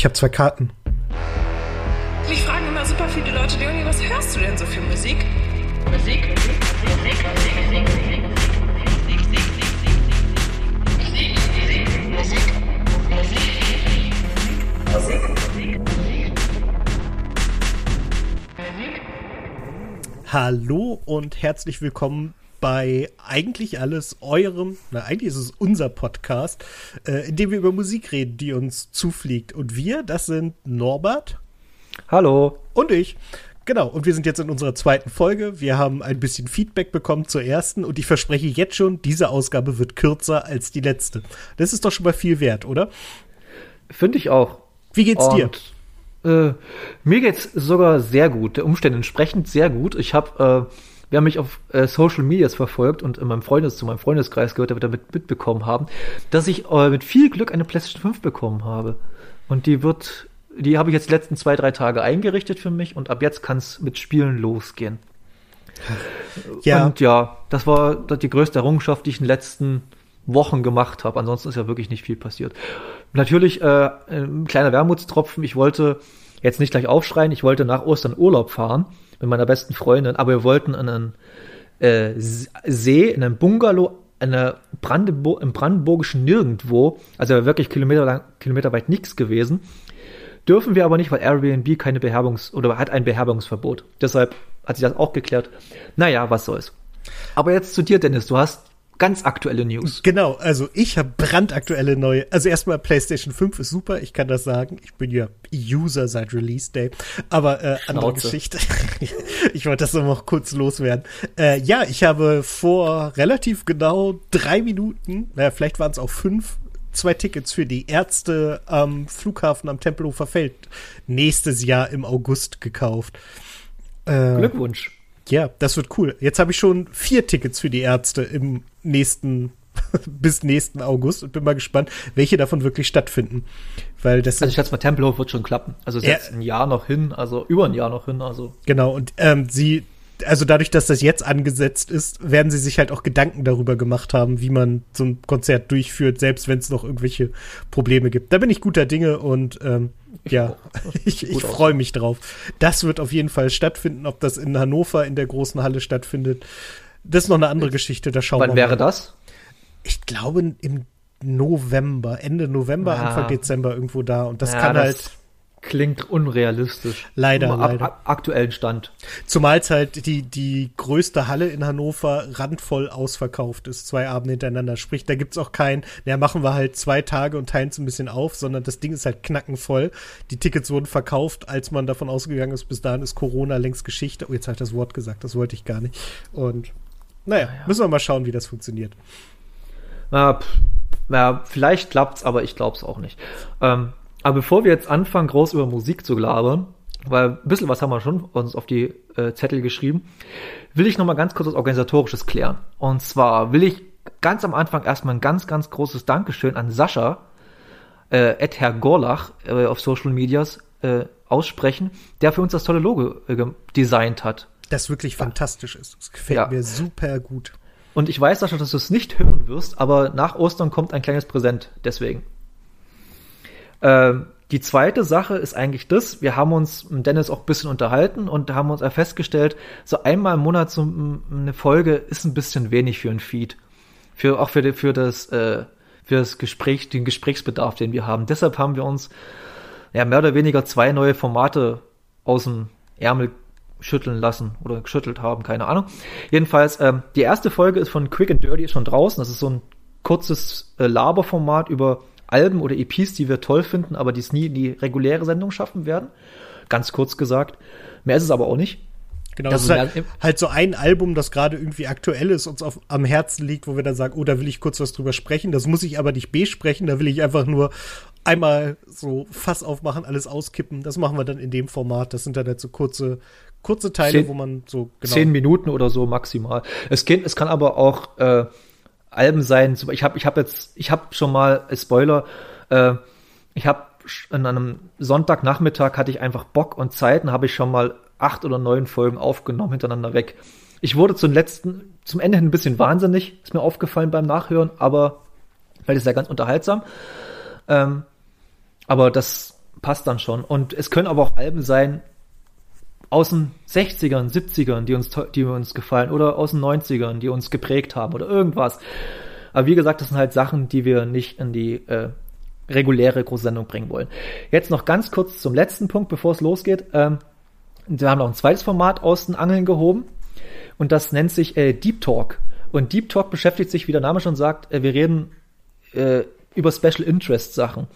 Ich habe zwei Karten. Mich fragen immer super viele Leute, Leonie, was hörst du denn so für Musik? Musik, Musik, Musik, Musik, Musik, Hallo und herzlich willkommen bei eigentlich alles eurem, na eigentlich ist es unser Podcast, äh, in dem wir über Musik reden, die uns zufliegt. Und wir, das sind Norbert. Hallo. Und ich. Genau, und wir sind jetzt in unserer zweiten Folge. Wir haben ein bisschen Feedback bekommen zur ersten und ich verspreche jetzt schon, diese Ausgabe wird kürzer als die letzte. Das ist doch schon mal viel wert, oder? Finde ich auch. Wie geht's und, dir? Äh, mir geht's sogar sehr gut, der Umstände entsprechend sehr gut. Ich habe äh, wer mich auf äh, Social Medias verfolgt und in meinem Freundes zu meinem Freundeskreis gehört, der wird damit mitbekommen haben, dass ich äh, mit viel Glück eine PlayStation 5 bekommen habe. Und die wird, die habe ich jetzt die letzten zwei, drei Tage eingerichtet für mich und ab jetzt kann es mit Spielen losgehen. Ja. Und ja, das war die größte Errungenschaft, die ich in den letzten Wochen gemacht habe. Ansonsten ist ja wirklich nicht viel passiert. Natürlich äh, ein kleiner Wermutstropfen. Ich wollte jetzt nicht gleich aufschreien. Ich wollte nach Ostern Urlaub fahren mit meiner besten Freundin, aber wir wollten an einen äh, See, in einem Bungalow, eine Brandenburg, im brandenburgischen Nirgendwo, also wirklich Kilometer lang, kilometerweit nichts gewesen. Dürfen wir aber nicht, weil Airbnb keine Beherbergungs- oder hat ein Beherbergungsverbot. Deshalb hat sich das auch geklärt. Naja, was soll's. Aber jetzt zu dir, Dennis. Du hast ganz aktuelle News. Genau, also ich habe brandaktuelle neue. Also erstmal PlayStation 5 ist super, ich kann das sagen. Ich bin ja User seit Release Day. Aber äh, andere Geschichte. ich wollte das noch kurz loswerden. Äh, ja, ich habe vor relativ genau drei Minuten, naja, vielleicht waren es auch fünf, zwei Tickets für die Ärzte am Flughafen am Tempelhofer Feld nächstes Jahr im August gekauft. Äh, Glückwunsch. Ja, das wird cool. Jetzt habe ich schon vier Tickets für die Ärzte im nächsten bis nächsten August und bin mal gespannt, welche davon wirklich stattfinden. Weil das also ich schätze mal, Tempelhof wird schon klappen. Also es ist jetzt ein Jahr noch hin, also über ein Jahr noch hin. Also genau und ähm, sie also dadurch, dass das jetzt angesetzt ist, werden sie sich halt auch Gedanken darüber gemacht haben, wie man so ein Konzert durchführt, selbst wenn es noch irgendwelche Probleme gibt. Da bin ich guter Dinge und ähm, ja, ich, ich freue mich drauf. Das wird auf jeden Fall stattfinden. Ob das in Hannover in der großen Halle stattfindet, das ist noch eine andere Geschichte. Da schauen Wann wir mal. wäre das? Ich glaube im November, Ende November, ja. Anfang Dezember irgendwo da. Und das ja, kann das halt Klingt unrealistisch. Leider, ab, leider. Ab, aktuellen Stand. Zumal es halt die, die größte Halle in Hannover randvoll ausverkauft ist, zwei Abende hintereinander. Sprich, da gibt's auch kein, naja, machen wir halt zwei Tage und teilen es ein bisschen auf, sondern das Ding ist halt knackenvoll. Die Tickets wurden verkauft, als man davon ausgegangen ist, bis dahin ist Corona längst Geschichte. Oh, jetzt habe ich das Wort gesagt, das wollte ich gar nicht. Und naja, naja. müssen wir mal schauen, wie das funktioniert. Na, pff, ja, vielleicht klappt's, aber ich glaub's auch nicht. Ähm, aber bevor wir jetzt anfangen, groß über Musik zu labern, weil ein bisschen was haben wir schon uns auf die äh, Zettel geschrieben, will ich nochmal ganz kurz was Organisatorisches klären. Und zwar will ich ganz am Anfang erstmal ein ganz, ganz großes Dankeschön an Sascha, äh, Ed Herr Gorlach äh, auf Social Medias äh, aussprechen, der für uns das tolle Logo äh, designt hat. Das wirklich fantastisch ist. Das gefällt ja. mir super gut. Und ich weiß, Sascha, dass du es nicht hören wirst, aber nach Ostern kommt ein kleines Präsent. Deswegen. Ähm, die zweite Sache ist eigentlich das, wir haben uns mit Dennis auch ein bisschen unterhalten und haben uns festgestellt, so einmal im Monat so eine Folge ist ein bisschen wenig für ein Feed. Für, auch für, für das, äh, für das Gespräch, den Gesprächsbedarf, den wir haben. Deshalb haben wir uns ja mehr oder weniger zwei neue Formate aus dem Ärmel schütteln lassen oder geschüttelt haben, keine Ahnung. Jedenfalls, ähm, die erste Folge ist von Quick and Dirty schon draußen. Das ist so ein kurzes äh, Laberformat über Alben oder EPs, die wir toll finden, aber die es nie in die reguläre Sendung schaffen werden. Ganz kurz gesagt. Mehr ist es aber auch nicht. Genau, das, das ist halt, halt, so ein Album, das gerade irgendwie aktuell ist, uns auf, am Herzen liegt, wo wir dann sagen, oh, da will ich kurz was drüber sprechen. Das muss ich aber nicht besprechen, da will ich einfach nur einmal so Fass aufmachen, alles auskippen. Das machen wir dann in dem Format. Das sind dann halt so kurze, kurze Teile, zehn, wo man so genau. Zehn Minuten oder so maximal. Es, geht, es kann aber auch äh, Alben sein. Ich habe ich hab jetzt, ich habe schon mal, äh, Spoiler, äh, ich habe an einem Sonntagnachmittag hatte ich einfach Bock und Zeit und habe ich schon mal acht oder neun Folgen aufgenommen hintereinander weg. Ich wurde zum letzten, zum Ende hin ein bisschen wahnsinnig, ist mir aufgefallen beim Nachhören, aber weil ist ja ganz unterhaltsam. Ähm, aber das passt dann schon. Und es können aber auch Alben sein aus den 60ern, 70ern, die uns, die uns gefallen, oder aus den 90ern, die uns geprägt haben, oder irgendwas. Aber wie gesagt, das sind halt Sachen, die wir nicht in die äh, reguläre große Sendung bringen wollen. Jetzt noch ganz kurz zum letzten Punkt, bevor es losgeht. Ähm, wir haben noch ein zweites Format aus den Angeln gehoben und das nennt sich äh, Deep Talk. Und Deep Talk beschäftigt sich, wie der Name schon sagt, äh, wir reden äh, über Special Interest Sachen.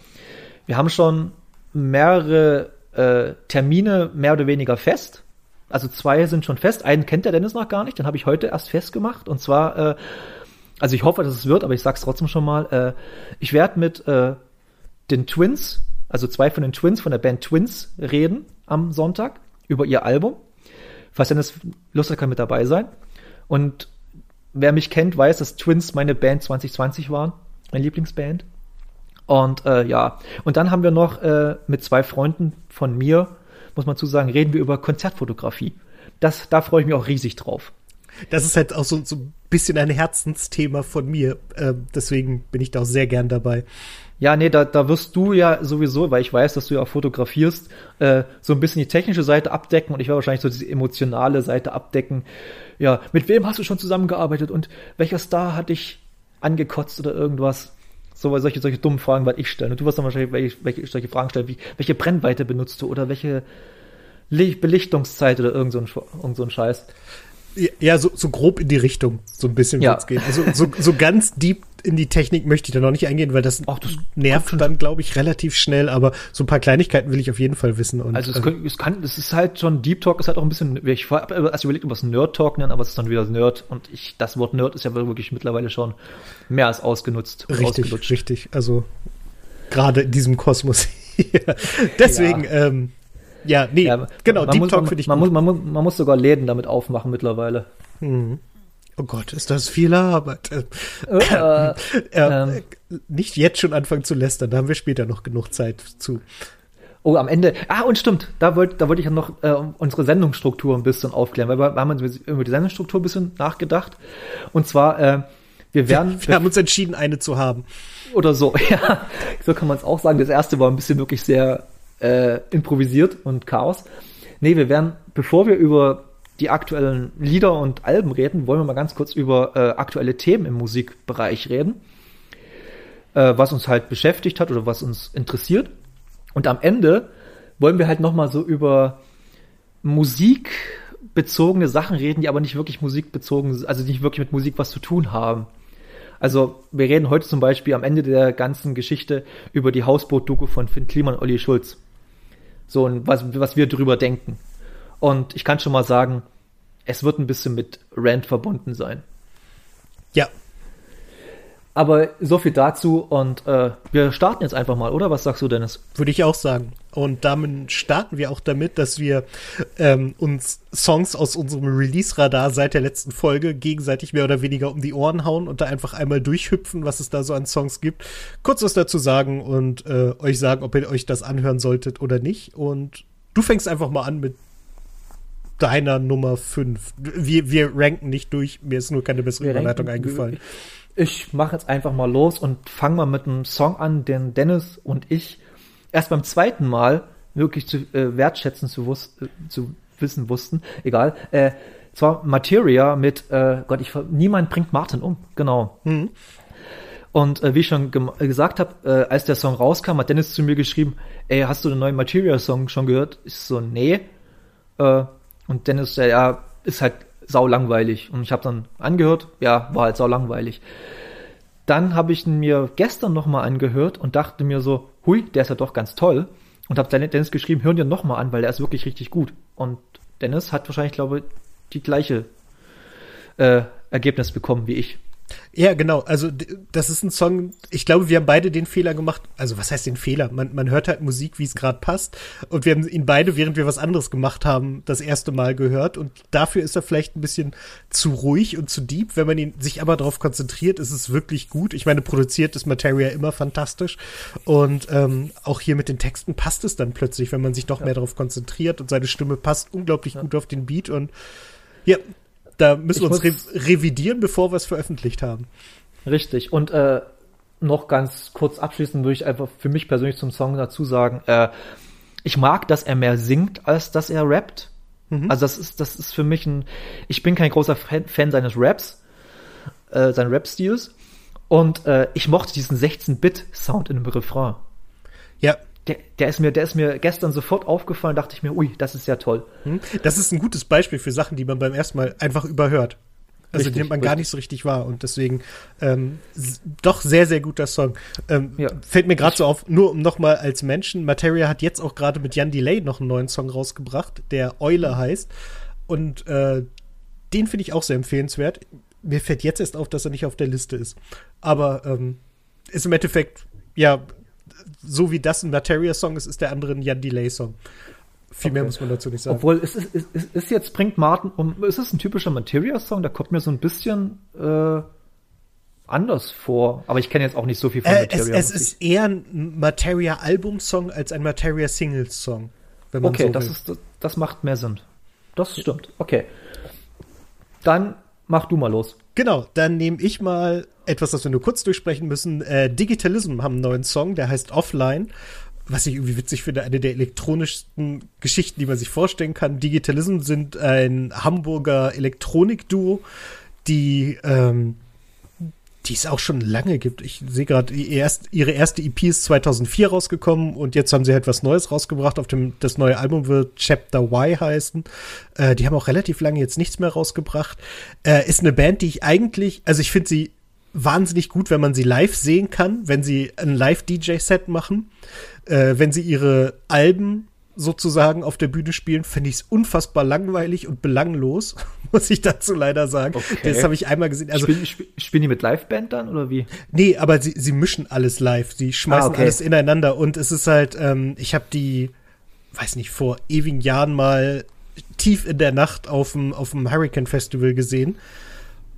Wir haben schon mehrere äh, Termine mehr oder weniger fest. Also zwei sind schon fest. Einen kennt der Dennis noch gar nicht, den habe ich heute erst festgemacht. Und zwar, äh, also ich hoffe, dass es wird, aber ich sag's trotzdem schon mal. Äh, ich werde mit äh, den Twins, also zwei von den Twins von der Band Twins, reden am Sonntag über ihr Album. Falls Dennis Lust hat, kann mit dabei sein. Und wer mich kennt, weiß, dass Twins meine Band 2020 waren, meine Lieblingsband. Und äh, ja, und dann haben wir noch äh, mit zwei Freunden von mir, muss man zu sagen, reden wir über Konzertfotografie. Das, da freue ich mich auch riesig drauf. Das ist halt auch so, so ein bisschen ein Herzensthema von mir. Äh, deswegen bin ich da auch sehr gern dabei. Ja, nee, da, da wirst du ja sowieso, weil ich weiß, dass du ja auch fotografierst, äh, so ein bisschen die technische Seite abdecken und ich werde wahrscheinlich so diese emotionale Seite abdecken. Ja, mit wem hast du schon zusammengearbeitet und welcher Star hat dich angekotzt oder irgendwas? So, solche, solche dummen Fragen werde ich stellen. Und du wirst dann wahrscheinlich welche, welche, solche Fragen stellen, wie, welche Brennweite benutzt du oder welche Belichtungszeit oder irgend so ein, irgend so ein Scheiß. Ja, so, so grob in die Richtung, so ein bisschen ja. wird's gehen. Also so, so ganz deep in die Technik möchte ich da noch nicht eingehen, weil das, Ach, das nervt dann, glaube ich, relativ schnell, aber so ein paar Kleinigkeiten will ich auf jeden Fall wissen. Und, also es, kann, es kann, es ist halt schon, Deep Talk ist halt auch ein bisschen, ich habe erst überlegt, ob es Nerd Talk nennen, aber es ist dann wieder Nerd und ich, das Wort Nerd ist ja wirklich mittlerweile schon mehr als ausgenutzt. Richtig, richtig. Also gerade in diesem Kosmos hier. Deswegen, ja. ähm, ja, nee, ja, genau, Deep muss, Talk finde ich man, gut. Muss, man, muss, man muss sogar Läden damit aufmachen mittlerweile. Mhm. Oh Gott, ist das viel Arbeit. Äh, äh, äh, ähm, nicht jetzt schon anfangen zu lästern, da haben wir später noch genug Zeit zu. Oh, am Ende. Ah, und stimmt, da wollte da wollte ich ja noch äh, unsere Sendungsstruktur ein bisschen aufklären, weil wir, wir haben über die Sendungsstruktur ein bisschen nachgedacht. Und zwar, äh, wir werden. Wir, wir haben uns entschieden, eine zu haben. Oder so, ja. So kann man es auch sagen. Das erste war ein bisschen wirklich sehr äh, improvisiert und Chaos. Nee, wir werden, bevor wir über die aktuellen Lieder und Alben reden, wollen wir mal ganz kurz über äh, aktuelle Themen im Musikbereich reden, äh, was uns halt beschäftigt hat oder was uns interessiert. Und am Ende wollen wir halt noch mal so über musikbezogene Sachen reden, die aber nicht wirklich musikbezogen, also nicht wirklich mit Musik was zu tun haben. Also wir reden heute zum Beispiel am Ende der ganzen Geschichte über die Hausboot-Doku von Finn Kliman und Olli Schulz. So, und was, was wir drüber denken. Und ich kann schon mal sagen, es wird ein bisschen mit Rand verbunden sein. Ja. Aber so viel dazu und äh, wir starten jetzt einfach mal, oder? Was sagst du, Dennis? Würde ich auch sagen. Und damit starten wir auch damit, dass wir ähm, uns Songs aus unserem Release-Radar seit der letzten Folge gegenseitig mehr oder weniger um die Ohren hauen und da einfach einmal durchhüpfen, was es da so an Songs gibt. Kurz was dazu sagen und äh, euch sagen, ob ihr euch das anhören solltet oder nicht. Und du fängst einfach mal an mit deiner Nummer 5. Wir, wir ranken nicht durch, mir ist nur keine bessere Überleitung eingefallen. Ich mache jetzt einfach mal los und fange mal mit einem Song an, den Dennis und ich erst beim zweiten Mal wirklich zu äh, wertschätzen zu, wus äh, zu wissen wussten. Egal. Äh, zwar Materia mit äh, Gott, ich niemand bringt Martin um. Genau. Mhm. Und äh, wie ich schon äh, gesagt habe, äh, als der Song rauskam, hat Dennis zu mir geschrieben, ey, hast du den neuen Materia-Song schon gehört? Ich so, nee. Äh, und Dennis, ja, ja, ist halt sau langweilig. Und ich habe dann angehört, ja, war halt sau langweilig. Dann habe ich ihn mir gestern nochmal angehört und dachte mir so, hui, der ist ja doch ganz toll. Und habe Dennis geschrieben, hör dir nochmal an, weil der ist wirklich richtig gut. Und Dennis hat wahrscheinlich, glaube ich, die gleiche äh, Ergebnis bekommen wie ich. Ja, genau. Also das ist ein Song, ich glaube, wir haben beide den Fehler gemacht. Also was heißt den Fehler? Man, man hört halt Musik, wie es gerade passt. Und wir haben ihn beide, während wir was anderes gemacht haben, das erste Mal gehört. Und dafür ist er vielleicht ein bisschen zu ruhig und zu deep. Wenn man ihn sich aber darauf konzentriert, ist es wirklich gut. Ich meine, produziert ist Materia immer fantastisch. Und ähm, auch hier mit den Texten passt es dann plötzlich, wenn man sich doch ja. mehr darauf konzentriert. Und seine Stimme passt unglaublich ja. gut auf den Beat. Und ja, da müssen wir uns re revidieren, bevor wir es veröffentlicht haben. Richtig. Und äh, noch ganz kurz abschließend würde ich einfach für mich persönlich zum Song dazu sagen, äh, ich mag, dass er mehr singt, als dass er rappt. Mhm. Also das ist, das ist für mich ein, ich bin kein großer Fan, Fan seines Raps, äh, seinen Rap-Stils. Und äh, ich mochte diesen 16-Bit-Sound in dem Refrain. Ja. Der, der, ist mir, der ist mir gestern sofort aufgefallen, dachte ich mir, ui, das ist ja toll. Mhm. Das ist ein gutes Beispiel für Sachen, die man beim ersten Mal einfach überhört. Also richtig, die nimmt man richtig. gar nicht so richtig wahr und deswegen ähm, doch sehr, sehr guter Song. Ähm, ja. Fällt mir gerade so auf, nur um nochmal als Menschen, Materia hat jetzt auch gerade mit Jan Delay noch einen neuen Song rausgebracht, der Eule heißt und äh, den finde ich auch sehr empfehlenswert. Mir fällt jetzt erst auf, dass er nicht auf der Liste ist. Aber ähm, ist im Endeffekt, ja, so wie das ein Materia-Song ist, ist der andere ein Jan Delay-Song. Viel okay. mehr muss man dazu nicht sagen. Obwohl, ist, ist, ist, ist jetzt bringt Martin um, ist es ein typischer Materia-Song? Der kommt mir so ein bisschen äh, anders vor. Aber ich kenne jetzt auch nicht so viel von äh, Materia. Es, es ist eher ein Materia-Album-Song als ein Materia-Singles-Song. Okay, so das, ist, das macht mehr Sinn. Das stimmt. Okay. Dann mach du mal los. Genau, dann nehme ich mal etwas, das wir nur kurz durchsprechen müssen. Äh, Digitalism haben einen neuen Song, der heißt Offline was ich irgendwie witzig finde, eine der elektronischsten Geschichten, die man sich vorstellen kann. Digitalism sind ein Hamburger Elektronikduo, die ähm, die es auch schon lange gibt. Ich sehe gerade, ihre erste EP ist 2004 rausgekommen und jetzt haben sie halt was Neues rausgebracht. Auf dem das neue Album wird Chapter Y heißen. Äh, die haben auch relativ lange jetzt nichts mehr rausgebracht. Äh, ist eine Band, die ich eigentlich, also ich finde sie wahnsinnig gut, wenn man sie live sehen kann, wenn sie ein Live-DJ-Set machen. Äh, wenn sie ihre Alben sozusagen auf der Bühne spielen, finde ich es unfassbar langweilig und belanglos, muss ich dazu leider sagen. Okay. Das habe ich einmal gesehen. Also, spielen, spielen, spielen die mit Liveband dann oder wie? Nee, aber sie, sie mischen alles live. Sie schmeißen ah, okay. alles ineinander und es ist halt, ähm, ich habe die, weiß nicht, vor ewigen Jahren mal tief in der Nacht auf dem, auf dem Hurricane Festival gesehen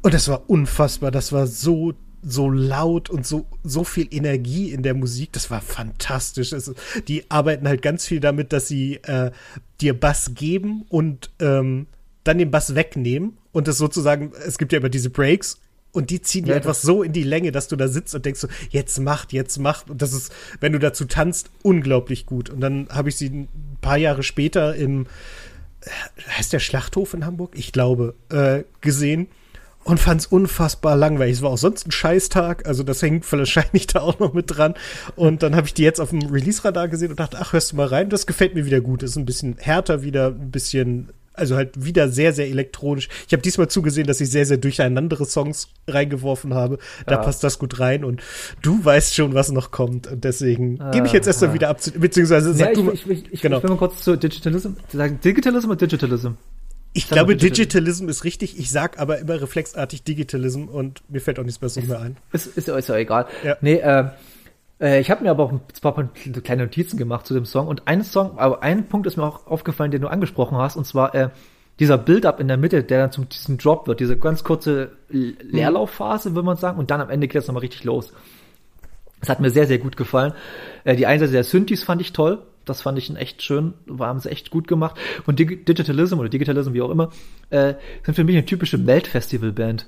und das war unfassbar. Das war so so laut und so, so viel Energie in der Musik. Das war fantastisch. Es, die arbeiten halt ganz viel damit, dass sie äh, dir Bass geben und ähm, dann den Bass wegnehmen. Und das sozusagen, es gibt ja immer diese Breaks und die ziehen ja, dir etwas so in die Länge, dass du da sitzt und denkst so, jetzt macht, jetzt macht. Und das ist, wenn du dazu tanzt, unglaublich gut. Und dann habe ich sie ein paar Jahre später im, äh, heißt der Schlachthof in Hamburg? Ich glaube, äh, gesehen und fand es unfassbar langweilig. Es war auch sonst ein Scheißtag, also das hängt wahrscheinlich da auch noch mit dran. Und dann habe ich die jetzt auf dem Release-Radar gesehen und dachte, ach, hörst du mal rein, das gefällt mir wieder gut. Das ist ein bisschen härter wieder, ein bisschen, also halt wieder sehr, sehr elektronisch. Ich habe diesmal zugesehen, dass ich sehr, sehr durcheinandere Songs reingeworfen habe. Da ja. passt das gut rein und du weißt schon, was noch kommt. Und deswegen ah, gebe ich jetzt erst mal wieder ab, beziehungsweise sag ja, du ich, ich, ich, genau. ich will mal kurz zu Digitalism sagen. Digitalism oder Digitalism? Ich glaube, Digitalism ist richtig. Ich sag aber immer reflexartig Digitalism und mir fällt auch nichts Besseres mehr ein. Ist, ist, ist ja egal. Ja. Nee, äh, äh, ich habe mir aber auch ein paar kleine Notizen gemacht zu dem Song und ein Song, aber ein Punkt ist mir auch aufgefallen, den du angesprochen hast, und zwar äh, dieser Build-up in der Mitte, der dann zum diesem Drop wird, diese ganz kurze Leerlaufphase, würde man sagen, und dann am Ende geht es nochmal richtig los. Das hat mir sehr, sehr gut gefallen. Äh, die Einsätze der Synthes fand ich toll. Das fand ich echt schön, war haben sie echt gut gemacht. Und Dig Digitalism oder Digitalism, wie auch immer, äh, sind für mich eine typische Melt-Festival-Band.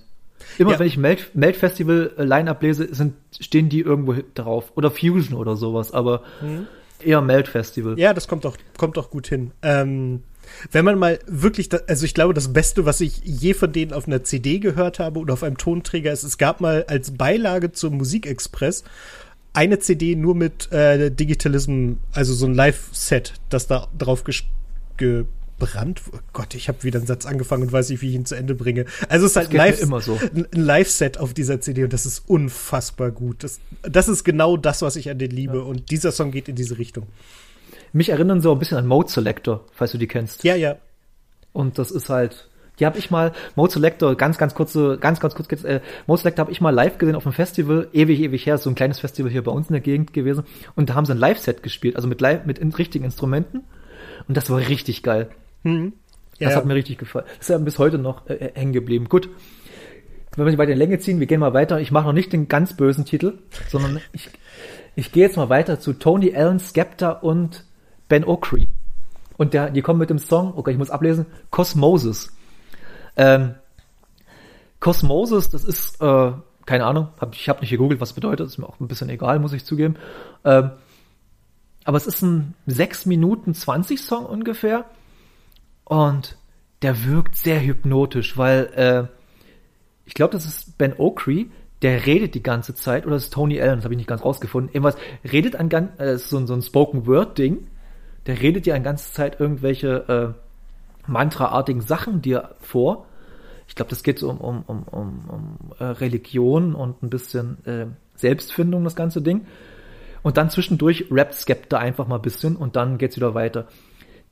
Immer ja. wenn ich Melt, Melt Festival Line-Up lese, sind, stehen die irgendwo drauf. Oder Fusion oder sowas, aber mhm. eher Melt Festival. Ja, das kommt doch, kommt doch gut hin. Ähm, wenn man mal wirklich, da, also ich glaube, das Beste, was ich je von denen auf einer CD gehört habe oder auf einem Tonträger ist, es gab mal als Beilage zum Musikexpress eine CD nur mit äh, Digitalism, also so ein Live-Set, das da drauf gebrannt. Oh Gott, ich habe wieder einen Satz angefangen und weiß nicht, wie ich ihn zu Ende bringe. Also es ist halt live, immer so. ein Live-Set auf dieser CD und das ist unfassbar gut. Das, das ist genau das, was ich an den liebe ja. und dieser Song geht in diese Richtung. Mich erinnern so ein bisschen an Mode Selector, falls du die kennst. Ja, ja. Und das ist halt, die habe ich mal, Mode Selector, ganz, ganz kurze, ganz, ganz kurz, äh, Mode Selector habe ich mal live gesehen auf einem Festival, ewig, ewig her, so ein kleines Festival hier bei uns in der Gegend gewesen. Und da haben sie ein Live-Set gespielt, also mit live, mit richtigen Instrumenten. Und das war richtig geil. Mhm. Ja, das hat mir richtig gefallen. Das ist ja bis heute noch äh, äh, hängen geblieben. Gut. Wenn wir nicht weiter in Länge ziehen, wir gehen mal weiter. Ich mache noch nicht den ganz bösen Titel, sondern ich, ich gehe jetzt mal weiter zu Tony Allen, Skepta und Ben Okri. Und der, die kommen mit dem Song, okay, ich muss ablesen, Cosmosis. Ähm, Cosmosis, das ist, äh, keine Ahnung, hab, ich habe nicht gegoogelt, was bedeutet, ist mir auch ein bisschen egal, muss ich zugeben. Ähm, aber es ist ein 6 Minuten 20 Song ungefähr und der wirkt sehr hypnotisch, weil äh, ich glaube, das ist Ben Okri, der redet die ganze Zeit, oder das ist Tony Allen, das habe ich nicht ganz rausgefunden. Irgendwas, redet an ganz, äh, so, so ein Spoken-Word-Ding, der redet ja an ganze Zeit irgendwelche äh, Mantra-artigen Sachen dir vor. Ich glaube, das geht so um, um, um, um, um äh, Religion und ein bisschen äh, Selbstfindung, das ganze Ding. Und dann zwischendurch rappt Skepta einfach mal ein bisschen und dann geht's wieder weiter.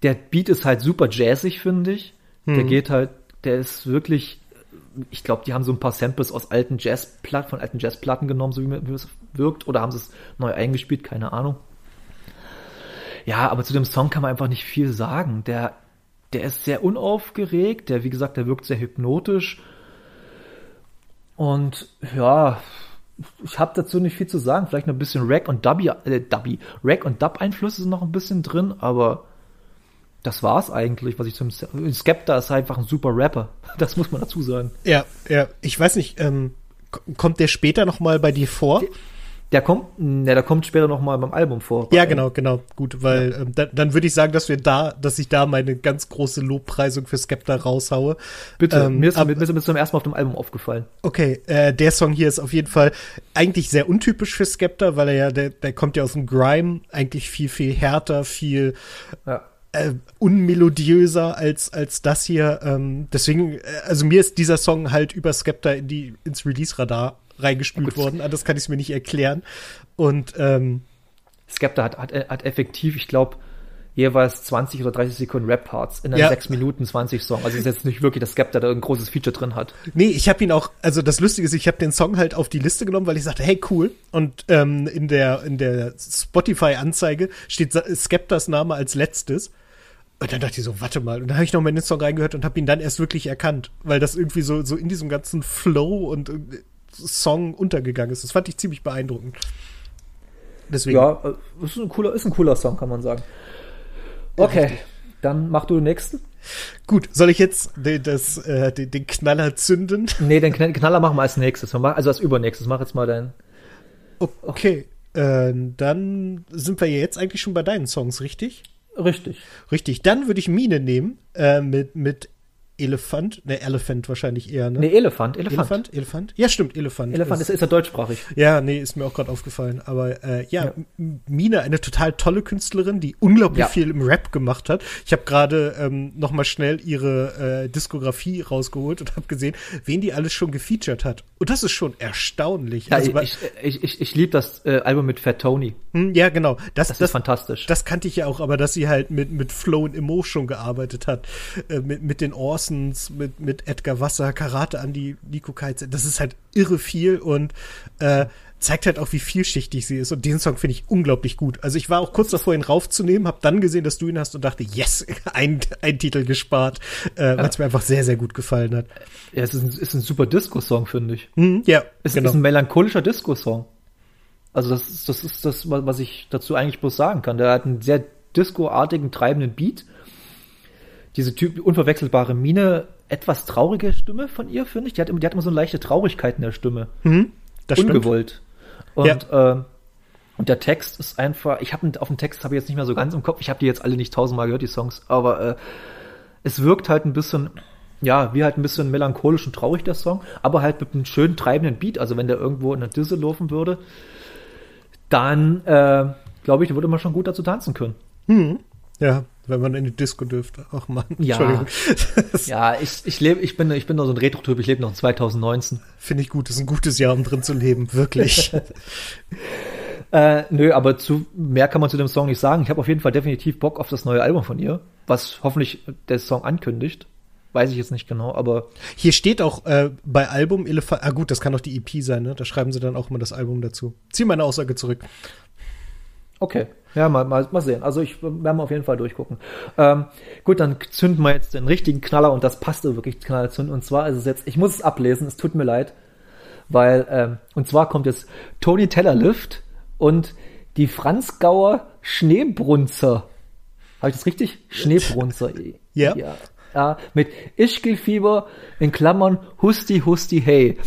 Der Beat ist halt super jazzig, finde ich. Hm. Der geht halt, der ist wirklich ich glaube, die haben so ein paar Samples aus alten Jazzplatten, von alten Jazzplatten genommen, so wie es wirkt, oder haben sie es neu eingespielt, keine Ahnung. Ja, aber zu dem Song kann man einfach nicht viel sagen. Der, der ist sehr unaufgeregt, der, wie gesagt, der wirkt sehr hypnotisch. Und ja, ich habe dazu nicht viel zu sagen. Vielleicht noch ein bisschen Rack und Dubby, äh, Dubby, Rack und Dub-Einflüsse sind noch ein bisschen drin, aber das war's eigentlich, was ich zum Skepta ist einfach ein super Rapper. Das muss man dazu sagen. Ja, ja. Ich weiß nicht, ähm, kommt der später noch mal bei dir vor? Der, der kommt, ne, der kommt später noch mal beim Album vor. Ja, genau, genau. Gut, weil ja. ähm, da, dann würde ich sagen, dass wir da, dass ich da meine ganz große Lobpreisung für Skepta raushaue. Bitte, ähm, mir, ist, ab, mir ist zum ersten Mal auf dem Album aufgefallen. Okay, äh, der Song hier ist auf jeden Fall eigentlich sehr untypisch für Skepta, weil er ja, der, der kommt ja aus dem Grime, eigentlich viel, viel härter, viel ja äh, unmelodiöser als, als das hier. Ähm, deswegen, äh, also mir ist dieser Song halt über Skepta in die, ins Release-Radar reingespült worden. Das kann ich mir nicht erklären. Und ähm, Skepta hat, hat, hat effektiv, ich glaube, jeweils 20 oder 30 Sekunden Rap-Parts in einem ja. 6 Minuten 20 Song. Also ist jetzt nicht wirklich, dass Skepta da ein großes Feature drin hat. Nee, ich habe ihn auch, also das Lustige ist, ich habe den Song halt auf die Liste genommen, weil ich sagte, hey, cool. Und ähm, in der, in der Spotify-Anzeige steht Skeptas Name als letztes. Und dann dachte ich so, warte mal. Und dann habe ich noch mal in den Song reingehört und habe ihn dann erst wirklich erkannt, weil das irgendwie so, so in diesem ganzen Flow und äh, Song untergegangen ist. Das fand ich ziemlich beeindruckend. Deswegen. Ja, äh, ist ein cooler, ist ein cooler Song, kann man sagen. Okay, ja, dann mach du den nächsten. Gut, soll ich jetzt den, das, äh, den, den Knaller zünden? Nee, den Knaller machen wir als nächstes. Also als übernächstes. Mach jetzt mal deinen. Okay, äh, dann sind wir jetzt eigentlich schon bei deinen Songs, richtig? Richtig. Richtig. Dann würde ich Mine nehmen äh, mit, mit Elefant, ne, Elephant wahrscheinlich eher, ne? Ne, Elefant, Elefant. Elefant, Elefant. Ja, stimmt, Elefant. Elefant ist, ist ja deutschsprachig. Ja, nee, ist mir auch gerade aufgefallen. Aber äh, ja, ja, Mine, eine total tolle Künstlerin, die unglaublich ja. viel im Rap gemacht hat. Ich habe gerade ähm, noch mal schnell ihre äh, Diskografie rausgeholt und habe gesehen, wen die alles schon gefeatured hat. Und das ist schon erstaunlich. Ja, also, ich, ich, ich, ich liebe das äh, Album mit Fat Tony. Hm, ja, genau. Das, das, das ist fantastisch. Das kannte ich ja auch, aber dass sie halt mit, mit Flow und Emo schon gearbeitet hat, äh, mit, mit den Ors Orsons, mit, mit Edgar Wasser, Karate an die Nico Keitze. Das ist halt irre viel und äh, zeigt halt auch, wie vielschichtig sie ist. Und den Song finde ich unglaublich gut. Also ich war auch kurz davor, ihn raufzunehmen, habe dann gesehen, dass du ihn hast und dachte, yes, ein, ein Titel gespart, äh, weil es mir einfach sehr, sehr gut gefallen hat. Ja, es ist ein, ist ein super Disco-Song, finde ich. Mhm, ja, es genau. ist ein melancholischer Disco-Song. Also das ist, das ist das, was ich dazu eigentlich bloß sagen kann. Der hat einen sehr disco-artigen, treibenden Beat diese typ unverwechselbare Mine, etwas traurige Stimme von ihr, finde ich. Die hat, die hat immer so eine leichte Traurigkeit in der Stimme. Mhm, das Ungewollt. Stimmt. Und, ja. äh, und der Text ist einfach, ich habe auf den Text habe ich jetzt nicht mehr so ganz im Kopf. Ich habe die jetzt alle nicht tausendmal gehört, die Songs, aber äh, es wirkt halt ein bisschen, ja, wie halt ein bisschen melancholisch und traurig der Song, aber halt mit einem schönen treibenden Beat. Also wenn der irgendwo in der Disse laufen würde, dann äh, glaube ich, da würde man schon gut dazu tanzen können. Mhm. Ja, wenn man in die Disco dürfte. Ach man, ja. ja, ich, ich lebe, ich bin, ich bin noch so ein Retro-Typ, ich lebe noch in 2019. Finde ich gut, das ist ein gutes Jahr, um drin zu leben, wirklich. äh, nö, aber zu mehr kann man zu dem Song nicht sagen. Ich habe auf jeden Fall definitiv Bock auf das neue Album von ihr, was hoffentlich der Song ankündigt. Weiß ich jetzt nicht genau, aber. Hier steht auch äh, bei Album Elefant. Ah, gut, das kann doch die EP sein, ne? Da schreiben sie dann auch immer das Album dazu. Zieh meine Aussage zurück. Okay. Ja, mal, mal, mal sehen. Also ich werde mal auf jeden Fall durchgucken. Ähm, gut, dann zünden wir jetzt den richtigen Knaller und das passte wirklich Knaller zünden. Und zwar ist es jetzt, ich muss es ablesen, es tut mir leid, weil, ähm, und zwar kommt jetzt Tony Teller Lift und die Franzgauer Schneebrunzer. Habe ich das richtig? Schneebrunzer. ja. ja. Ja, mit Ischgelfieber in Klammern Husti Husti Hey.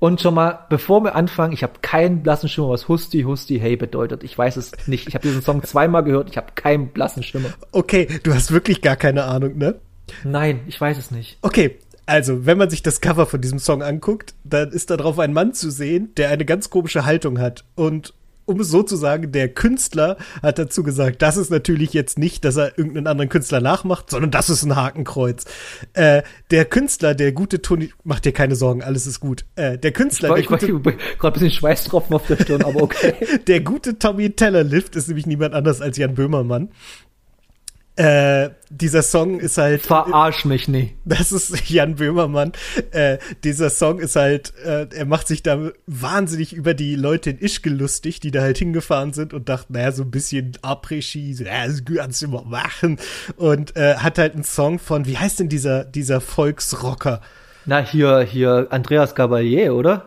Und schon mal, bevor wir anfangen, ich habe keinen blassen Schimmer, was Husti, Husti, Hey bedeutet. Ich weiß es nicht. Ich habe diesen Song zweimal gehört, ich habe keinen blassen Schimmer. Okay, du hast wirklich gar keine Ahnung, ne? Nein, ich weiß es nicht. Okay, also, wenn man sich das Cover von diesem Song anguckt, dann ist da drauf ein Mann zu sehen, der eine ganz komische Haltung hat. Und um es so zu sagen, der Künstler hat dazu gesagt, das ist natürlich jetzt nicht, dass er irgendeinen anderen Künstler nachmacht, sondern das ist ein Hakenkreuz. Äh, der Künstler, der gute Toni, macht dir keine Sorgen, alles ist gut. Äh, der Künstler, ich, der ich, gute, gerade ein bisschen Schweißtropfen auf der Stirn, aber okay. der gute Tommy Teller Lift ist nämlich niemand anders als Jan Böhmermann. Äh, dieser Song ist halt. Verarsch mich nie. Das ist Jan Böhmermann. Äh, dieser Song ist halt, äh, er macht sich da wahnsinnig über die Leute in Ischke lustig, die da halt hingefahren sind und dachten, naja, so ein bisschen Après-Ski, so, ja, das kannst du immer machen. Und äh, hat halt einen Song von, wie heißt denn dieser, dieser Volksrocker? Na, hier, hier, Andreas Gabalier, oder?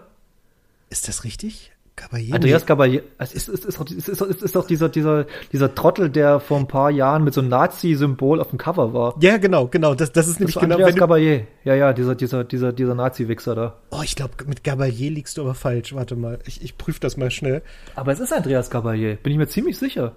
Ist das richtig? Caballé. Andreas Caballé, es ist, ist, ist, ist, ist, ist, ist doch dieser, dieser, dieser Trottel, der vor ein paar Jahren mit so einem Nazi-Symbol auf dem Cover war. Ja, genau, genau. Das, das ist nämlich das genau. Andreas Caballé. Ja, ja, dieser, dieser, dieser, dieser Nazi-Wichser da. Oh, ich glaube, mit Caballé liegst du aber falsch. Warte mal, ich, ich prüfe das mal schnell. Aber es ist Andreas Caballé, bin ich mir ziemlich sicher.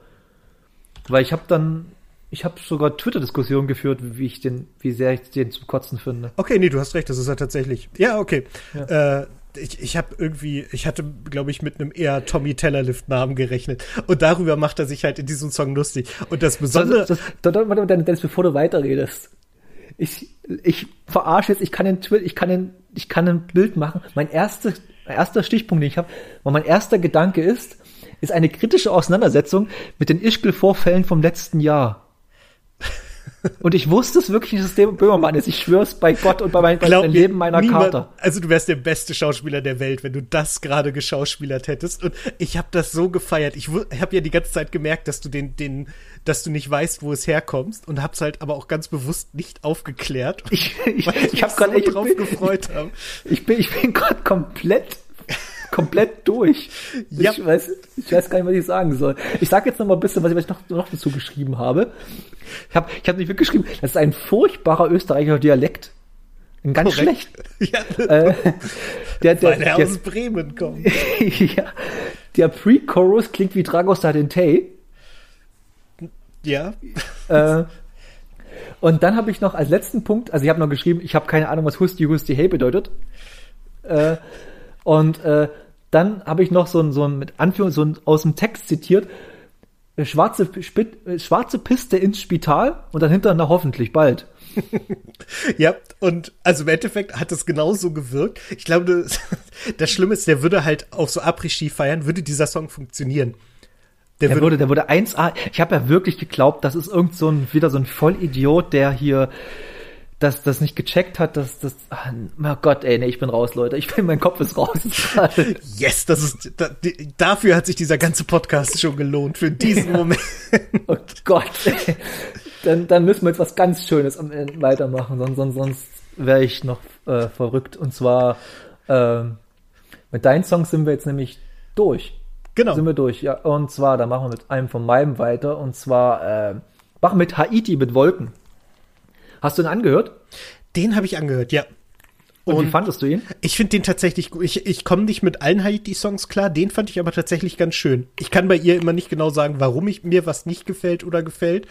Weil ich habe dann, ich habe sogar Twitter-Diskussionen geführt, wie ich den, wie sehr ich den zum Kotzen finde. Okay, nee, du hast recht, das ist er tatsächlich. Ja, okay. Ja. Äh, ich, ich habe irgendwie, ich hatte, glaube ich, mit einem eher Tommy Tellerlift-Namen gerechnet. Und darüber macht er sich halt in diesem Song lustig. Und das Besondere. Das, das, das, warte, Dennis, bevor du weiterredest. Ich, ich verarsche jetzt, ich kann den ich kann den, ich kann ein Bild machen. Mein erster, erster Stichpunkt, den ich habe, mein erster Gedanke ist, ist eine kritische Auseinandersetzung mit den Ischgl-Vorfällen vom letzten Jahr. Und ich wusste es wirklich, dass es der Böhmermann ist. Ich schwör's bei Gott und bei meinem Glaub Leben meiner niemand, Kater. Also du wärst der beste Schauspieler der Welt, wenn du das gerade geschauspielert hättest. Und ich habe das so gefeiert. Ich habe ja die ganze Zeit gemerkt, dass du den, den, dass du nicht weißt, wo es herkommst und hab's halt aber auch ganz bewusst nicht aufgeklärt. Ich, ich, ich, ich habe so gerade drauf bin, gefreut. Hab. Ich bin, ich bin gerade komplett komplett durch. Ja. Ich, weiß, ich weiß gar nicht, was ich sagen soll. Ich sage jetzt noch mal ein bisschen, was ich noch, noch dazu geschrieben habe. Ich habe ich hab nicht wirklich geschrieben, das ist ein furchtbarer österreichischer Dialekt. Ein ganz Korrekt. schlecht. Ja. Äh, der, der, er der, aus Bremen kommt. ja, der Pre-Chorus klingt wie Dragos Tay. Ja. Äh, und dann habe ich noch als letzten Punkt, also ich habe noch geschrieben, ich habe keine Ahnung, was Husti Husti Hey bedeutet. Äh, und äh, dann habe ich noch so ein, so ein mit Anführung, so ein aus dem Text zitiert, äh, schwarze, Spit, äh, schwarze Piste ins Spital und dann hinterher hoffentlich bald. ja, und also im Endeffekt hat es genauso gewirkt. Ich glaube, das, das Schlimme ist, der würde halt auf so Après-Ski feiern, würde dieser Song funktionieren. Der, der würde, der würde 1A. Ich habe ja wirklich geglaubt, das ist irgend so ein, wieder so ein Vollidiot, der hier das, das nicht gecheckt hat, dass das, ach, oh Gott, ey, nee, ich bin raus, Leute. Ich bin, mein Kopf ist raus. yes, das ist, da, dafür hat sich dieser ganze Podcast schon gelohnt, für diesen ja. Moment. Oh Gott, ey. Dann, dann müssen wir jetzt was ganz Schönes am Ende weitermachen, sonst, sonst, sonst wäre ich noch äh, verrückt. Und zwar, äh, mit deinen Songs sind wir jetzt nämlich durch. Genau. Sind wir durch, ja. Und zwar, da machen wir mit einem von meinem weiter, und zwar, äh, machen mit Haiti mit Wolken. Hast du ihn angehört? Den habe ich angehört, ja. Und, Und, wie fandest du ihn? Ich finde den tatsächlich gut. Ich, ich komme nicht mit allen Haiti-Songs klar. Den fand ich aber tatsächlich ganz schön. Ich kann bei ihr immer nicht genau sagen, warum ich, mir was nicht gefällt oder gefällt.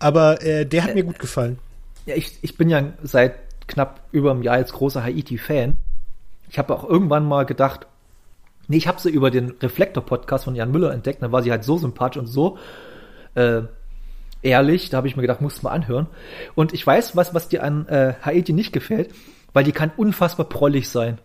Aber äh, der hat äh, mir gut gefallen. Ja, ich, ich bin ja seit knapp über einem Jahr jetzt großer Haiti-Fan. Ich habe auch irgendwann mal gedacht, nee, ich habe sie über den Reflektor-Podcast von Jan Müller entdeckt. Da war sie halt so sympathisch und so äh, ehrlich. Da habe ich mir gedacht, musst du mal anhören. Und ich weiß, was, was dir an äh, Haiti nicht gefällt, weil die kann unfassbar prollig sein.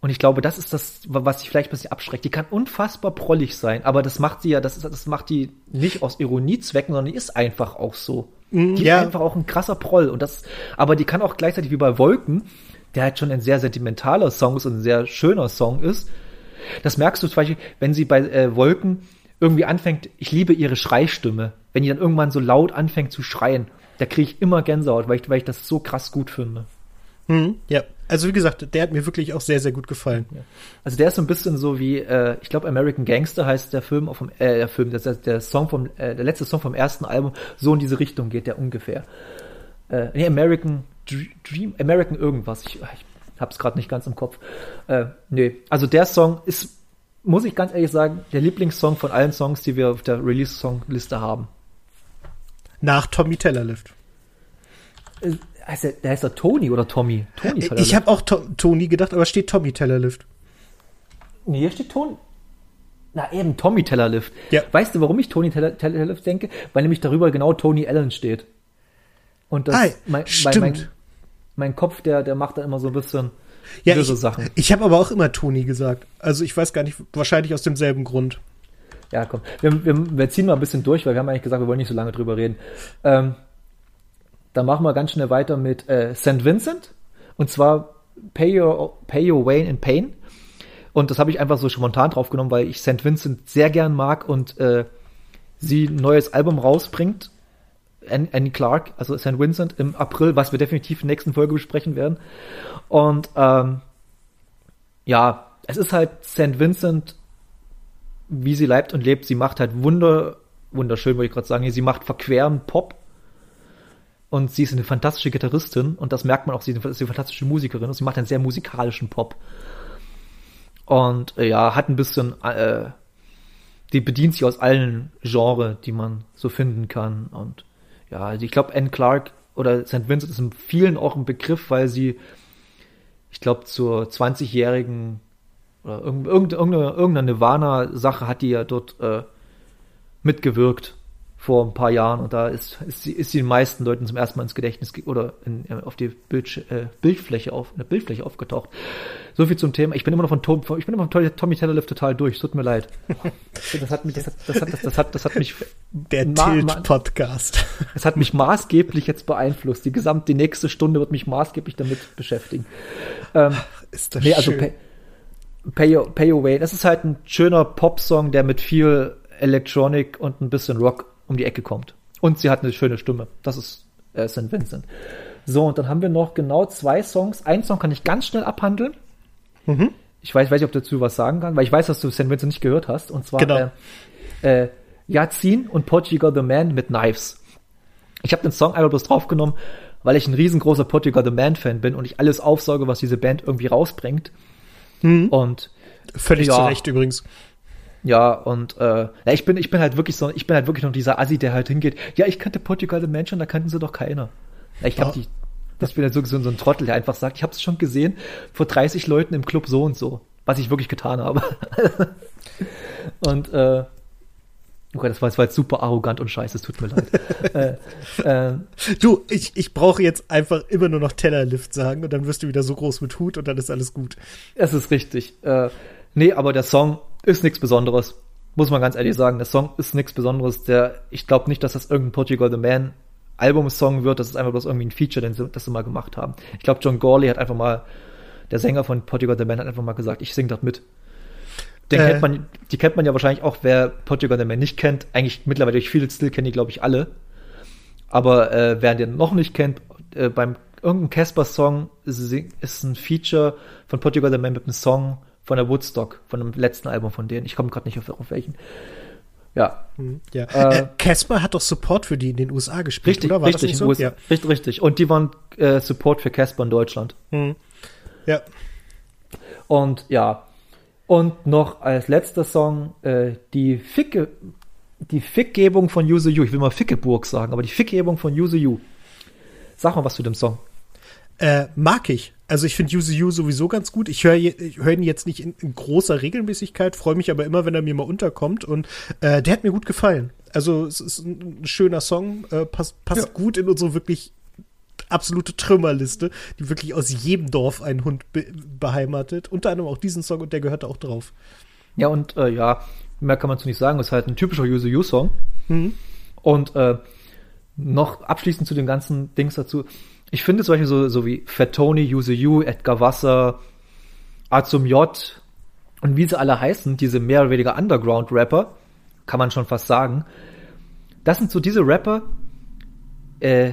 Und ich glaube, das ist das, was sich vielleicht ein bisschen abschreckt. Die kann unfassbar prollig sein, aber das macht sie ja, das, ist, das macht die nicht aus Ironiezwecken, sondern die ist einfach auch so. Mm, die ja. ist einfach auch ein krasser Proll. Und das, aber die kann auch gleichzeitig wie bei Wolken, der halt schon ein sehr sentimentaler Song ist und ein sehr schöner Song ist. Das merkst du zum Beispiel, wenn sie bei äh, Wolken irgendwie anfängt, ich liebe ihre Schreistimme, wenn die dann irgendwann so laut anfängt zu schreien, da kriege ich immer Gänsehaut, weil ich, weil ich das so krass gut finde. Hm, ja, also wie gesagt, der hat mir wirklich auch sehr, sehr gut gefallen. Ja. Also der ist so ein bisschen so wie, äh, ich glaube, American Gangster heißt der Film, auf dem, äh, der Film, ist der Song vom, äh, der letzte Song vom ersten Album, so in diese Richtung geht der ungefähr. Äh, nee, American Dream, American irgendwas. Ich, ich hab's gerade nicht ganz im Kopf. Äh, nee, also der Song ist, muss ich ganz ehrlich sagen, der Lieblingssong von allen Songs, die wir auf der Release-Song-Liste haben. Nach Tommy Tellerlift. Äh, heißt der, der heißt der Tony oder Tommy? Tony Tellerlift. Ich habe auch to Tony gedacht, aber steht Tommy Tellerlift. Nee, hier steht Tony. Na eben, Tommy Tellerlift. Ja. Weißt du, warum ich Tony Teller, Tellerlift denke? Weil nämlich darüber genau Tony Allen steht. Und das, ah, mein, stimmt. Mein, mein, Kopf, der, der macht da immer so ein bisschen ja, böse ich, Sachen. Ich habe aber auch immer Tony gesagt. Also ich weiß gar nicht, wahrscheinlich aus demselben Grund. Ja, komm. Wir, wir, wir ziehen mal ein bisschen durch, weil wir haben eigentlich gesagt, wir wollen nicht so lange drüber reden. Ähm, dann machen wir ganz schnell weiter mit äh, St. Vincent. Und zwar Pay Your, Pay Your Way in Pain. Und das habe ich einfach so spontan draufgenommen, weil ich St. Vincent sehr gern mag und äh, sie ein neues Album rausbringt. Annie Clark, also St. Vincent im April, was wir definitiv in der nächsten Folge besprechen werden. Und ähm, ja, es ist halt St. Vincent, wie sie leibt und lebt. Sie macht halt wunder, wunderschön, wollte ich gerade sagen. Sie macht verqueren Pop. Und sie ist eine fantastische Gitarristin und das merkt man auch, sie ist eine fantastische Musikerin und sie macht einen sehr musikalischen Pop. Und äh, ja, hat ein bisschen, äh, die bedient sich aus allen Genres, die man so finden kann. Und ja, also ich glaube, Anne Clark oder St. Vincent ist in vielen auch ein Begriff, weil sie, ich glaube, zur 20-jährigen oder irgendeine, irgendeine Nirvana-Sache hat die ja dort äh, mitgewirkt vor ein paar Jahren und da ist, ist, sie, ist sie den meisten Leuten zum ersten Mal ins Gedächtnis oder in, äh, auf die Bild, äh, Bildfläche auf, in der Bildfläche aufgetaucht. So viel zum Thema. Ich bin immer noch von Tom, ich bin immer von Tommy Tellerlift total durch. Tut mir leid. Das hat mich, das hat, das hat, das hat, das hat mich. Der Tilt-Podcast. Es hat mich maßgeblich jetzt beeinflusst. Die gesamte, die nächste Stunde wird mich maßgeblich damit beschäftigen. Ähm, ist das nee, also Pay, Pay, Pay Your Way. Das ist halt ein schöner Pop-Song, der mit viel Electronic und ein bisschen Rock um die Ecke kommt. Und sie hat eine schöne Stimme. Das ist äh, St. Vincent. So, und dann haben wir noch genau zwei Songs. Ein Song kann ich ganz schnell abhandeln. Mhm. Ich weiß, weiß nicht, ob du dazu was sagen kann, weil ich weiß, dass du St. Vincent nicht gehört hast. Und zwar genau. äh, äh, Yazin und Portugal the Man mit Knives. Ich habe den Song einfach bloß draufgenommen, weil ich ein riesengroßer Portugal the Man Fan bin und ich alles aufsauge, was diese Band irgendwie rausbringt. Mhm. Und völlig ja, zu Recht übrigens. Ja, und äh, ja, ich bin, ich bin halt wirklich so, ich bin halt wirklich noch dieser Assi, der halt hingeht. Ja, ich kannte Portugal the Mansion, da kannten sie doch keiner. Ja, ich hab ja. die, das bin halt so, so, ein Trottel, der einfach sagt, ich hab's schon gesehen vor 30 Leuten im Club so und so, was ich wirklich getan habe. und äh, Oh Gott, das war, das war jetzt super arrogant und scheiße, es tut mir leid. äh, äh, du, ich, ich brauche jetzt einfach immer nur noch Tellerlift sagen und dann wirst du wieder so groß mit Hut und dann ist alles gut. Es ist richtig. Äh, nee, aber der Song ist nichts Besonderes. Muss man ganz ehrlich sagen. Der Song ist nichts Besonderes. Der, ich glaube nicht, dass das irgendein Portugal the Man Album-Song wird. Das ist einfach bloß irgendwie ein Feature, den sie, das sie mal gemacht haben. Ich glaube, John Gorley hat einfach mal, der Sänger von Portugal the Man hat einfach mal gesagt, ich sing das mit. Den äh. kennt man, die kennt man ja wahrscheinlich auch, wer Portugal the Man nicht kennt. Eigentlich mittlerweile durch viele Still kennen die, glaube ich, alle. Aber äh, wer den noch nicht kennt, äh, beim irgendein Casper-Song ist, ist ein Feature von Portugal the Man mit einem Song von der Woodstock, von dem letzten Album von denen. Ich komme gerade nicht auf, auf welchen. Ja. Hm, ja. Äh, Casper äh, hat doch Support für die in den USA gespielt, richtig, oder? War richtig, das so? ja. richtig, richtig. Und die waren äh, Support für Casper in Deutschland. Hm. Ja. Und ja. Und noch als letzter Song äh, die Ficke, die Fickgebung von Use You. Ich will mal Fickeburg sagen, aber die Fickgebung von Use You. Sag mal was zu dem Song. Äh, mag ich. Also ich finde Use You sowieso ganz gut. Ich höre hör ihn jetzt nicht in, in großer Regelmäßigkeit, freue mich aber immer, wenn er mir mal unterkommt. Und äh, der hat mir gut gefallen. Also es ist ein schöner Song, äh, passt, passt ja. gut in unsere wirklich absolute Trümmerliste, die wirklich aus jedem Dorf einen Hund be beheimatet. Unter anderem auch diesen Song und der gehört auch drauf. Ja, und äh, ja, mehr kann man zu nicht sagen. Es ist halt ein typischer Use You-Song. Mhm. Und äh, noch abschließend zu dem ganzen Dings dazu ich finde zum Beispiel so, so wie Fat Tony, Use You, Edgar Wasser, Azum J und wie sie alle heißen, diese mehr oder weniger Underground-Rapper, kann man schon fast sagen, das sind so diese Rapper, äh,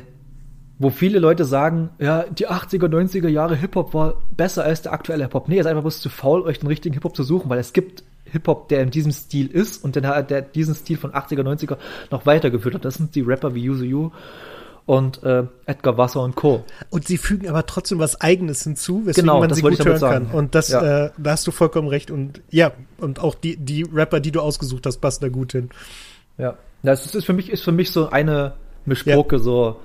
wo viele Leute sagen, ja, die 80er, 90er Jahre Hip-Hop war besser als der aktuelle Hip-Hop. Nee, ist einfach bloß zu faul, euch den richtigen Hip-Hop zu suchen, weil es gibt Hip-Hop, der in diesem Stil ist und der, der diesen Stil von 80er, 90er noch weitergeführt hat. Das sind die Rapper wie Use You und äh, Edgar Wasser und Co. Und sie fügen aber trotzdem was Eigenes hinzu, weswegen genau, man sie gut hören kann. Und das, ja. äh, da hast du vollkommen recht. Und ja, und auch die, die Rapper, die du ausgesucht hast, passen da gut hin. Ja, das ist für mich, ist für mich so eine Mischbroke, ja. so.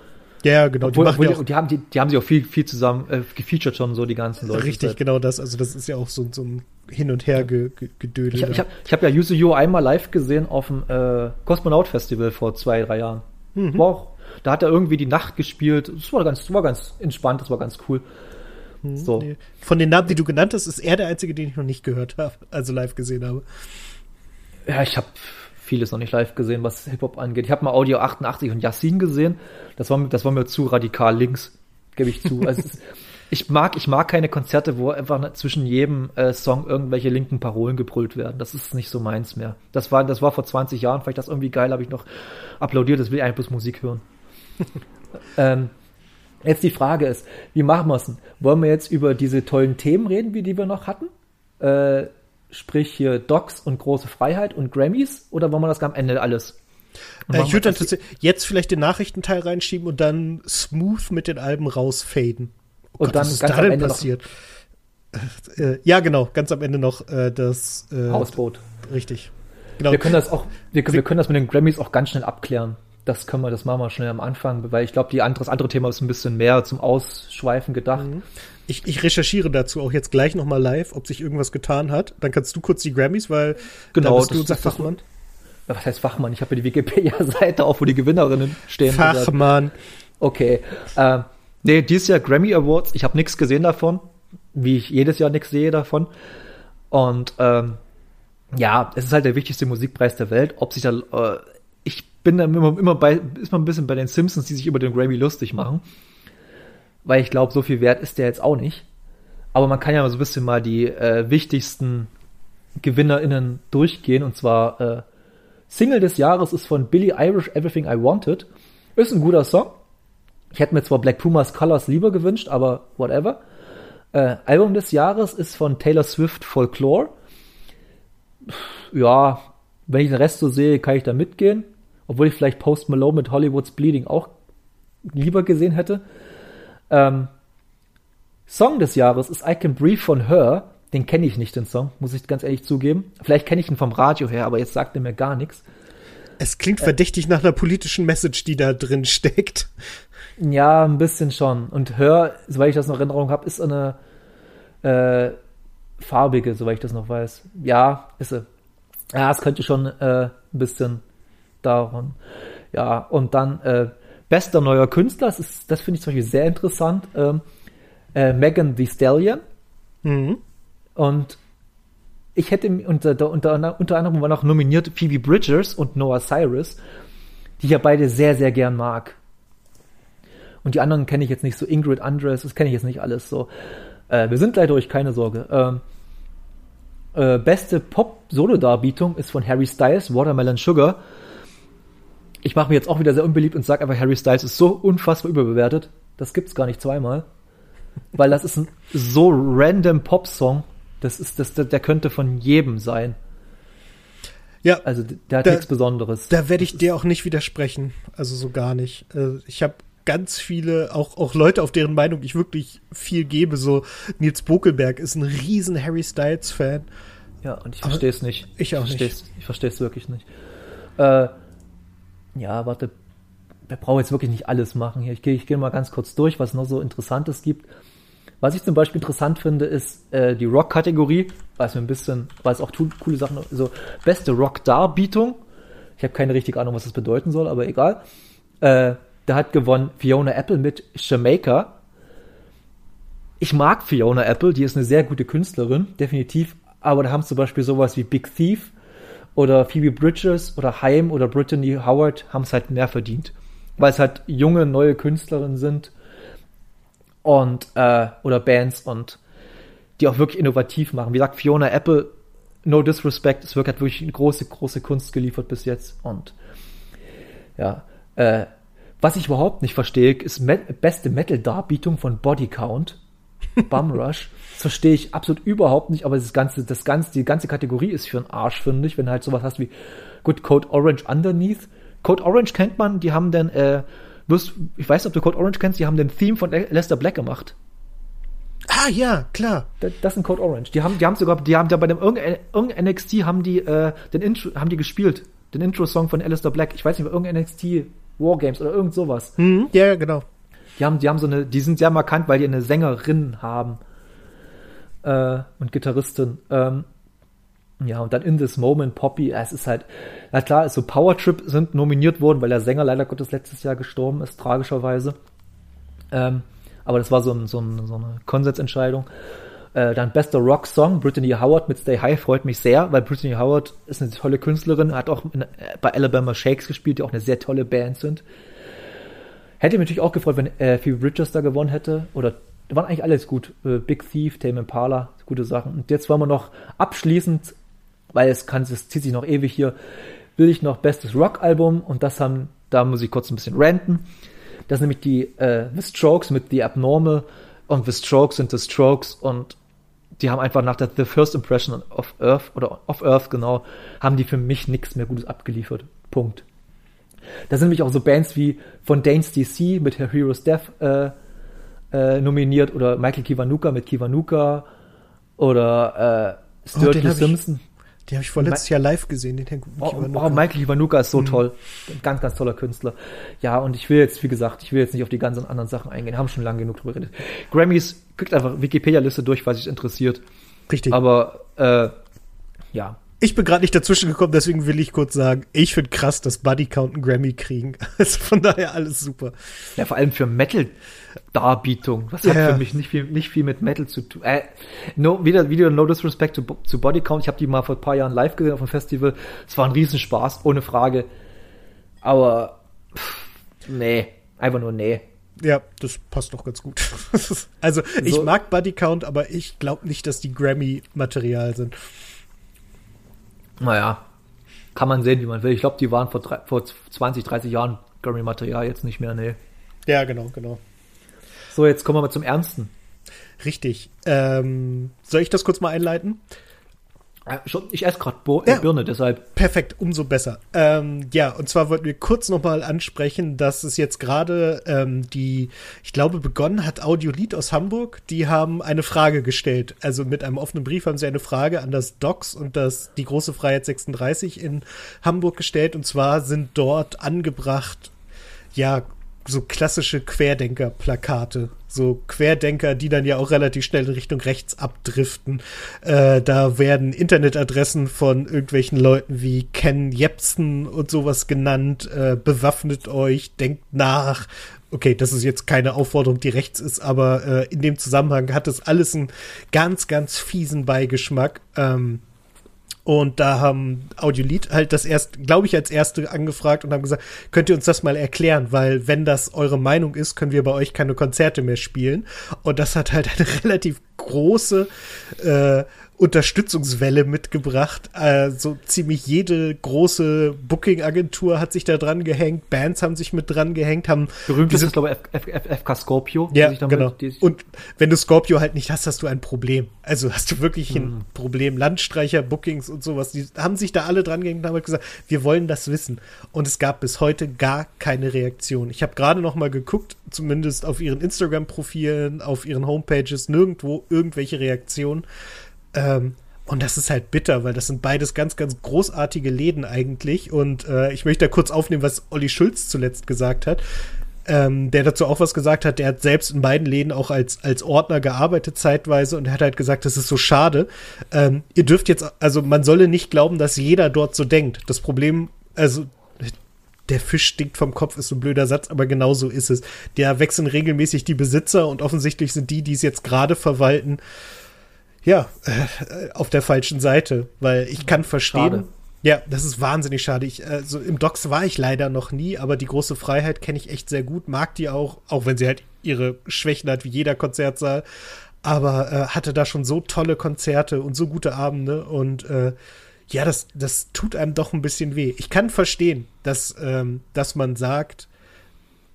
Ja, genau. Obwohl, die, obwohl, die, die, haben, die, die haben sich auch viel, viel zusammen äh, gefeatured schon, so die ganzen Leute. Richtig, genau das. Also das ist ja auch so, so ein Hin- und Her ge, ge, gedödel. Ich, ich habe ich hab ja Yuzu Yo einmal live gesehen auf dem äh, Kosmonaut Festival vor zwei, drei Jahren. Mhm. War auch da hat er irgendwie die Nacht gespielt. Das war ganz, das war ganz entspannt, das war ganz cool. Hm, so. Nee. Von den Namen, die du genannt hast, ist er der einzige, den ich noch nicht gehört habe, also live gesehen habe. Ja, ich habe vieles noch nicht live gesehen, was Hip-Hop angeht. Ich habe mal Audio 88 und Yassin gesehen. Das war, das war mir zu radikal links, gebe ich zu. Also ist, ich mag, ich mag keine Konzerte, wo einfach zwischen jedem äh, Song irgendwelche linken Parolen gebrüllt werden. Das ist nicht so meins mehr. Das war, das war vor 20 Jahren, vielleicht das irgendwie geil, habe ich noch applaudiert, das will ich eigentlich bloß Musik hören. ähm, jetzt die Frage ist, wie machen wir es denn? Wollen wir jetzt über diese tollen Themen reden, wie die wir noch hatten? Äh, sprich hier Docs und große Freiheit und Grammys oder wollen wir das am Ende alles? Äh, ich würde dann jetzt vielleicht den Nachrichtenteil reinschieben und dann smooth mit den Alben rausfaden. Oh und Gott, dann was ist ganz da denn passiert? Äh, äh, ja, genau, ganz am Ende noch äh, das äh, Hausboot. Richtig. Genau. Wir können das auch, wir, wir können das mit den Grammys auch ganz schnell abklären das können wir, das machen wir schnell am Anfang, weil ich glaube, die andere, das andere Thema ist ein bisschen mehr zum Ausschweifen gedacht. Mhm. Ich, ich recherchiere dazu auch jetzt gleich nochmal live, ob sich irgendwas getan hat. Dann kannst du kurz die Grammys, weil genau, da bist du unser Fachmann. Das, was heißt Fachmann? Ich habe ja die Wikipedia-Seite auf, wo die Gewinnerinnen stehen. Fachmann. Okay. Äh, nee, dieses Jahr Grammy Awards. Ich habe nichts gesehen davon, wie ich jedes Jahr nichts sehe davon. Und ähm, ja, es ist halt der wichtigste Musikpreis der Welt. Ob sich da äh, bin dann immer, immer bei, ist man ein bisschen bei den Simpsons, die sich über den Grammy lustig machen. Weil ich glaube, so viel wert ist der jetzt auch nicht. Aber man kann ja so ein bisschen mal die äh, wichtigsten GewinnerInnen durchgehen. Und zwar äh, Single des Jahres ist von Billy Irish Everything I Wanted. Ist ein guter Song. Ich hätte mir zwar Black Pumas Colors lieber gewünscht, aber whatever. Äh, Album des Jahres ist von Taylor Swift Folklore. Ja, wenn ich den Rest so sehe, kann ich da mitgehen obwohl ich vielleicht Post Malone mit Hollywood's Bleeding auch lieber gesehen hätte. Ähm, Song des Jahres ist I Can Breathe von Her. Den kenne ich nicht, den Song, muss ich ganz ehrlich zugeben. Vielleicht kenne ich ihn vom Radio her, aber jetzt sagt er mir gar nichts. Es klingt äh, verdächtig nach einer politischen Message, die da drin steckt. Ja, ein bisschen schon. Und Her, soweit ich das noch in Erinnerung habe, ist eine äh, farbige, soweit ich das noch weiß. Ja, ist sie. Ja, es könnte schon äh, ein bisschen daran. Ja, und dann äh, bester neuer Künstler, das, ist, das finde ich zum Beispiel sehr interessant. Ähm, äh, Megan Thee Stallion. Mhm. Und ich hätte unter, unter, unter anderem war noch nominiert Phoebe Bridgers und Noah Cyrus, die ich ja beide sehr, sehr gern mag. Und die anderen kenne ich jetzt nicht so. Ingrid Andres, das kenne ich jetzt nicht alles so. Äh, wir sind leider durch, keine Sorge. Ähm, äh, beste Pop-Solo-Darbietung ist von Harry Styles, Watermelon Sugar ich mache mir jetzt auch wieder sehr unbeliebt und sage einfach, Harry Styles ist so unfassbar überbewertet. Das gibt's gar nicht zweimal. Weil das ist ein so random Pop-Song. Das ist, das, der könnte von jedem sein. Ja. Also der hat da, nichts Besonderes. Da werde ich dir auch nicht widersprechen. Also so gar nicht. Äh, ich habe ganz viele, auch, auch Leute, auf deren Meinung ich wirklich viel gebe. So Nils Bokelberg ist ein riesen Harry Styles-Fan. Ja, und ich verstehe es nicht. Ich auch ich nicht. Ich verstehe es wirklich nicht. Äh, ja, warte, wir brauchen jetzt wirklich nicht alles machen hier. Ich gehe ich geh mal ganz kurz durch, was noch so Interessantes gibt. Was ich zum Beispiel interessant finde, ist äh, die Rock-Kategorie, weil es mir ein bisschen, weil es auch coole Sachen, so beste Rock-Darbietung. Ich habe keine richtige Ahnung, was das bedeuten soll, aber egal. Äh, da hat gewonnen Fiona Apple mit Jamaica. Ich mag Fiona Apple, die ist eine sehr gute Künstlerin, definitiv. Aber da haben zum Beispiel sowas wie Big Thief oder Phoebe Bridges oder Haim oder Brittany Howard haben es halt mehr verdient. Weil es halt junge, neue Künstlerinnen sind und äh, oder Bands und die auch wirklich innovativ machen. Wie gesagt, Fiona Apple, no disrespect, es wird halt wirklich eine große, große Kunst geliefert bis jetzt. Und ja, äh, was ich überhaupt nicht verstehe, ist me beste Metal-Darbietung von Body Count. Bum Rush. Das verstehe ich absolut überhaupt nicht, aber das ganze, das ganze, die ganze Kategorie ist für einen Arsch, finde ich, wenn du halt sowas hast wie Good Code Orange Underneath. Code Orange kennt man, die haben dann äh, wirst, ich weiß nicht, ob du Code Orange kennst, die haben den Theme von Lester Black gemacht. Ah ja, klar. Das, das ist ein Code Orange. Die haben, die haben sogar, die haben da bei dem irgendein, irgendein NXT haben die äh, den Intro, haben die gespielt, den Intro-Song von Alistair Black. Ich weiß nicht, irgendein NXT Wargames oder irgend sowas. Mhm, ja, genau. Die haben, die haben so eine, die sind sehr markant, weil die eine Sängerin haben äh, und Gitarristin. Ähm, ja, und dann In This Moment, Poppy, es ist halt, na klar, so Power Trip sind nominiert worden, weil der Sänger leider Gottes letztes Jahr gestorben ist, tragischerweise. Ähm, aber das war so, ein, so, ein, so eine Konsensentscheidung. Äh, dann bester Rock-Song, Brittany Howard mit Stay High, freut mich sehr, weil Brittany Howard ist eine tolle Künstlerin, hat auch in, bei Alabama Shakes gespielt, die auch eine sehr tolle Band sind. Hätte mich natürlich auch gefreut, wenn äh, Phoebe Bridges da gewonnen hätte. Oder waren eigentlich alles gut. Äh, Big Thief, Tame Impala, gute Sachen. Und jetzt wollen wir noch abschließend weil es kann, es zieht sich noch ewig hier, will ich noch bestes Rock-Album und das haben, da muss ich kurz ein bisschen ranten. Das ist nämlich die äh, The Strokes mit The Abnormal und The Strokes sind The Strokes und die haben einfach nach der The First Impression of Earth oder of Earth genau, haben die für mich nichts mehr Gutes abgeliefert. Punkt. Da sind nämlich auch so Bands wie von Danes DC mit Her Hero's Death äh, äh, nominiert oder Michael Kiwanuka mit Kiwanuka oder äh, Sturgill oh, Simpson. Die habe ich vorletztes Jahr live gesehen, den Herrn oh, Kiwanuka. Oh, Michael Kiwanuka ist so mhm. toll. Ganz, ganz toller Künstler. Ja, und ich will jetzt, wie gesagt, ich will jetzt nicht auf die ganzen anderen Sachen eingehen. Haben schon lange genug drüber geredet. Grammys, kriegt einfach Wikipedia-Liste durch, was sich interessiert. Richtig. Aber, äh, ja, ich bin gerade nicht dazwischen gekommen, deswegen will ich kurz sagen, ich finde krass, dass Buddy Count einen Grammy kriegen. Also von daher alles super. Ja, vor allem für Metal-Darbietung. Das hat ja. für mich nicht viel, nicht viel mit Metal zu tun. Äh, no, wieder, wieder no disrespect zu, zu Body Count. Ich habe die mal vor ein paar Jahren live gesehen auf dem Festival. Es war ein Riesenspaß, ohne Frage. Aber, pff, nee, einfach nur nee. Ja, das passt doch ganz gut. also, ich so. mag Buddy Count, aber ich glaube nicht, dass die Grammy-Material sind. Naja, kann man sehen, wie man will. Ich glaube, die waren vor, vor 20, 30 Jahren Grammy-Material, jetzt nicht mehr, nee. Ja, genau, genau. So, jetzt kommen wir mal zum Ernsten. Richtig. Ähm, soll ich das kurz mal einleiten? Äh, ich esse gerade ja, Birne, deshalb. Perfekt, umso besser. Ähm, ja, und zwar wollten wir kurz nochmal ansprechen, dass es jetzt gerade ähm, die, ich glaube, begonnen hat Audiolied aus Hamburg. Die haben eine Frage gestellt. Also mit einem offenen Brief haben sie eine Frage an das DOCS und das die große Freiheit 36 in Hamburg gestellt. Und zwar sind dort angebracht, ja, so klassische Querdenker-Plakate. So Querdenker, die dann ja auch relativ schnell in Richtung rechts abdriften. Äh, da werden Internetadressen von irgendwelchen Leuten wie Ken Jepsen und sowas genannt. Äh, bewaffnet euch, denkt nach. Okay, das ist jetzt keine Aufforderung, die rechts ist, aber äh, in dem Zusammenhang hat es alles einen ganz, ganz fiesen Beigeschmack. Ähm, und da haben Audiolied halt das erst, glaube ich, als erste angefragt und haben gesagt, könnt ihr uns das mal erklären, weil wenn das eure Meinung ist, können wir bei euch keine Konzerte mehr spielen. Und das hat halt eine relativ große äh, Unterstützungswelle mitgebracht. Also ziemlich jede große Booking-Agentur hat sich da dran gehängt, Bands haben sich mit dran gehängt, haben. Berühmt ist, glaube ich, FK Scorpio. Ja, genau. Und wenn du Scorpio halt nicht hast, hast du ein Problem. Also hast du wirklich ein mhm. Problem. Landstreicher, Bookings und sowas, die haben sich da alle dran gehängt und haben halt gesagt, wir wollen das wissen. Und es gab bis heute gar keine Reaktion. Ich habe gerade noch mal geguckt, zumindest auf ihren Instagram-Profilen, auf ihren Homepages, nirgendwo irgendwelche Reaktionen. Ähm, und das ist halt bitter, weil das sind beides ganz, ganz großartige Läden eigentlich. Und äh, ich möchte da kurz aufnehmen, was Olli Schulz zuletzt gesagt hat. Ähm, der dazu auch was gesagt hat, der hat selbst in beiden Läden auch als, als Ordner gearbeitet zeitweise und hat halt gesagt, das ist so schade. Ähm, ihr dürft jetzt, also man solle nicht glauben, dass jeder dort so denkt. Das Problem, also der Fisch stinkt vom Kopf, ist so ein blöder Satz, aber genau so ist es. Der wechseln regelmäßig die Besitzer und offensichtlich sind die, die es jetzt gerade verwalten, ja, äh, auf der falschen Seite, weil ich kann verstehen. Schade. Ja, das ist wahnsinnig schade. Ich, also im Docs war ich leider noch nie, aber die große Freiheit kenne ich echt sehr gut, mag die auch, auch wenn sie halt ihre Schwächen hat, wie jeder Konzertsaal. Aber äh, hatte da schon so tolle Konzerte und so gute Abende und äh, ja, das, das tut einem doch ein bisschen weh. Ich kann verstehen, dass, ähm, dass man sagt,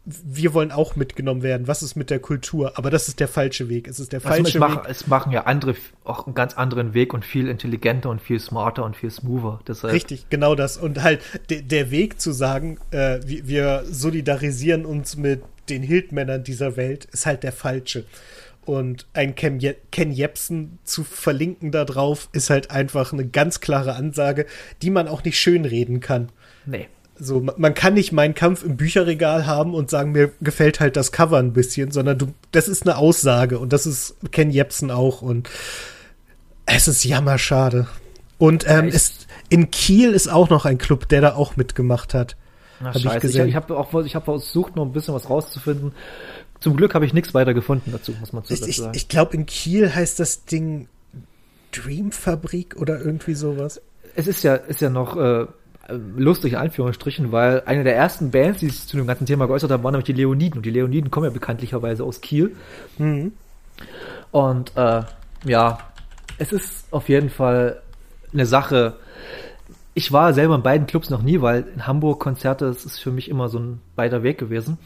wir wollen auch mitgenommen werden. Was ist mit der Kultur? Aber das ist der falsche Weg. Es ist der falsche also es Weg. es machen ja andere auch einen ganz anderen Weg und viel intelligenter und viel smarter und viel smoother. Deshalb. Richtig, genau das. Und halt de der Weg zu sagen, äh, wir, wir solidarisieren uns mit den Hildmännern dieser Welt, ist halt der falsche. Und ein Ken, Je Ken Jebsen zu verlinken da drauf, ist halt einfach eine ganz klare Ansage, die man auch nicht schönreden kann. Nee. So, man kann nicht meinen Kampf im Bücherregal haben und sagen, mir gefällt halt das Cover ein bisschen, sondern du, das ist eine Aussage und das ist Ken Jebsen auch und es ist jammerschade. Und ähm, ja, es, in Kiel ist auch noch ein Club, der da auch mitgemacht hat. Ach, hab scheiße. Ich, gesehen. ich habe auch ich hab versucht, noch ein bisschen was rauszufinden. Zum Glück habe ich nichts weiter gefunden dazu, muss man zu ich, sagen. Ich, ich glaube, in Kiel heißt das Ding Dreamfabrik oder irgendwie sowas. Es ist ja, ist ja noch äh, lustig, Anführungsstrichen, weil eine der ersten Bands, die sich zu dem ganzen Thema geäußert haben, waren nämlich die Leoniden. Und die Leoniden kommen ja bekanntlicherweise aus Kiel. Mhm. Und äh, ja, es ist auf jeden Fall eine Sache. Ich war selber in beiden Clubs noch nie, weil in Hamburg Konzerte, das ist für mich immer so ein weiter Weg gewesen.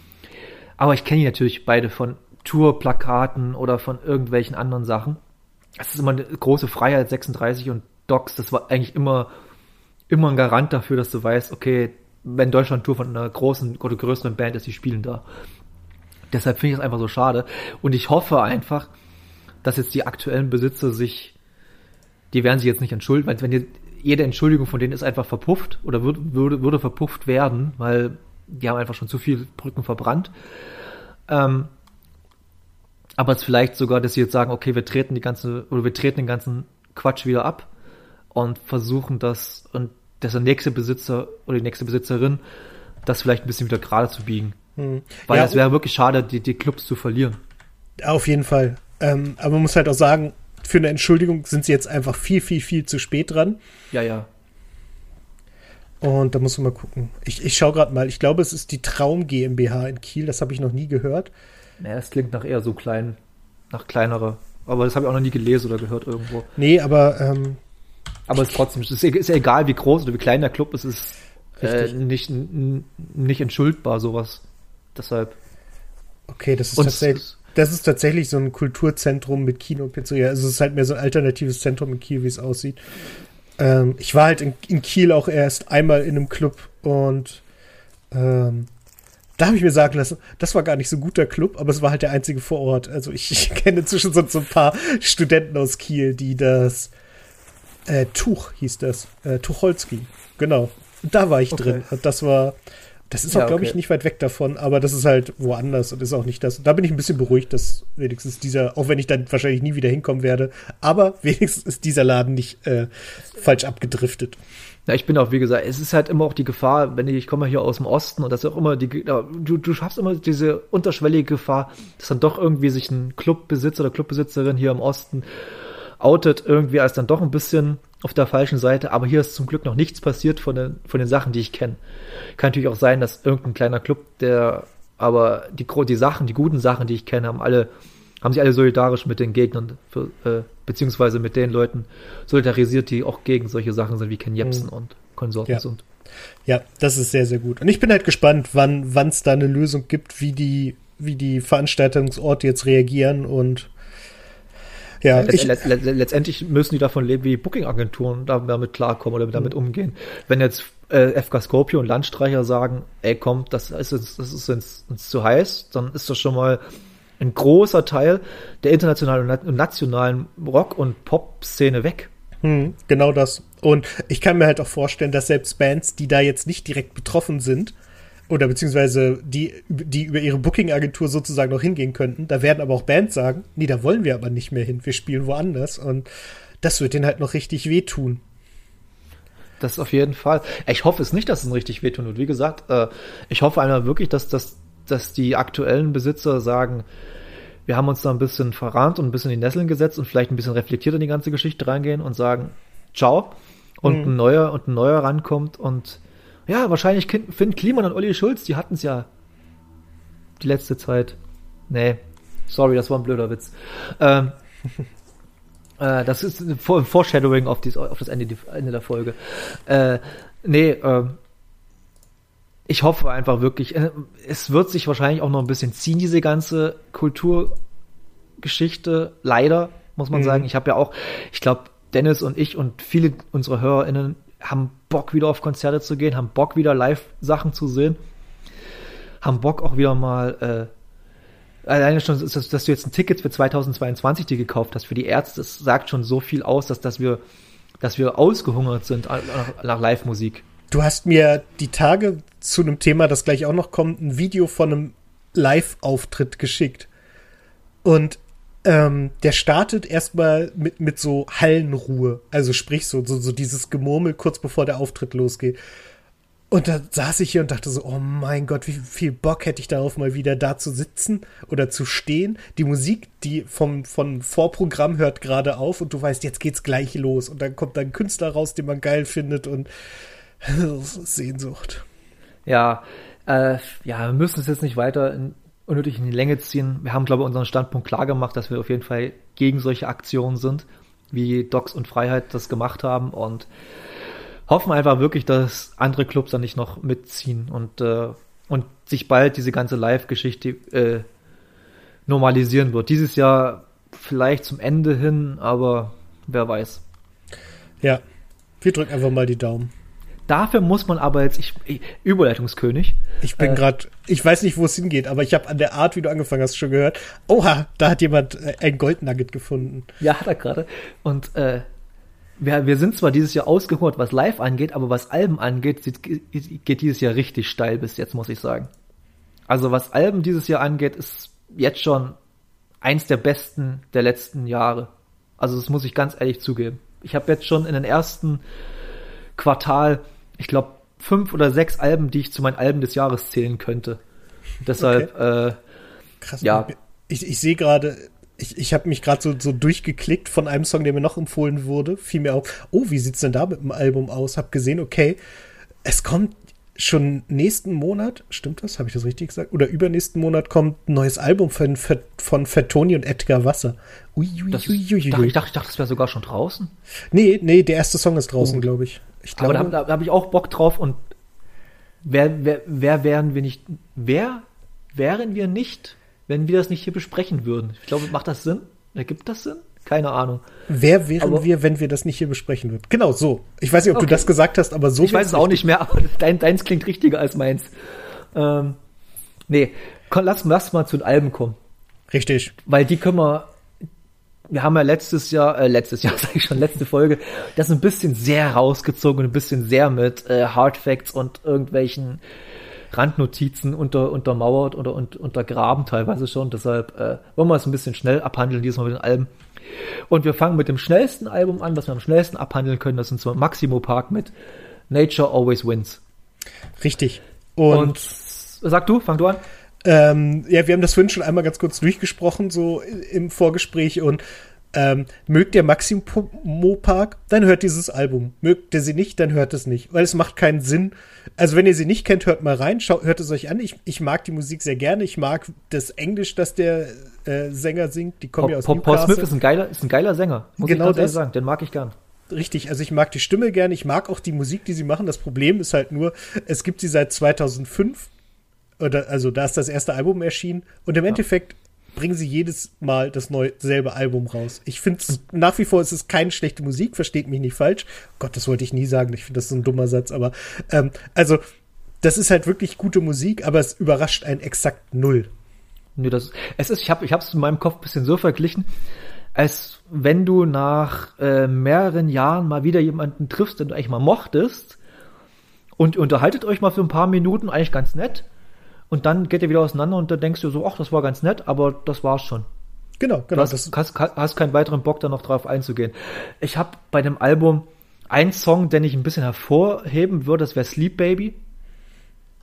Aber ich kenne die natürlich beide von Tourplakaten oder von irgendwelchen anderen Sachen. Es ist immer eine große Freiheit, 36 und Docs, das war eigentlich immer immer ein Garant dafür, dass du weißt, okay, wenn Deutschland Tour von einer großen oder größeren Band ist, die spielen da. Deshalb finde ich es einfach so schade. Und ich hoffe einfach, dass jetzt die aktuellen Besitzer sich, die werden sich jetzt nicht entschuldigen, weil wenn die, jede Entschuldigung von denen ist einfach verpufft oder würde, würde, würde verpufft werden, weil die haben einfach schon zu viel Brücken verbrannt. Ähm, aber es vielleicht sogar, dass sie jetzt sagen, okay, wir treten die ganze, oder wir treten den ganzen Quatsch wieder ab und versuchen das und dass der nächste Besitzer oder die nächste Besitzerin das vielleicht ein bisschen wieder gerade zu biegen. Hm. Weil es wäre wirklich schade, die, die Clubs zu verlieren. Auf jeden Fall. Ähm, aber man muss halt auch sagen, für eine Entschuldigung sind sie jetzt einfach viel, viel, viel zu spät dran. Ja, ja. Und da muss man mal gucken. Ich, ich schaue gerade mal. Ich glaube, es ist die Traum GmbH in Kiel. Das habe ich noch nie gehört. Naja, es klingt nach eher so klein, nach kleinerer. Aber das habe ich auch noch nie gelesen oder gehört irgendwo. Nee, aber ähm, aber es ist trotzdem, es ist, ja egal, wie groß oder wie klein der Club ist, es ist äh, nicht, nicht entschuldbar, sowas. Deshalb. Okay, das ist tatsächlich. Das ist tatsächlich so ein Kulturzentrum mit Kino und Pizzeria. Also es ist halt mehr so ein alternatives Zentrum in Kiel, wie es aussieht. Ähm, ich war halt in, in, Kiel auch erst einmal in einem Club und ähm, da habe ich mir sagen lassen, das war gar nicht so ein guter Club, aber es war halt der einzige vor Ort. Also ich, ich kenne inzwischen so, so ein paar Studenten aus Kiel, die das äh, Tuch hieß das. Äh, Tucholsky. Genau. Da war ich okay. drin. Das war. Das ist auch, ja, glaube ich, nicht weit weg davon, aber das ist halt woanders und ist auch nicht das. Da bin ich ein bisschen beruhigt, dass wenigstens dieser, auch wenn ich dann wahrscheinlich nie wieder hinkommen werde, aber wenigstens ist dieser Laden nicht äh, falsch abgedriftet. Ja, ich bin auch, wie gesagt, es ist halt immer auch die Gefahr, wenn ich, ich komme hier aus dem Osten und das ist auch immer die, du, du schaffst immer diese unterschwellige Gefahr, dass dann doch irgendwie sich ein Clubbesitzer oder Clubbesitzerin hier im Osten outet irgendwie als dann doch ein bisschen auf der falschen Seite, aber hier ist zum Glück noch nichts passiert von den, von den Sachen, die ich kenne. Kann natürlich auch sein, dass irgendein kleiner Club, der aber die, die Sachen, die guten Sachen, die ich kenne, haben alle, haben sich alle solidarisch mit den Gegnern, für, äh, beziehungsweise mit den Leuten solidarisiert, die auch gegen solche Sachen sind wie Ken Jebsen mhm. und Konsorten ja. sind. Ja, das ist sehr, sehr gut. Und ich bin halt gespannt, wann es da eine Lösung gibt, wie die, wie die Veranstaltungsorte jetzt reagieren und ja, Letz, ich, letztendlich müssen die davon leben, wie Booking-Agenturen damit klarkommen oder damit mhm. umgehen. Wenn jetzt äh, FK Scorpio und Landstreicher sagen, ey komm, das ist uns, das ist uns, uns zu heiß, dann ist das schon mal ein großer Teil der internationalen und nationalen Rock- und Pop-Szene weg. Hm, genau das. Und ich kann mir halt auch vorstellen, dass selbst Bands, die da jetzt nicht direkt betroffen sind, oder beziehungsweise die, die über ihre Booking-Agentur sozusagen noch hingehen könnten. Da werden aber auch Bands sagen, nee, da wollen wir aber nicht mehr hin, wir spielen woanders. Und das wird denen halt noch richtig wehtun. Das auf jeden Fall. Ich hoffe es nicht, dass es richtig wehtun wird. Wie gesagt, äh, ich hoffe einmal wirklich, dass, dass, dass die aktuellen Besitzer sagen, wir haben uns da ein bisschen verrannt und ein bisschen in die Nesseln gesetzt und vielleicht ein bisschen reflektiert in die ganze Geschichte reingehen und sagen, ciao. Und mhm. ein neuer und ein neuer rankommt und ja, wahrscheinlich Finn Kliman und Olli Schulz, die hatten es ja die letzte Zeit. Nee, sorry, das war ein blöder Witz. Ähm, äh, das ist ein Foreshadowing auf, dies, auf das Ende, Ende der Folge. Äh, nee, ähm, ich hoffe einfach wirklich, äh, es wird sich wahrscheinlich auch noch ein bisschen ziehen, diese ganze Kulturgeschichte. Leider, muss man mhm. sagen. Ich habe ja auch, ich glaube, Dennis und ich und viele unserer HörerInnen haben Bock wieder auf Konzerte zu gehen, haben Bock wieder Live-Sachen zu sehen, haben Bock auch wieder mal, äh, alleine schon, dass, dass, du jetzt ein Ticket für 2022 dir gekauft hast für die Ärzte, das sagt schon so viel aus, dass, dass wir, dass wir ausgehungert sind nach, nach Live-Musik. Du hast mir die Tage zu einem Thema, das gleich auch noch kommt, ein Video von einem Live-Auftritt geschickt. Und ähm, der startet erstmal mit, mit so Hallenruhe. Also sprich so, so, so dieses Gemurmel kurz bevor der Auftritt losgeht. Und da saß ich hier und dachte so, oh mein Gott, wie viel Bock hätte ich darauf, mal wieder da zu sitzen oder zu stehen. Die Musik, die vom, vom Vorprogramm hört gerade auf und du weißt, jetzt geht's gleich los. Und dann kommt da ein Künstler raus, den man geil findet und Sehnsucht. Ja, äh, ja, wir müssen es jetzt nicht weiter in, unnötig in die Länge ziehen. Wir haben, glaube ich, unseren Standpunkt klar gemacht, dass wir auf jeden Fall gegen solche Aktionen sind, wie Docs und Freiheit das gemacht haben und hoffen einfach wirklich, dass andere Clubs dann nicht noch mitziehen und, äh, und sich bald diese ganze Live-Geschichte äh, normalisieren wird. Dieses Jahr vielleicht zum Ende hin, aber wer weiß. Ja, wir drücken einfach mal die Daumen. Dafür muss man aber jetzt, ich, ich Überleitungskönig. Ich bin äh, gerade, ich weiß nicht, wo es hingeht, aber ich habe an der Art, wie du angefangen hast, schon gehört. Oha, da hat jemand äh, ein Goldnugget gefunden. Ja, hat er gerade. Und äh, wir, wir sind zwar dieses Jahr ausgehört, was Live angeht, aber was Alben angeht, geht dieses Jahr richtig steil bis jetzt, muss ich sagen. Also was Alben dieses Jahr angeht, ist jetzt schon eins der besten der letzten Jahre. Also das muss ich ganz ehrlich zugeben. Ich habe jetzt schon in den ersten Quartal ich glaube, fünf oder sechs Alben, die ich zu meinen Alben des Jahres zählen könnte. Deshalb, okay. äh, Krass. Ja. Ich, ich sehe gerade, ich, ich habe mich gerade so, so durchgeklickt von einem Song, der mir noch empfohlen wurde. Fiel mir auf, oh, wie sieht's denn da mit dem Album aus? Hab gesehen, okay, es kommt schon nächsten Monat, stimmt das? Habe ich das richtig gesagt? Oder übernächsten Monat kommt ein neues Album von, von Fettoni und Edgar Wasser. Ui, ui, das ui, ui, ui. Ich dachte, ich dachte, das wäre sogar schon draußen. Nee, nee, der erste Song ist draußen, oh. glaube ich. Ich glaube, Aber da, da habe ich auch Bock drauf und wer, wer, wer wären wir nicht, wer wären wir nicht, wenn wir das nicht hier besprechen würden? Ich glaube, macht das Sinn? Ergibt das Sinn? Keine Ahnung. Wer wären aber, wir, wenn wir das nicht hier besprechen würden? Genau, so. Ich weiß nicht, ob okay. du das gesagt hast, aber so. Ich weiß es auch nicht mehr, aber dein, deins klingt richtiger als meins. Ähm, nee, komm, lass, lass mal zu den Alben kommen. Richtig. Weil die können wir, wir haben ja letztes Jahr, äh, letztes Jahr sage ich schon, letzte Folge, das ein bisschen sehr rausgezogen und ein bisschen sehr mit äh, Hard Facts und irgendwelchen Randnotizen unter, untermauert oder und, untergraben teilweise schon. Deshalb äh, wollen wir es ein bisschen schnell abhandeln, diesmal mit den Alben. Und wir fangen mit dem schnellsten Album an, was wir am schnellsten abhandeln können. Das sind zwar Maximo Park mit Nature Always Wins. Richtig. Und, Und sag du, fang du an. Ähm, ja, wir haben das vorhin schon einmal ganz kurz durchgesprochen, so im Vorgespräch. Und ähm, mögt ihr Maximo Park, dann hört dieses Album. Mögt ihr sie nicht, dann hört es nicht. Weil es macht keinen Sinn. Also wenn ihr sie nicht kennt, hört mal rein, schaut, hört es euch an. Ich, ich mag die Musik sehr gerne. Ich mag das Englisch, das der äh, Sänger singt. Die kommen ja aus Paul, Paul Smith ist ein geiler, ist ein geiler Sänger. Muss genau ich das sagen. Den mag ich gern. Richtig, also ich mag die Stimme gerne, ich mag auch die Musik, die sie machen. Das Problem ist halt nur, es gibt sie seit 2005 oder also da ist das erste Album erschienen und im ja. Endeffekt bringen sie jedes Mal das neue, selbe Album raus. Ich finde es nach wie vor, es ist keine schlechte Musik, versteht mich nicht falsch. Gott, das wollte ich nie sagen. Ich finde das so ein dummer Satz, aber ähm, also das ist halt wirklich gute Musik, aber es überrascht einen exakt null. Nee, das, es ist, ich habe ich es in meinem Kopf ein bisschen so verglichen, als wenn du nach äh, mehreren Jahren mal wieder jemanden triffst, den du eigentlich mal mochtest und unterhaltet euch mal für ein paar Minuten, eigentlich ganz nett und dann geht ihr wieder auseinander und dann denkst du so, ach, das war ganz nett, aber das war's schon. Genau, genau. Du hast, hast, hast keinen weiteren Bock, da noch drauf einzugehen. Ich habe bei dem Album einen Song, den ich ein bisschen hervorheben würde, das wäre Sleep Baby.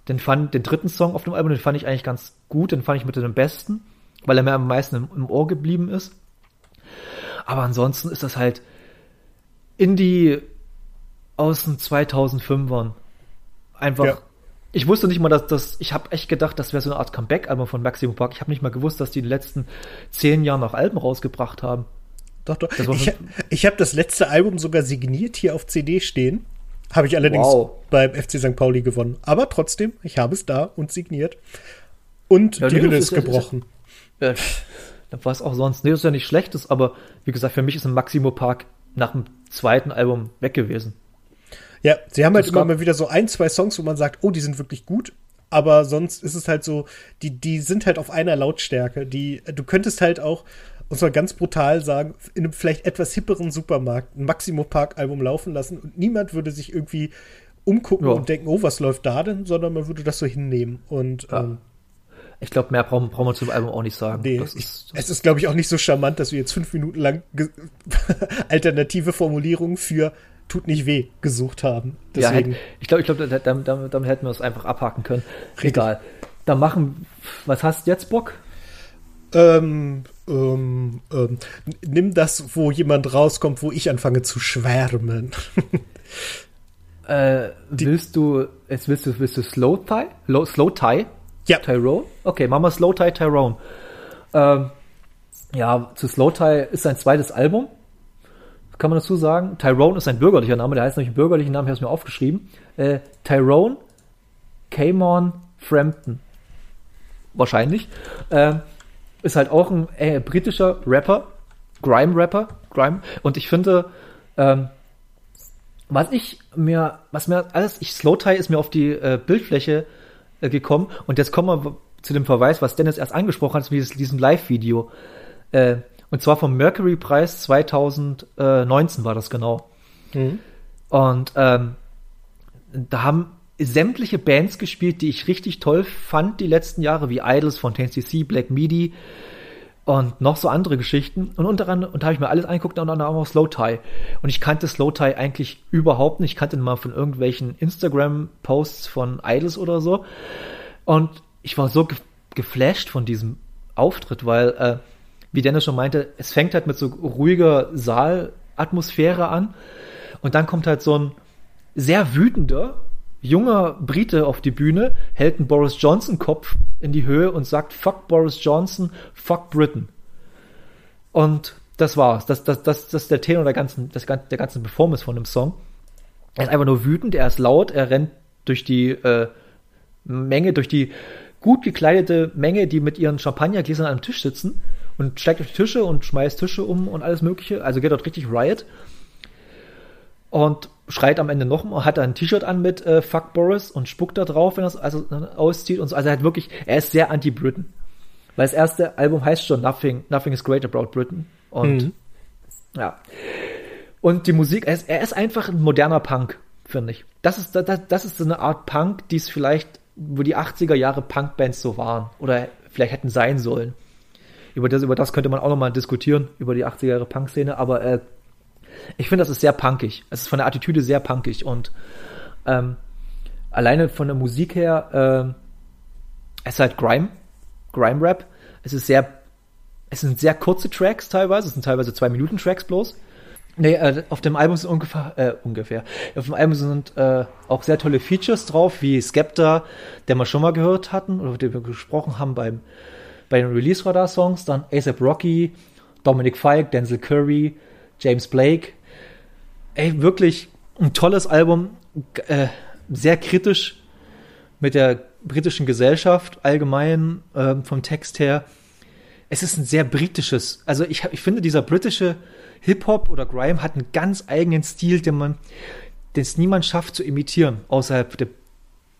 Den fand, den dritten Song auf dem Album, den fand ich eigentlich ganz gut, den fand ich mit dem besten, weil er mir am meisten im, im Ohr geblieben ist. Aber ansonsten ist das halt Indie aus den 2005ern. Einfach ja ich wusste nicht mal, dass das, ich habe echt gedacht, das wäre so eine Art Comeback-Album von Maximum Park. Ich habe nicht mal gewusst, dass die in den letzten zehn Jahren noch Alben rausgebracht haben. Doch, doch. Ich, ich habe das letzte Album sogar signiert hier auf CD stehen. Habe ich allerdings wow. beim FC St. Pauli gewonnen. Aber trotzdem, ich habe es da und signiert. Und ja, die Hülle ist, ist gebrochen. Ist, dann war es auch sonst. Nee, das ist ja nicht schlechtes, aber wie gesagt, für mich ist ein Maximo Park nach dem zweiten Album weg gewesen. Ja, sie haben halt immer mal wieder so ein, zwei Songs, wo man sagt, oh, die sind wirklich gut. Aber sonst ist es halt so, die, die sind halt auf einer Lautstärke. Die, du könntest halt auch, und zwar ganz brutal sagen, in einem vielleicht etwas hipperen Supermarkt ein Maximo Park Album laufen lassen und niemand würde sich irgendwie umgucken ja. und denken, oh, was läuft da denn, sondern man würde das so hinnehmen. Und ja. ähm, ich glaube, mehr brauchen, brauchen wir zum Album auch nicht sagen. Nee, das ist, das es ist, glaube ich, auch nicht so charmant, dass wir jetzt fünf Minuten lang alternative Formulierungen für tut nicht weh gesucht haben. Deswegen. Ja, ich glaube, ich glaube, damit, damit, damit, hätten wir es einfach abhaken können. Richtig. Egal. Dann machen, was hast du jetzt Bock? Ähm, ähm, ähm, nimm das, wo jemand rauskommt, wo ich anfange zu schwärmen. äh, willst du, jetzt willst du, willst du Slow Tie? Slow Tie? Ja. Tyrone? Okay, machen wir Slow Tie Tyrone. Ähm, ja, zu Slow Tie ist sein zweites Album. Kann man dazu sagen? Tyrone ist ein bürgerlicher Name, der heißt nämlich bürgerlichen Namen, ich habe es mir aufgeschrieben. Äh, Tyrone Camon Frampton. Wahrscheinlich. Äh, ist halt auch ein äh, britischer Rapper, Grime-Rapper, Grime. Und ich finde, ähm, was ich mir, was mir alles, ich Slow Tie ist mir auf die äh, Bildfläche äh, gekommen und jetzt kommen wir zu dem Verweis, was Dennis erst angesprochen hat, wie diesem Live-Video. Äh, und zwar vom Mercury-Preis 2019 war das genau. Mhm. Und ähm, da haben sämtliche Bands gespielt, die ich richtig toll fand die letzten Jahre, wie Idols, Fontaine CC, Black Midi und noch so andere Geschichten. Und unter anderem, und da habe ich mir alles angeguckt, und dann auch Slow Tie. Und ich kannte Slow Tie eigentlich überhaupt nicht. Ich kannte ihn mal von irgendwelchen Instagram-Posts von Idols oder so. Und ich war so ge geflasht von diesem Auftritt, weil, äh, wie Dennis schon meinte, es fängt halt mit so ruhiger Saalatmosphäre an. Und dann kommt halt so ein sehr wütender, junger Brite auf die Bühne, hält einen Boris Johnson Kopf in die Höhe und sagt Fuck Boris Johnson, fuck Britain. Und das war's. Das, das, das, das ist der Tenor der ganzen, das, der ganzen Performance von dem Song. Er ist einfach nur wütend, er ist laut, er rennt durch die äh, Menge, durch die gut gekleidete Menge, die mit ihren Champagnergläsern am Tisch sitzen und steigt auf die Tische und schmeißt Tische um und alles Mögliche. Also geht dort richtig Riot. Und schreit am Ende noch mal, hat ein T-Shirt an mit äh, Fuck Boris und spuckt da drauf, wenn er es also, auszieht und so. Also er hat wirklich, er ist sehr anti-Britain. Weil das erste Album heißt schon Nothing, Nothing is Great About Britain. Und mhm. ja. Und die Musik, er ist, er ist einfach ein moderner Punk, finde ich. Das ist, das, das ist so eine Art Punk, die es vielleicht, wo die 80er Jahre Punk-Bands so waren. Oder vielleicht hätten sein sollen. Über das, über das könnte man auch nochmal diskutieren, über die 80er Jahre Punk-Szene, aber äh, ich finde, das ist sehr punkig. Es ist von der Attitüde sehr punkig und ähm, alleine von der Musik her, äh, es ist halt Grime, Grime-Rap. Es ist sehr, es sind sehr kurze Tracks teilweise, es sind teilweise zwei Minuten Tracks bloß. Nee, äh, auf dem Album sind ungefähr, äh, ungefähr. Auf dem Album sind äh, auch sehr tolle Features drauf, wie Skepta, der wir schon mal gehört hatten, oder den wir gesprochen haben beim, bei den Release-Radar-Songs, dann ASAP Rocky, Dominic Fike, Denzel Curry, James Blake. Ey, wirklich ein tolles Album, äh, sehr kritisch mit der britischen Gesellschaft allgemein äh, vom Text her. Es ist ein sehr britisches, also ich, ich finde, dieser britische Hip-Hop oder Grime hat einen ganz eigenen Stil, den man, den es niemand schafft zu imitieren außerhalb der,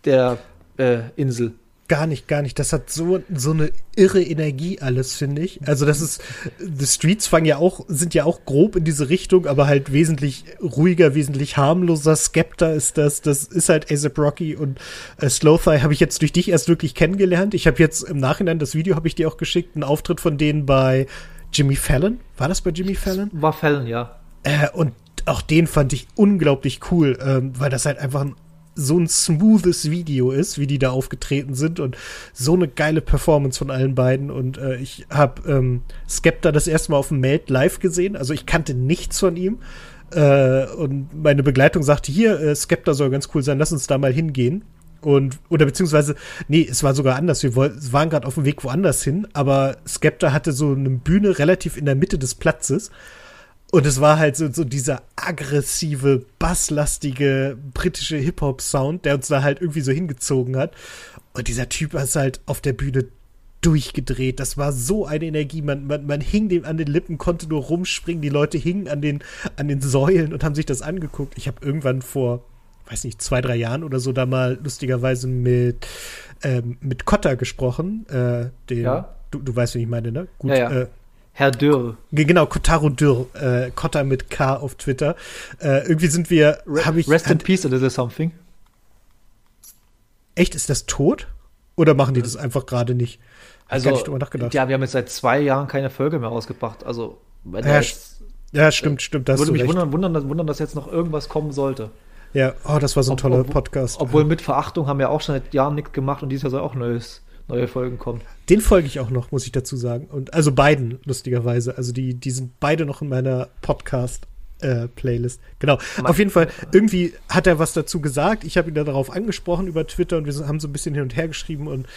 der äh, Insel. Gar nicht, gar nicht. Das hat so, so eine irre Energie alles, finde ich. Also das ist, The Streets fangen ja auch, sind ja auch grob in diese Richtung, aber halt wesentlich ruhiger, wesentlich harmloser. Skepta ist das, das ist halt ASAP Rocky und äh, Slowthigh habe ich jetzt durch dich erst wirklich kennengelernt. Ich habe jetzt im Nachhinein, das Video habe ich dir auch geschickt, einen Auftritt von denen bei Jimmy Fallon. War das bei Jimmy Fallon? War Fallon, ja. Äh, und auch den fand ich unglaublich cool, ähm, weil das halt einfach ein so ein smoothes Video ist, wie die da aufgetreten sind und so eine geile Performance von allen beiden. Und äh, ich habe ähm, Skepta das erste Mal auf dem Meld live gesehen. Also ich kannte nichts von ihm. Äh, und meine Begleitung sagte, hier, äh, Skepta soll ganz cool sein, lass uns da mal hingehen. Und, oder beziehungsweise, nee, es war sogar anders. Wir waren gerade auf dem Weg woanders hin, aber Skepta hatte so eine Bühne relativ in der Mitte des Platzes. Und es war halt so, so dieser aggressive, basslastige britische Hip-Hop-Sound, der uns da halt irgendwie so hingezogen hat. Und dieser Typ ist halt auf der Bühne durchgedreht. Das war so eine Energie. Man, man, man hing dem an den Lippen, konnte nur rumspringen. Die Leute hingen an den, an den Säulen und haben sich das angeguckt. Ich habe irgendwann vor, weiß nicht, zwei, drei Jahren oder so da mal lustigerweise mit, ähm, mit Kotter gesprochen. Äh, den, ja? du, du weißt, wie ich meine, ne? Gut, ja, ja. Äh, Herr Dürr. Genau, Kotaro Dürr, äh, Kotta mit K auf Twitter. Äh, irgendwie sind wir, habe ich. Rest in Peace, oder is something? Echt, ist das tot? Oder machen die das einfach gerade nicht? Also, nicht drüber nachgedacht. ja, wir haben jetzt seit zwei Jahren keine Folge mehr rausgebracht. Also, ja, jetzt, ja, stimmt, stimmt. Das würde mich wundern, wundern, dass, wundern, dass jetzt noch irgendwas kommen sollte. Ja, oh, das war so ein toller ob, Podcast. Obwohl mit Verachtung haben wir auch schon seit Jahren nichts gemacht und dieses Jahr soll auch Neues neue Folgen kommen. Den folge ich auch noch, muss ich dazu sagen. Und also beiden, lustigerweise. Also die, die sind beide noch in meiner Podcast äh, Playlist. Genau. Mein Auf jeden Fall, irgendwie hat er was dazu gesagt. Ich habe ihn da darauf angesprochen über Twitter und wir haben so ein bisschen hin und her geschrieben und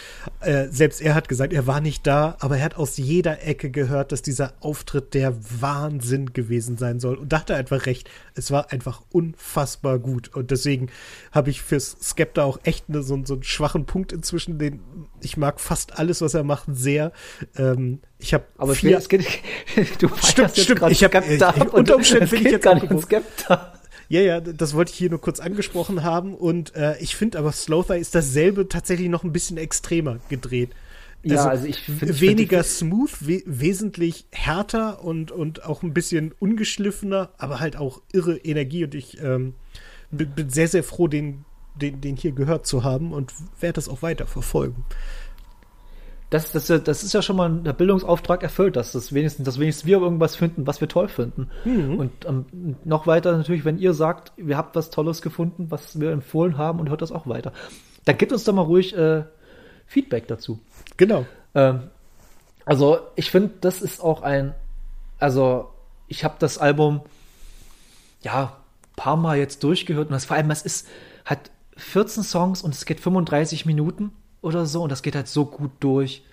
äh, selbst er hat gesagt, er war nicht da, aber er hat aus jeder Ecke gehört, dass dieser Auftritt der Wahnsinn gewesen sein soll und dachte einfach recht. Es war einfach unfassbar gut und deswegen habe ich fürs Skepta auch echt ne, so, so einen schwachen Punkt inzwischen. Den ich mag fast alles, was er macht, sehr. Ähm, ich habe aber vier, es geht, du stimmt, stimmt. Ich habe unter Umständen will ich jetzt gar nicht um Skepta. Ja, ja, das wollte ich hier nur kurz angesprochen haben und äh, ich finde aber Slowthigh ist dasselbe tatsächlich noch ein bisschen extremer gedreht. Ja, also, also ich find, weniger find, smooth, we wesentlich härter und und auch ein bisschen ungeschliffener, aber halt auch irre Energie und ich ähm, bin sehr sehr froh, den den, den hier gehört zu haben und werde das auch weiter verfolgen das, das, das ist ja schon mal der Bildungsauftrag erfüllt, dass das wenigstens, dass wenigstens wir irgendwas finden, was wir toll finden. Mhm. Und ähm, noch weiter natürlich, wenn ihr sagt, ihr habt was Tolles gefunden, was wir empfohlen haben und hört das auch weiter. Dann gibt uns doch mal ruhig äh, Feedback dazu. Genau. Ähm, also ich finde, das ist auch ein, also ich habe das Album ja paar Mal jetzt durchgehört und das vor allem, es ist, hat 14 Songs und es geht 35 Minuten oder so und das geht halt so gut durch.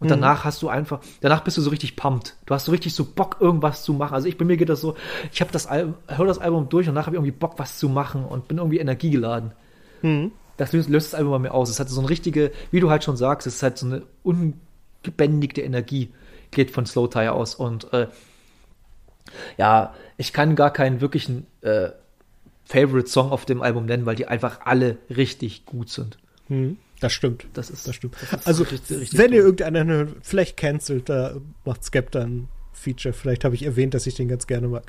Und mhm. danach hast du einfach, danach bist du so richtig pumped. Du hast so richtig so Bock, irgendwas zu machen. Also ich bei mir geht das so, ich habe das Album, höre das Album durch und danach habe ich irgendwie Bock, was zu machen und bin irgendwie energiegeladen. Mhm. Das löst, löst, das Album bei mir aus. Es hat so eine richtige, wie du halt schon sagst, es ist halt so eine ungebändigte Energie, geht von Slow Tire aus. Und äh, ja, ich kann gar keinen wirklichen äh, Favorite Song auf dem Album nennen, weil die einfach alle richtig gut sind. Mhm. Das stimmt. Das ist, das stimmt. Das ist also, richtig, richtig wenn cool. ihr irgendeinen vielleicht cancelt, da macht Skepta ein Feature. Vielleicht habe ich erwähnt, dass ich den ganz gerne mag.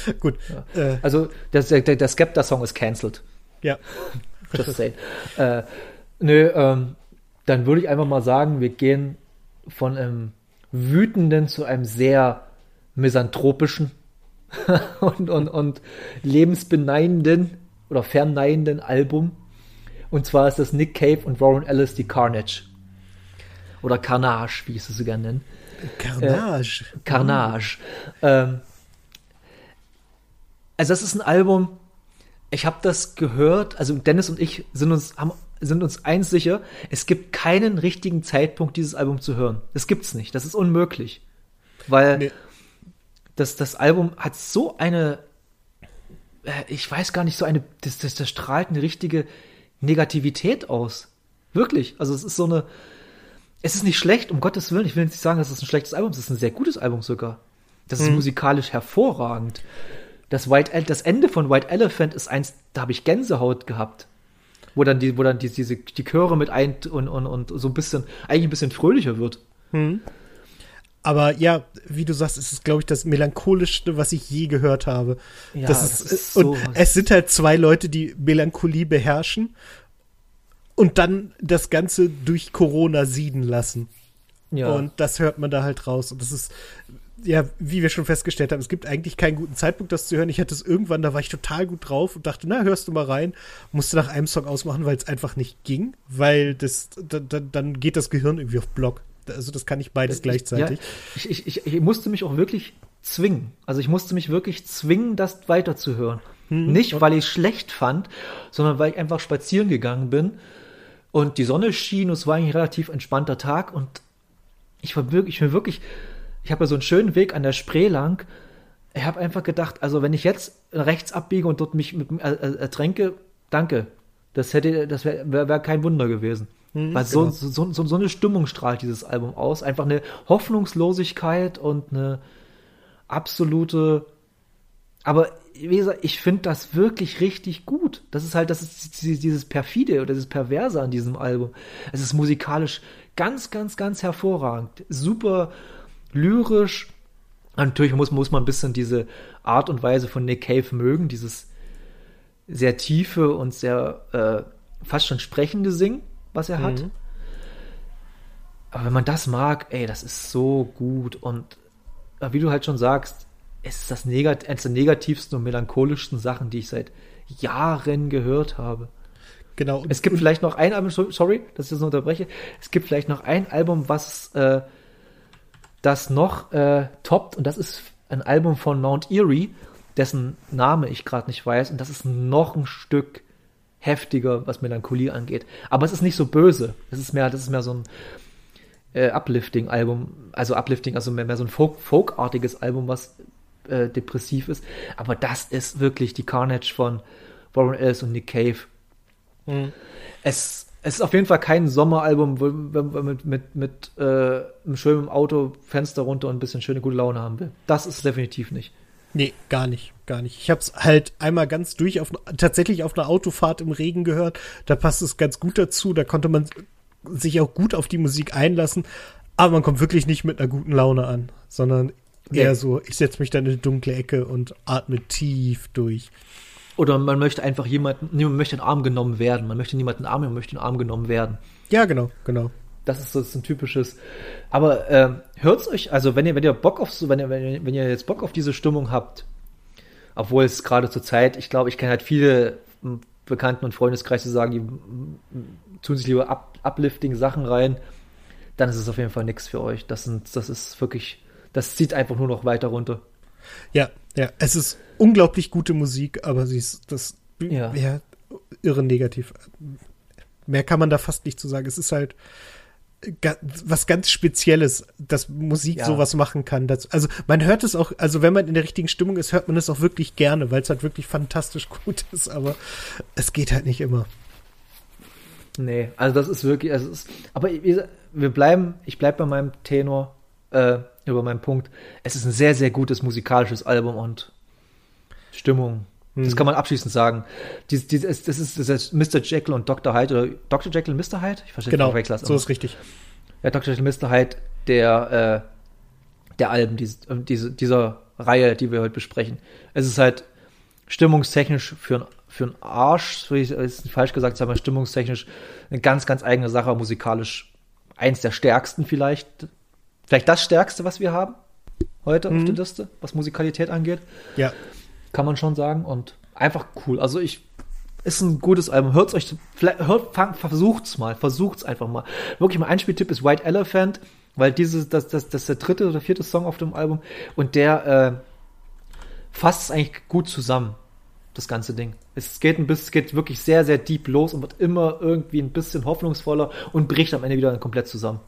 Gut. Ja. Äh, also, der, der, der Skepta-Song ist cancelled. Ja. Just saying. äh, nö, ähm, dann würde ich einfach mal sagen, wir gehen von einem wütenden zu einem sehr misanthropischen und, und, und lebensbeneinenden oder verneinenden Album und zwar ist das Nick Cave und Warren Ellis die Carnage. Oder Carnage, wie ich es so gerne nenne. Carnage. Äh, Carnage. Ähm, also das ist ein Album, ich habe das gehört, also Dennis und ich sind uns, haben, sind uns eins sicher, es gibt keinen richtigen Zeitpunkt, dieses Album zu hören. Das gibt's nicht, das ist unmöglich. Weil nee. Das, das Album hat so eine, äh, ich weiß gar nicht, so eine, das, das, das strahlt eine richtige Negativität aus. Wirklich. Also es ist so eine. Es ist nicht schlecht, um Gottes Willen. Ich will nicht sagen, dass es ein schlechtes Album ist. Es ist ein sehr gutes Album sogar. Das ist hm. musikalisch hervorragend. Das, White, das Ende von White Elephant ist eins, da habe ich Gänsehaut gehabt. Wo dann die, wo dann die, diese, die Chöre mit ein und, und, und so ein bisschen, eigentlich ein bisschen fröhlicher wird. Hm. Aber ja, wie du sagst, es ist, glaube ich, das melancholischste, was ich je gehört habe. Ja, das ist, das ist so und es sind halt zwei Leute, die Melancholie beherrschen und dann das Ganze durch Corona sieden lassen. Ja. Und das hört man da halt raus. Und das ist, ja, wie wir schon festgestellt haben, es gibt eigentlich keinen guten Zeitpunkt, das zu hören. Ich hatte es irgendwann, da war ich total gut drauf und dachte, na, hörst du mal rein. Musste nach einem Song ausmachen, weil es einfach nicht ging, weil das, da, da, dann geht das Gehirn irgendwie auf Block. Also das kann ich beides ich, gleichzeitig. Ja, ich, ich, ich, musste mich auch wirklich zwingen. Also ich musste mich wirklich zwingen, das weiterzuhören. Hm, Nicht, weil ich es schlecht fand, sondern weil ich einfach spazieren gegangen bin und die Sonne schien und es war ein relativ entspannter Tag und ich war wirklich, ich war wirklich, ich habe ja so einen schönen Weg an der Spree lang ich habe einfach gedacht, also wenn ich jetzt rechts abbiege und dort mich mit, äh, äh, ertränke, danke. Das hätte, das wäre wär, wär kein Wunder gewesen. Mhm, Weil genau. so, so, so, so eine Stimmung strahlt dieses Album aus. Einfach eine Hoffnungslosigkeit und eine absolute. Aber wie gesagt, ich finde das wirklich richtig gut. Das ist halt, das ist dieses perfide oder dieses perverse an diesem Album. Es ist musikalisch ganz, ganz, ganz hervorragend. Super lyrisch. Natürlich muss, muss man ein bisschen diese Art und Weise von Nick Cave mögen, dieses sehr tiefe und sehr äh, fast schon sprechende Singen, was er hat. Mhm. Aber wenn man das mag, ey, das ist so gut. Und äh, wie du halt schon sagst, es ist das Negat eines der negativsten und melancholischsten Sachen, die ich seit Jahren gehört habe. Genau. Es gibt vielleicht noch ein Album, sorry, dass ich das unterbreche. Es gibt vielleicht noch ein Album, was äh, das noch äh, toppt, und das ist ein Album von Mount Erie, dessen Name ich gerade nicht weiß, und das ist noch ein Stück heftiger, was Melancholie angeht. Aber es ist nicht so böse. Es ist mehr, das ist mehr so ein äh, Uplifting-Album, also Uplifting, also mehr, mehr so ein Folk, Folkartiges Album, was äh, depressiv ist. Aber das ist wirklich die Carnage von Warren Ellis und Nick Cave. Mhm. Es, es ist auf jeden Fall kein Sommeralbum, wo man mit, mit, mit äh, einem schönen Auto, Fenster runter und ein bisschen schöne gute Laune haben will. Das ist definitiv nicht. Nee, gar nicht, gar nicht. Ich habe es halt einmal ganz durch, auf, tatsächlich auf einer Autofahrt im Regen gehört. Da passt es ganz gut dazu. Da konnte man sich auch gut auf die Musik einlassen. Aber man kommt wirklich nicht mit einer guten Laune an, sondern eher ja. so, ich setze mich dann in eine dunkle Ecke und atme tief durch. Oder man möchte einfach jemanden, niemand möchte in den Arm genommen werden. Man möchte niemanden Arm, man möchte in den Arm genommen werden. Ja, genau, genau. Das ist so ein typisches. Aber äh, hört's euch, also wenn ihr, wenn ihr Bock auf so, wenn ihr, wenn ihr jetzt Bock auf diese Stimmung habt, obwohl es gerade zur Zeit, ich glaube, ich kenne halt viele Bekannten und Freundeskreise sagen, die tun sich lieber up, uplifting Sachen rein, dann ist es auf jeden Fall nichts für euch. Das sind, das ist wirklich, das zieht einfach nur noch weiter runter. Ja, ja, es ist unglaublich gute Musik, aber sie ist das ja. ja irre negativ. Mehr kann man da fast nicht zu sagen. Es ist halt was ganz Spezielles, dass Musik ja. sowas machen kann. Das, also man hört es auch, also wenn man in der richtigen Stimmung ist, hört man es auch wirklich gerne, weil es halt wirklich fantastisch gut ist, aber es geht halt nicht immer. Nee, also das ist wirklich, also ist, aber wir bleiben, ich bleibe bei meinem Tenor, äh, über meinen Punkt. Es ist ein sehr, sehr gutes musikalisches Album und Stimmung. Das kann man abschließend sagen. Dies, dies, das, ist, das ist Mr. Jekyll und Dr. Hyde oder Dr. Jekyll und Mr. Hyde? Ich verstehe genau, nicht, so ist richtig. Ja, Dr. Jekyll und Mr. Hyde, der, äh, der Alben, diese, diese, dieser Reihe, die wir heute besprechen. Es ist halt stimmungstechnisch für, für einen Arsch, so ich ist falsch gesagt, wir stimmungstechnisch eine ganz, ganz eigene Sache, musikalisch eins der stärksten vielleicht vielleicht das Stärkste, was wir haben heute mhm. auf der Liste, was Musikalität angeht. Ja. Kann man schon sagen. Und einfach cool. Also ich ist ein gutes Album. Hört's euch, hört, fang, versucht's mal, versucht's einfach mal. Wirklich mein Einspieltipp ist White Elephant, weil dieses, das, das, das ist der dritte oder vierte Song auf dem Album und der äh, fasst es eigentlich gut zusammen, das ganze Ding. Es geht ein bisschen, es geht wirklich sehr, sehr deep los und wird immer irgendwie ein bisschen hoffnungsvoller und bricht am Ende wieder komplett zusammen.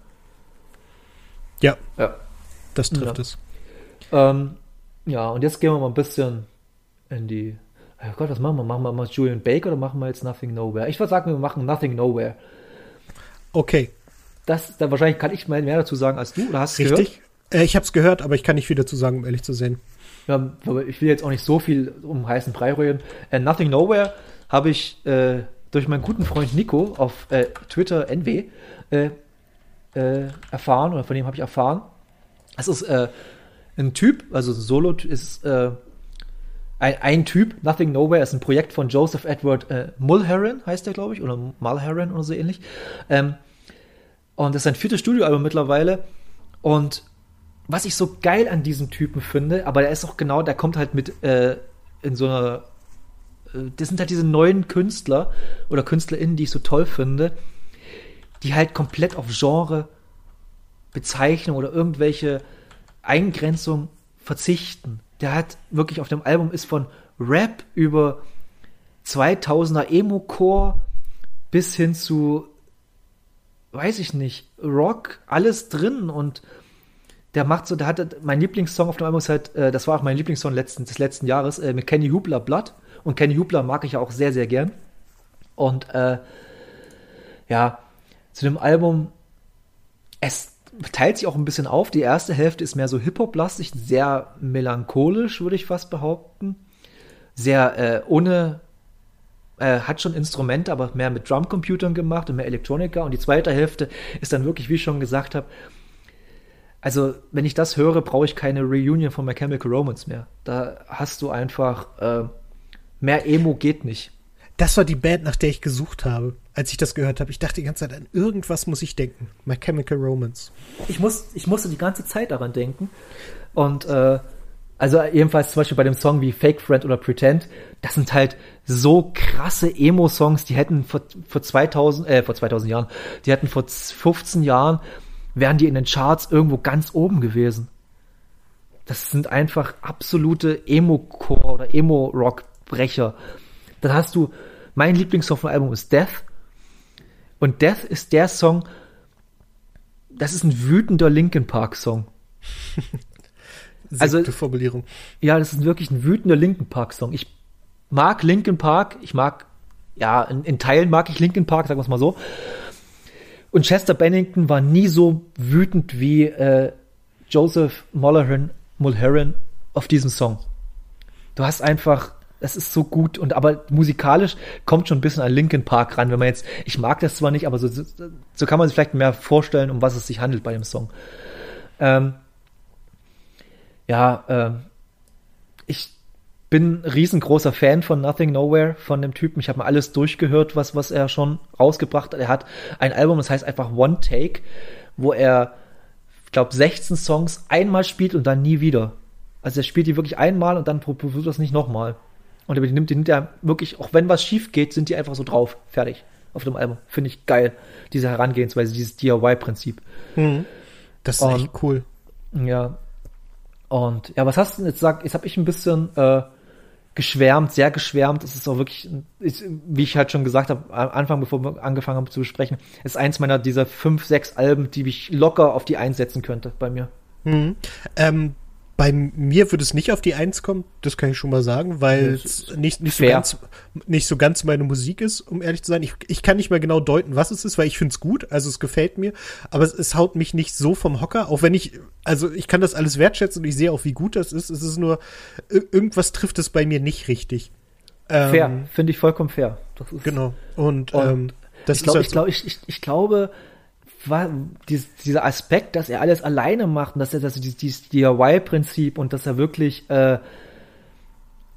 Ja. Ja. Das trifft ja. es. Ähm, ja, und jetzt gehen wir mal ein bisschen in die. Oh Gott, was machen wir? Machen wir mal Julian Baker oder machen wir jetzt Nothing Nowhere? Ich würde sagen, wir machen Nothing Nowhere. Okay. Das, da wahrscheinlich kann ich mehr dazu sagen als du, oder hast du Richtig. Äh, ich habe es gehört, aber ich kann nicht viel dazu sagen, um ehrlich zu sein. Ja, ich will jetzt auch nicht so viel um heißen Brei rühren. Äh, Nothing Nowhere habe ich äh, durch meinen guten Freund Nico auf äh, Twitter NW äh, äh, erfahren oder von dem habe ich erfahren. Es ist ein Typ, also Solo ist äh, ein, ein, Typ, Nothing Nowhere, ist ein Projekt von Joseph Edward äh, Mulheron, heißt der, glaube ich, oder Mulheron oder so ähnlich. Ähm, und das ist sein viertes Studioalbum mittlerweile. Und was ich so geil an diesem Typen finde, aber der ist auch genau, der kommt halt mit äh, in so einer. Äh, das sind halt diese neuen Künstler oder KünstlerInnen, die ich so toll finde, die halt komplett auf Genre Bezeichnung oder irgendwelche Eingrenzung verzichten. Der hat wirklich auf dem Album ist von Rap über 2000er Emo-Core bis hin zu, weiß ich nicht, Rock, alles drin und der macht so, der hatte, mein Lieblingssong auf dem Album ist halt, äh, das war auch mein Lieblingssong letzten, des letzten Jahres, äh, mit Kenny Hoopla Blood. Und Kenny Hoopla mag ich ja auch sehr, sehr gern. Und äh, ja, zu dem Album, es teilt sich auch ein bisschen auf. Die erste Hälfte ist mehr so Hip-Hop-lastig, sehr melancholisch, würde ich fast behaupten. Sehr äh, ohne, äh, hat schon Instrumente, aber mehr mit Drumcomputern gemacht und mehr Elektronika. Und die zweite Hälfte ist dann wirklich, wie ich schon gesagt habe, also wenn ich das höre, brauche ich keine Reunion von My Chemical Romance mehr. Da hast du einfach äh, mehr Emo geht nicht. Das war die Band, nach der ich gesucht habe, als ich das gehört habe. Ich dachte die ganze Zeit, an irgendwas muss ich denken. My Chemical Romance. Ich, muss, ich musste die ganze Zeit daran denken. Und äh, also jedenfalls zum Beispiel bei dem Song wie Fake Friend oder Pretend, das sind halt so krasse Emo-Songs, die hätten vor, vor 2000, äh, vor 2000 Jahren, die hätten vor 15 Jahren, wären die in den Charts irgendwo ganz oben gewesen. Das sind einfach absolute Emo-Core oder Emo-Rock-Brecher. Dann hast du, mein Lieblingssong vom Album ist Death. Und Death ist der Song, das ist ein wütender Linkin Park Song. also Formulierung. Ja, das ist wirklich ein wütender Linkin Park Song. Ich mag Linkin Park, ich mag ja, in, in Teilen mag ich Linkin Park, sagen wir es mal so. Und Chester Bennington war nie so wütend wie äh, Joseph Mulherin, Mulherin auf diesem Song. Du hast einfach das ist so gut und aber musikalisch kommt schon ein bisschen an Linkin Park ran, wenn man jetzt, ich mag das zwar nicht, aber so, so kann man sich vielleicht mehr vorstellen, um was es sich handelt bei dem Song. Ähm, ja, ähm, ich bin riesengroßer Fan von Nothing Nowhere, von dem Typen. Ich habe mal alles durchgehört, was, was er schon rausgebracht hat. Er hat ein Album, das heißt einfach One Take, wo er, ich glaube, 16 Songs einmal spielt und dann nie wieder. Also er spielt die wirklich einmal und dann probiert das nicht nochmal. Und die nimmt, die nimmt er wirklich, auch wenn was schief geht, sind die einfach so drauf. Fertig. Auf dem Album. Finde ich geil. Diese Herangehensweise, dieses DIY-Prinzip. Mhm. Das ist und, echt cool. Ja. Und ja, was hast du denn jetzt gesagt? Jetzt habe ich ein bisschen äh, geschwärmt, sehr geschwärmt. Es ist auch wirklich, ist, wie ich halt schon gesagt habe, am Anfang, bevor wir angefangen haben zu besprechen, ist eins meiner dieser fünf, sechs Alben, die ich locker auf die einsetzen könnte bei mir. Mhm. Ähm, bei mir würde es nicht auf die Eins kommen, das kann ich schon mal sagen, weil es nicht, nicht, so ganz, nicht so ganz meine Musik ist, um ehrlich zu sein. Ich, ich kann nicht mehr genau deuten, was es ist, weil ich finde es gut, also es gefällt mir, aber es, es haut mich nicht so vom Hocker, auch wenn ich, also ich kann das alles wertschätzen und ich sehe auch, wie gut das ist. Es ist nur, irgendwas trifft es bei mir nicht richtig. Fair, ähm, finde ich vollkommen fair. genau. Und, und ähm, das ich, glaub, halt ich, glaub, ich, ich, ich glaube, war dies, dieser Aspekt, dass er alles alleine macht und dass er das DIY-Prinzip und dass er wirklich äh,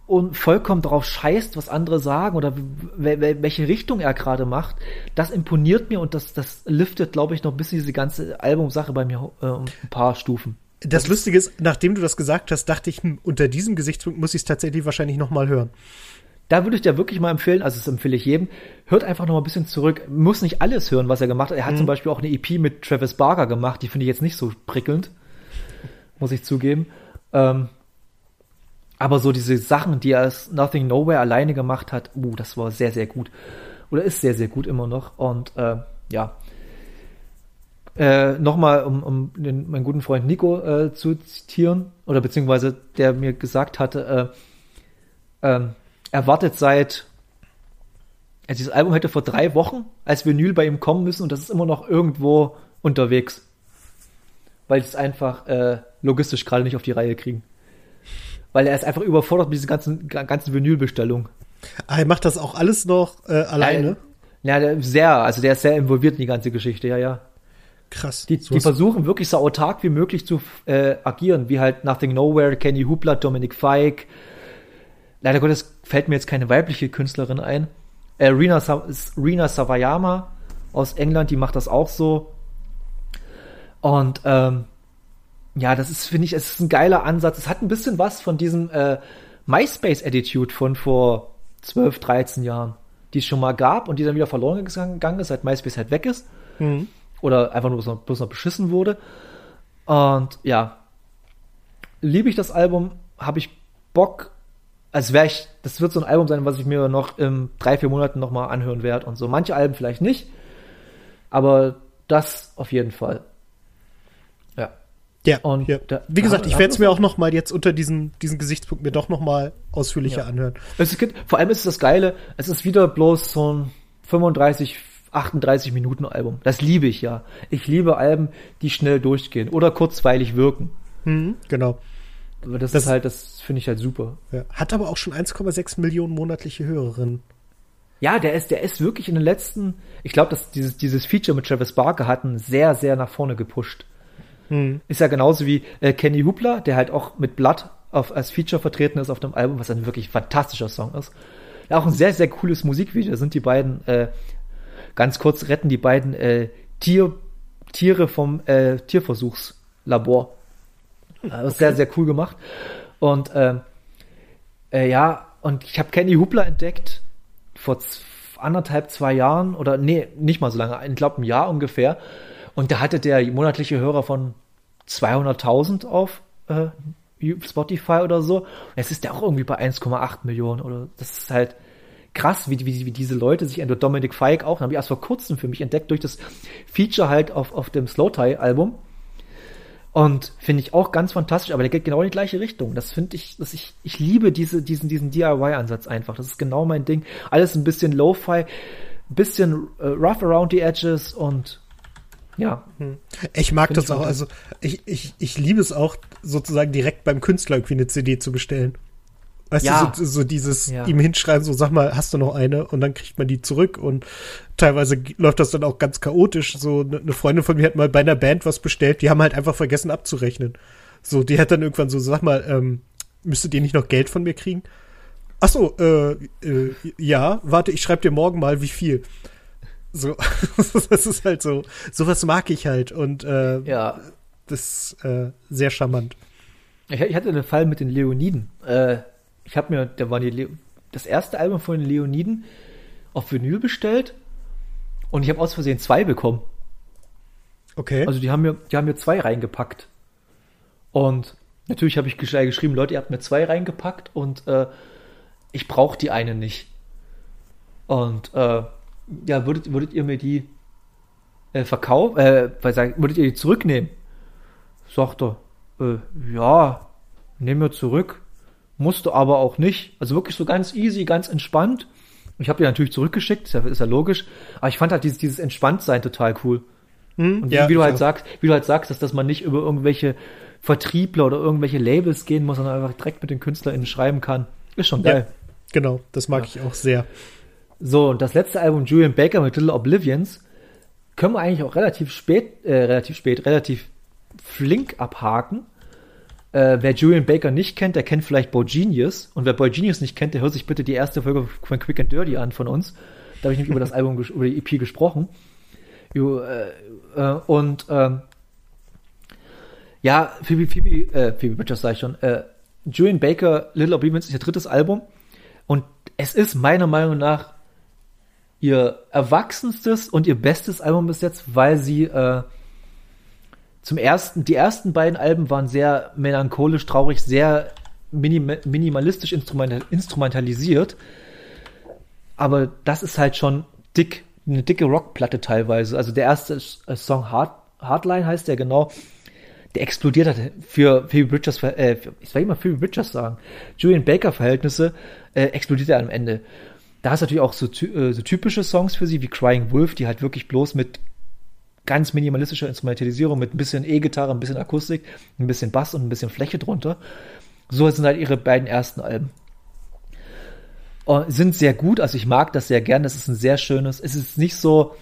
und vollkommen darauf scheißt, was andere sagen oder welche Richtung er gerade macht, das imponiert mir und das, das liftet, glaube ich, noch ein bisschen diese ganze Albumsache bei mir äh, ein paar Stufen. Das Lustige ist, nachdem du das gesagt hast, dachte ich, hm, unter diesem Gesichtspunkt muss ich es tatsächlich wahrscheinlich noch mal hören da würde ich dir wirklich mal empfehlen, also das empfehle ich jedem, hört einfach noch mal ein bisschen zurück. Muss nicht alles hören, was er gemacht hat. Er hat mhm. zum Beispiel auch eine EP mit Travis Barker gemacht, die finde ich jetzt nicht so prickelnd, muss ich zugeben. Ähm, aber so diese Sachen, die er als Nothing Nowhere alleine gemacht hat, uh, das war sehr, sehr gut. Oder ist sehr, sehr gut immer noch. Und äh, ja. Äh, Nochmal, um, um den, meinen guten Freund Nico äh, zu zitieren, oder beziehungsweise der mir gesagt hatte, äh, ähm, erwartet seit also dieses Album hätte vor drei Wochen als Vinyl bei ihm kommen müssen und das ist immer noch irgendwo unterwegs. Weil sie es einfach äh, logistisch gerade nicht auf die Reihe kriegen. Weil er ist einfach überfordert mit dieser ganzen, ganzen Vinylbestellung. Ah, er macht das auch alles noch äh, alleine? Ja, ja, sehr, also der ist sehr involviert in die ganze Geschichte, ja, ja. Krass. Die, die versuchen wirklich so autark wie möglich zu äh, agieren, wie halt Nothing Nowhere, Kenny Hoopla, Dominic Feig, leider Gottes fällt mir jetzt keine weibliche Künstlerin ein. Äh, Rina, Sa Rina Savayama aus England, die macht das auch so. Und ähm, ja, das ist, finde ich, es ist ein geiler Ansatz. Es hat ein bisschen was von diesem äh, MySpace-Attitude von vor 12, 13 Jahren, die es schon mal gab und die dann wieder verloren gegangen ist, seit MySpace halt weg ist. Mhm. Oder einfach nur bloß noch, bloß noch beschissen wurde. Und ja, liebe ich das Album, habe ich Bock, als wäre ich, das wird so ein Album sein, was ich mir noch in drei, vier Monaten nochmal anhören werde und so. Manche Alben vielleicht nicht, aber das auf jeden Fall. Ja. Ja, und ja. Da, wie gesagt, ich werde es mir auch noch mal jetzt unter diesen, diesen Gesichtspunkt mir doch noch mal ausführlicher ja. anhören. Es gibt, vor allem ist es das Geile, es ist wieder bloß so ein 35, 38 Minuten Album. Das liebe ich ja. Ich liebe Alben, die schnell durchgehen oder kurzweilig wirken. Mhm, genau. Aber das, das ist halt, das finde ich halt super. Ja. Hat aber auch schon 1,6 Millionen monatliche Hörerinnen. Ja, der ist, der ist wirklich in den letzten, ich glaube, dass dieses, dieses Feature mit Travis Barker hat einen sehr, sehr nach vorne gepusht. Hm. Ist ja genauso wie äh, Kenny Hoopla, der halt auch mit Blood auf, als Feature vertreten ist auf dem Album, was ein wirklich fantastischer Song ist. Auch ein sehr, sehr cooles Musikvideo. Da sind die beiden, äh, ganz kurz retten die beiden äh, Tier, Tiere vom äh, Tierversuchslabor. Das okay. ist sehr, sehr cool gemacht. Und äh, äh, ja, und ich habe Kenny Hoopla entdeckt vor anderthalb, zwei Jahren oder nee, nicht mal so lange, ich glaube ein Jahr ungefähr. Und da hatte der monatliche Hörer von 200.000 auf äh, Spotify oder so. Jetzt ist der auch irgendwie bei 1,8 Millionen oder das ist halt krass, wie, wie, wie diese Leute sich, entweder Dominic Feig auch, habe ich erst vor kurzem für mich entdeckt durch das Feature halt auf, auf dem Slow Tie Album. Und finde ich auch ganz fantastisch, aber der geht genau in die gleiche Richtung. Das finde ich, dass ich, ich liebe diese, diesen, diesen DIY-Ansatz einfach. Das ist genau mein Ding. Alles ein bisschen Lo-Fi, bisschen äh, rough around the edges und ja. Hm. Ich mag das auch. Also ich, ich, ich liebe es auch, sozusagen direkt beim Künstler irgendwie eine CD zu bestellen. Weißt ja. du, so, so dieses ja. ihm hinschreiben, so sag mal, hast du noch eine? Und dann kriegt man die zurück und teilweise läuft das dann auch ganz chaotisch. So eine ne Freundin von mir hat mal bei einer Band was bestellt, die haben halt einfach vergessen abzurechnen. So, die hat dann irgendwann so, sag mal, ähm, müsstet ihr nicht noch Geld von mir kriegen? Ach so, äh, äh, ja, warte, ich schreibe dir morgen mal, wie viel. So, das ist halt so, sowas mag ich halt und äh, ja. das ist äh, sehr charmant. Ich, ich, hatte einen Fall mit den Leoniden. Äh, ich habe mir, da war die Le das erste Album von den Leoniden auf Vinyl bestellt und ich habe aus Versehen zwei bekommen. Okay. Also die haben mir, die haben mir zwei reingepackt. Und natürlich habe ich geschrieben, Leute, ihr habt mir zwei reingepackt und äh, ich brauche die eine nicht. Und äh, ja, würdet, würdet ihr mir die äh, verkaufen, äh, würdet ihr die zurücknehmen? Sagt er, äh, ja, nehmen wir zurück. Musste aber auch nicht. Also wirklich so ganz easy, ganz entspannt. Ich habe die natürlich zurückgeschickt, ist ja, ist ja logisch. Aber ich fand halt dieses, dieses Entspanntsein total cool. Hm, und ja, wie du halt sagst, wie du halt sagst, dass, dass man nicht über irgendwelche Vertriebler oder irgendwelche Labels gehen muss, sondern einfach direkt mit den KünstlerInnen schreiben kann. Ist schon geil. Ja, genau, das mag ja. ich auch sehr. So, und das letzte Album Julian Baker mit Little Oblivions können wir eigentlich auch relativ spät, äh, relativ spät, relativ flink abhaken. Äh, wer Julian Baker nicht kennt, der kennt vielleicht Boy Genius. Und wer Boy Genius nicht kennt, der hört sich bitte die erste Folge von Quick and Dirty an von uns. Da habe ich nämlich über das Album, über die EP gesprochen. Äh, äh, und ähm, ja, Phoebe, Phoebe, äh, Phoebe Bridgers sag ich schon, äh, Julian Baker, Little Oblivions ist ihr drittes Album. Und es ist meiner Meinung nach ihr erwachsenstes und ihr bestes Album bis jetzt, weil sie äh, zum ersten, die ersten beiden Alben waren sehr melancholisch, traurig, sehr minim minimalistisch instrumental instrumentalisiert. Aber das ist halt schon dick, eine dicke Rockplatte teilweise. Also der erste äh, Song Hard, Hardline heißt der genau. Der explodiert hat für Phoebe Bridgers, äh, ich soll immer Phoebe Bridgers sagen, Julian Baker Verhältnisse, äh, explodiert er am Ende. Da ist natürlich auch so, äh, so typische Songs für sie wie Crying Wolf, die halt wirklich bloß mit ganz minimalistischer Instrumentalisierung, mit ein bisschen E-Gitarre, ein bisschen Akustik, ein bisschen Bass und ein bisschen Fläche drunter. So sind halt ihre beiden ersten Alben. Und sind sehr gut, also ich mag das sehr gern, das ist ein sehr schönes, es ist nicht so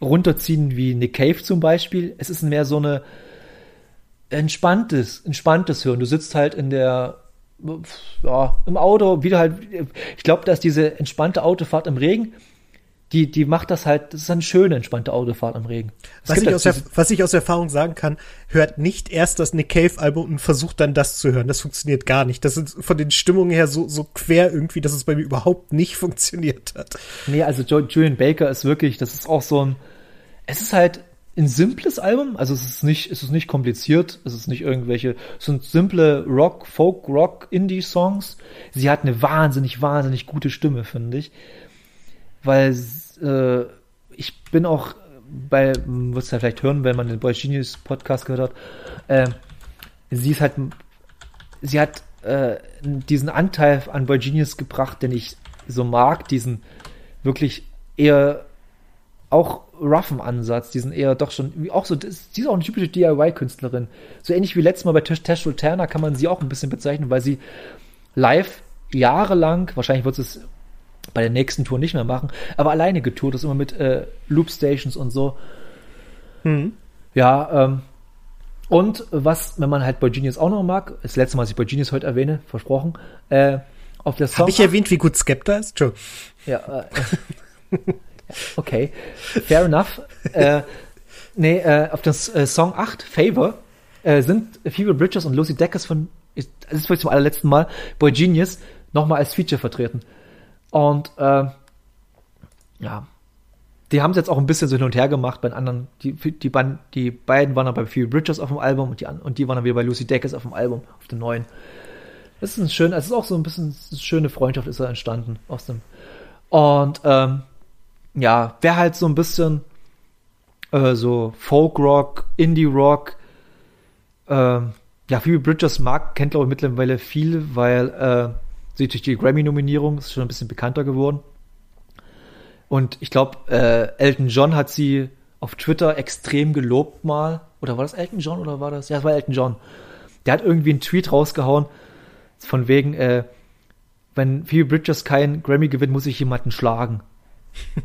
runterziehen wie Nick Cave zum Beispiel, es ist mehr so eine entspanntes, entspanntes Hören. Du sitzt halt in der ja, im Auto, wieder halt, ich glaube, dass diese entspannte Autofahrt im Regen, die, die macht das halt, das ist eine schöne, entspannte Autofahrt im Regen. Was ich, aus was ich aus Erfahrung sagen kann, hört nicht erst das Nick Cave Album und versucht dann das zu hören. Das funktioniert gar nicht. Das ist von den Stimmungen her so, so quer irgendwie, dass es bei mir überhaupt nicht funktioniert hat. Nee, also Julian Baker ist wirklich, das ist auch so ein, es ist halt, ein simples Album, also es ist nicht, es ist nicht kompliziert, es ist nicht irgendwelche, es sind simple Rock, Folk, Rock, Indie-Songs. Sie hat eine wahnsinnig, wahnsinnig gute Stimme, finde ich. Weil äh, ich bin auch bei, wirst du ja vielleicht hören, wenn man den Boy Genius Podcast gehört hat, äh, sie ist halt, sie hat äh, diesen Anteil an Boy Genius gebracht, den ich so mag, diesen wirklich eher auch roughen Ansatz, diesen eher doch schon, auch so, sie ist auch eine typische DIY-Künstlerin. So ähnlich wie letztes Mal bei Tash Turner kann man sie auch ein bisschen bezeichnen, weil sie live jahrelang, wahrscheinlich wird es bei der nächsten Tour nicht mehr machen, aber alleine getourt ist, immer mit äh, Loop-Stations und so. Mhm. Ja, ähm, und was, wenn man halt Boy Genius auch noch mag, das letzte Mal, dass ich Boy Genius heute erwähne, versprochen, äh, auf der Song. Habe ich erwähnt, wie gut Skepta ist? Joe. Ja, äh, okay. Fair enough. äh, nee, äh, auf das äh, Song 8, Favor, äh, sind Phoebe Bridges und Lucy Deckers von, das ist vielleicht zum allerletzten Mal, Boy Genius nochmal als Feature vertreten. Und äh, ja, die haben es jetzt auch ein bisschen so hin und her gemacht bei den anderen. Die, die, die beiden waren dann bei Phoebe Bridges auf dem Album und die, und die waren dann wieder bei Lucy Deckers auf dem Album, auf dem neuen. Das ist ein schön, es ist auch so ein bisschen eine schöne Freundschaft ist da entstanden aus dem. Und ähm, ja, wer halt so ein bisschen äh, so Folk Rock, Indie Rock, ähm, ja, Phoebe Bridges mag, kennt glaube ich mittlerweile viel, weil äh, durch die Grammy-Nominierung ist schon ein bisschen bekannter geworden. Und ich glaube, äh, Elton John hat sie auf Twitter extrem gelobt mal. Oder war das Elton John oder war das? Ja, es war Elton John. Der hat irgendwie einen Tweet rausgehauen, von wegen, äh, wenn Phoebe Bridges kein Grammy gewinnt, muss ich jemanden schlagen.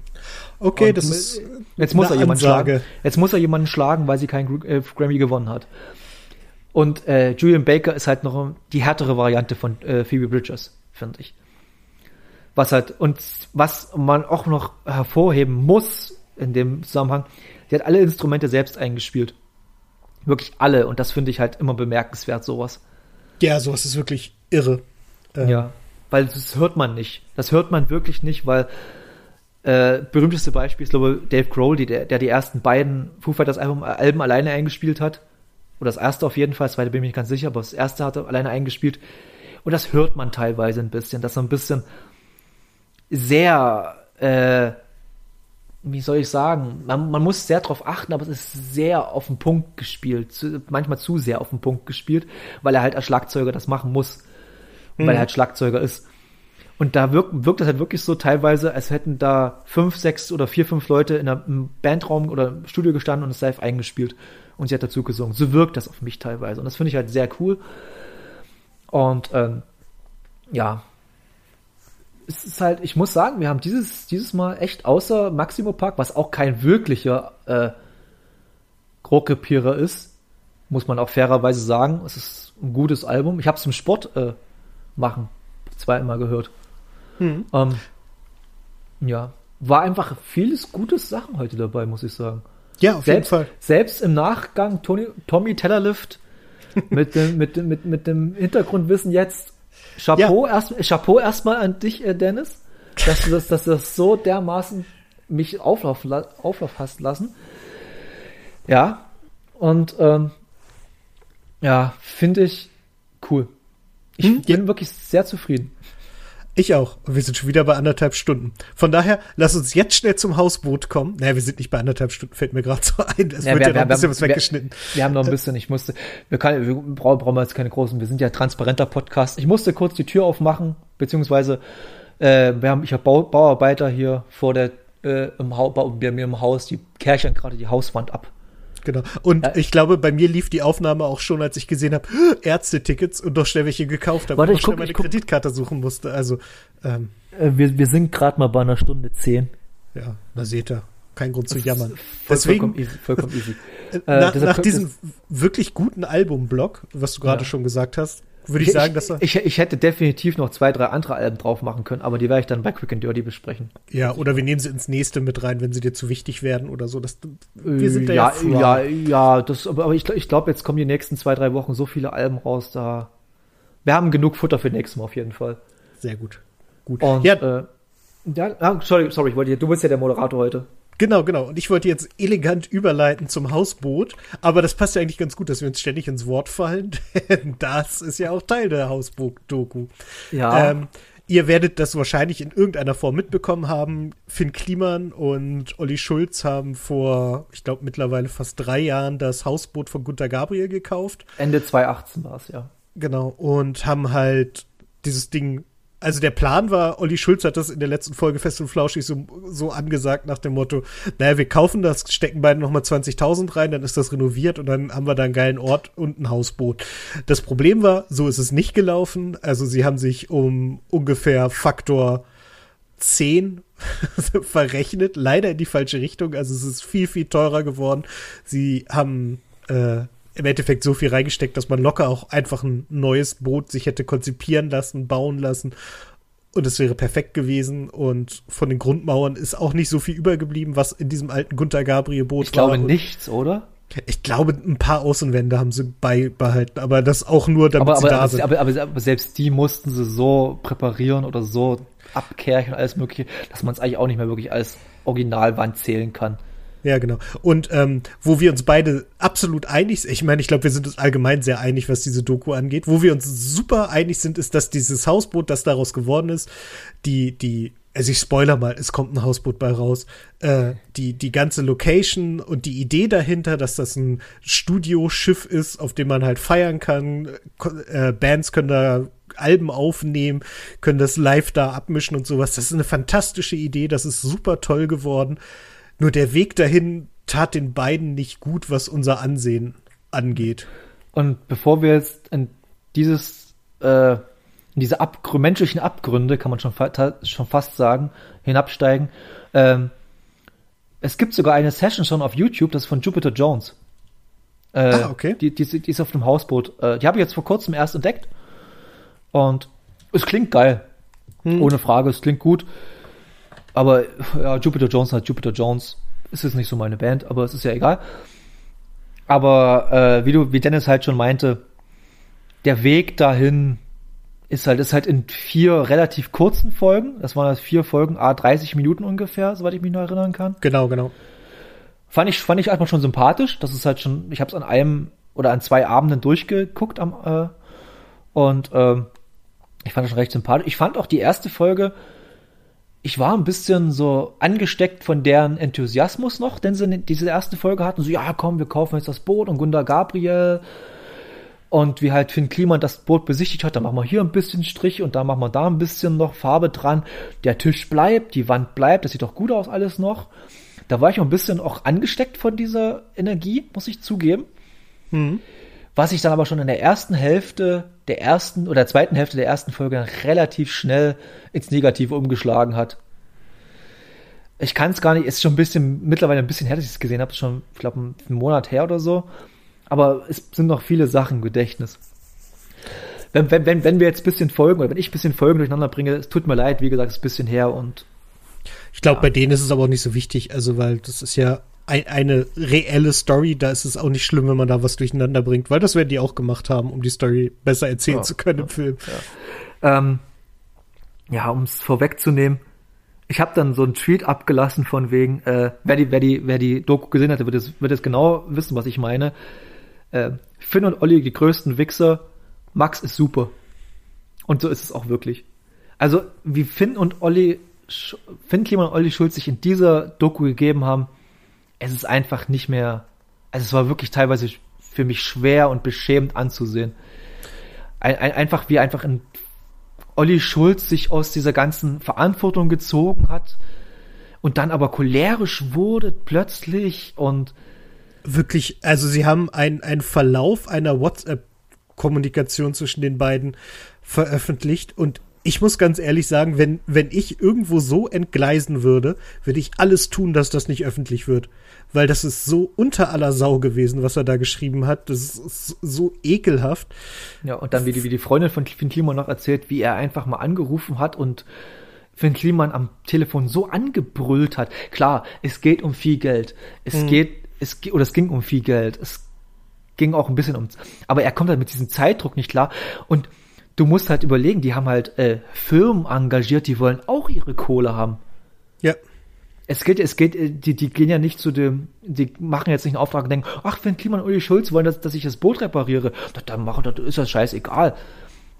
Okay, Und das ist. Jetzt muss er jemanden schlagen. Jetzt muss er jemanden schlagen, weil sie kein äh, Grammy gewonnen hat. Und äh, Julian Baker ist halt noch die härtere Variante von äh, Phoebe Bridges, finde ich. Was halt, und was man auch noch hervorheben muss in dem Zusammenhang, die hat alle Instrumente selbst eingespielt. Wirklich alle. Und das finde ich halt immer bemerkenswert, sowas. Ja, sowas ist wirklich irre. Ähm. Ja, weil das hört man nicht. Das hört man wirklich nicht, weil äh, berühmteste Beispiel ist, glaube ich, Dave Grohl, der, der die ersten beiden Foo Fighters Album, Alben alleine eingespielt hat. Oder das erste auf jeden Fall, das zweite bin ich nicht ganz sicher, aber das erste hat er alleine eingespielt. Und das hört man teilweise ein bisschen, dass so ein bisschen sehr, äh, wie soll ich sagen, man, man muss sehr darauf achten, aber es ist sehr auf den Punkt gespielt, zu, manchmal zu sehr auf den Punkt gespielt, weil er halt als Schlagzeuger das machen muss, mhm. weil er mhm. halt Schlagzeuger ist. Und da wirkt, wirkt das halt wirklich so teilweise, als hätten da fünf, sechs oder vier, fünf Leute in einem Bandraum oder im Studio gestanden und es live eingespielt und sie hat dazu gesungen. So wirkt das auf mich teilweise und das finde ich halt sehr cool. Und ähm, ja, es ist halt, ich muss sagen, wir haben dieses, dieses Mal echt außer Maximo Park, was auch kein wirklicher äh, Rockepierer ist, muss man auch fairerweise sagen. Es ist ein gutes Album. Ich habe es im Sport äh, machen zweimal gehört. Hm. Ähm, ja, war einfach vieles gutes Sachen heute dabei, muss ich sagen. Ja, auf selbst, jeden Fall. Selbst im Nachgang Tony, Tommy Tellerlift mit dem, mit, mit, mit dem Hintergrundwissen jetzt Chapeau, ja. erst, Chapeau erstmal an dich, äh, Dennis, dass du das, dass du das so dermaßen mich auflaufen, auflaufen hast lassen. Ja, und ähm, ja, finde ich cool. Ich hm? bin wirklich sehr zufrieden. Ich auch. Und wir sind schon wieder bei anderthalb Stunden. Von daher, lass uns jetzt schnell zum Hausboot kommen. Naja, wir sind nicht bei anderthalb Stunden, fällt mir gerade so ein. Es ja, wird wir, ja noch ein bisschen was weggeschnitten. Wir, wir, haben noch ein bisschen, ich musste, wir, kann, wir brauchen, brauchen jetzt keine großen, wir sind ja transparenter Podcast. Ich musste kurz die Tür aufmachen, beziehungsweise äh, wir haben, ich habe Bau, Bauarbeiter hier vor der, äh, im bei mir im Haus, die kärchern gerade die Hauswand ab. Genau. Und ja. ich glaube, bei mir lief die Aufnahme auch schon, als ich gesehen habe, Ärzte-Tickets und doch schnell welche gekauft habe Warte, und ich schnell meine Kreditkarte suchen musste. Also ähm, äh, wir, wir sind gerade mal bei einer Stunde zehn. Ja, da seht ihr. Kein Grund zu jammern. Voll, Deswegen, vollkommen easy. Vollkommen easy. äh, nach, nach diesem wirklich guten Albumblock, was du gerade ja. schon gesagt hast, würde ich, ich sagen, dass er. Ich, ich hätte definitiv noch zwei, drei andere Alben drauf machen können, aber die werde ich dann bei Quick and Dirty besprechen. Ja, oder wir nehmen sie ins nächste mit rein, wenn sie dir zu wichtig werden oder so. Das, wir sind da ja, ja, ja, ja, das, aber ich, ich glaube, jetzt kommen die nächsten zwei, drei Wochen so viele Alben raus, da. Wir haben genug Futter für nächstes Mal auf jeden Fall. Sehr gut. Gut. Und, ja, äh, ja, ah, sorry, sorry, ich wollte, du bist ja der Moderator heute. Genau, genau. Und ich wollte jetzt elegant überleiten zum Hausboot, aber das passt ja eigentlich ganz gut, dass wir uns ständig ins Wort fallen, denn das ist ja auch Teil der Hausboot-Doku. Ja. Ähm, ihr werdet das wahrscheinlich in irgendeiner Form mitbekommen haben. Finn Kliman und Olli Schulz haben vor, ich glaube, mittlerweile fast drei Jahren das Hausboot von Gunter Gabriel gekauft. Ende 2018 war es, ja. Genau, und haben halt dieses Ding also der Plan war, Olli Schulz hat das in der letzten Folge Fest und Flauschig so, so angesagt nach dem Motto, naja, wir kaufen das, stecken beide nochmal 20.000 rein, dann ist das renoviert und dann haben wir da einen geilen Ort und ein Hausboot. Das Problem war, so ist es nicht gelaufen. Also sie haben sich um ungefähr Faktor 10 verrechnet, leider in die falsche Richtung. Also es ist viel, viel teurer geworden. Sie haben äh, im Endeffekt so viel reingesteckt, dass man locker auch einfach ein neues Boot sich hätte konzipieren lassen, bauen lassen. Und es wäre perfekt gewesen. Und von den Grundmauern ist auch nicht so viel übergeblieben, was in diesem alten Gunter Gabriel Boot war. Ich glaube nichts, oder? Ich glaube, ein paar Außenwände haben sie beibehalten, aber das auch nur, damit aber, sie aber, da aber, sind. Aber, aber, aber, selbst die mussten sie so präparieren oder so abkerchen und alles mögliche, dass man es eigentlich auch nicht mehr wirklich als Originalwand zählen kann. Ja, genau. Und ähm, wo wir uns beide absolut einig sind, ich meine, ich glaube, wir sind uns allgemein sehr einig, was diese Doku angeht. Wo wir uns super einig sind, ist, dass dieses Hausboot, das daraus geworden ist, die, die, also ich spoiler mal, es kommt ein Hausboot bei raus, äh, die, die ganze Location und die Idee dahinter, dass das ein Studioschiff ist, auf dem man halt feiern kann, äh, Bands können da Alben aufnehmen, können das live da abmischen und sowas. Das ist eine fantastische Idee, das ist super toll geworden. Nur der Weg dahin tat den beiden nicht gut, was unser Ansehen angeht. Und bevor wir jetzt in dieses, äh, in diese Abgr menschlichen Abgründe, kann man schon, fa schon fast sagen, hinabsteigen, ähm, es gibt sogar eine Session schon auf YouTube, das ist von Jupiter Jones. Äh, ah, okay. Die, die, die, ist auf dem Hausboot. Äh, die habe ich jetzt vor kurzem erst entdeckt. Und es klingt geil. Hm. Ohne Frage, es klingt gut. Aber ja, Jupiter Jones hat Jupiter Jones. Ist jetzt nicht so meine Band, aber es ist ja egal. Aber äh, wie du, wie Dennis halt schon meinte, der Weg dahin ist halt, ist halt in vier relativ kurzen Folgen. Das waren halt vier Folgen, a 30 Minuten ungefähr, soweit ich mich noch erinnern kann. Genau, genau. Fand ich, fand ich einfach schon sympathisch. Das ist halt schon, ich habe es an einem oder an zwei Abenden durchgeguckt am äh, und äh, ich fand das schon recht sympathisch. Ich fand auch die erste Folge ich war ein bisschen so angesteckt von deren Enthusiasmus noch, denn sie diese erste Folge hatten, so, ja, komm, wir kaufen jetzt das Boot und Gunda Gabriel und wie halt Finn Kliman das Boot besichtigt hat, dann machen wir hier ein bisschen Strich und da machen wir da ein bisschen noch Farbe dran. Der Tisch bleibt, die Wand bleibt, das sieht doch gut aus alles noch. Da war ich auch ein bisschen auch angesteckt von dieser Energie, muss ich zugeben. Mhm. Was sich dann aber schon in der ersten Hälfte der ersten oder zweiten Hälfte der ersten Folge relativ schnell ins Negative umgeschlagen hat. Ich kann es gar nicht, ist schon ein bisschen, mittlerweile ein bisschen her, dass ich es gesehen habe, schon, ich glaube, einen Monat her oder so. Aber es sind noch viele Sachen im Gedächtnis. Wenn, wenn, wenn, wenn wir jetzt ein bisschen Folgen oder wenn ich ein bisschen Folgen durcheinander bringe, es tut mir leid, wie gesagt, es ist ein bisschen her und. Ich glaube, ja. bei denen ist es aber auch nicht so wichtig, also weil das ist ja ein, eine reelle Story, da ist es auch nicht schlimm, wenn man da was durcheinander bringt, weil das werden die auch gemacht haben, um die Story besser erzählen ja, zu können im Film. Ja, ähm, ja um es vorwegzunehmen, ich habe dann so einen Tweet abgelassen von wegen, äh, wer die, wer die, wer die Doku gesehen hat, wird es, wird es genau wissen, was ich meine. Äh, Finn und Olli, die größten Wichser, Max ist super. Und so ist es auch wirklich. Also, wie Finn und Olli, Finn Kliman und Olli Schulz sich in dieser Doku gegeben haben, es ist einfach nicht mehr, also es war wirklich teilweise für mich schwer und beschämend anzusehen. Ein, ein, einfach wie einfach ein Olli Schulz sich aus dieser ganzen Verantwortung gezogen hat und dann aber cholerisch wurde plötzlich und wirklich, also sie haben einen Verlauf einer WhatsApp-Kommunikation zwischen den beiden veröffentlicht und ich muss ganz ehrlich sagen, wenn, wenn ich irgendwo so entgleisen würde, würde ich alles tun, dass das nicht öffentlich wird. Weil das ist so unter aller Sau gewesen, was er da geschrieben hat. Das ist so ekelhaft. Ja, und dann, wie die, wie die Freundin von Finn Kliman noch erzählt, wie er einfach mal angerufen hat und Finn Kliman am Telefon so angebrüllt hat. Klar, es geht um viel Geld. Es mhm. geht, es, oder es ging um viel Geld. Es ging auch ein bisschen ums, aber er kommt halt mit diesem Zeitdruck nicht klar und du musst halt überlegen, die haben halt äh, Firmen engagiert, die wollen auch ihre Kohle haben. Ja. Es geht, es geht, äh, die, die gehen ja nicht zu dem, die machen jetzt nicht einen Auftrag und denken, ach, wenn Klima und Uli Schulz wollen, dass, dass ich das Boot repariere, dann machen, das ist das scheißegal.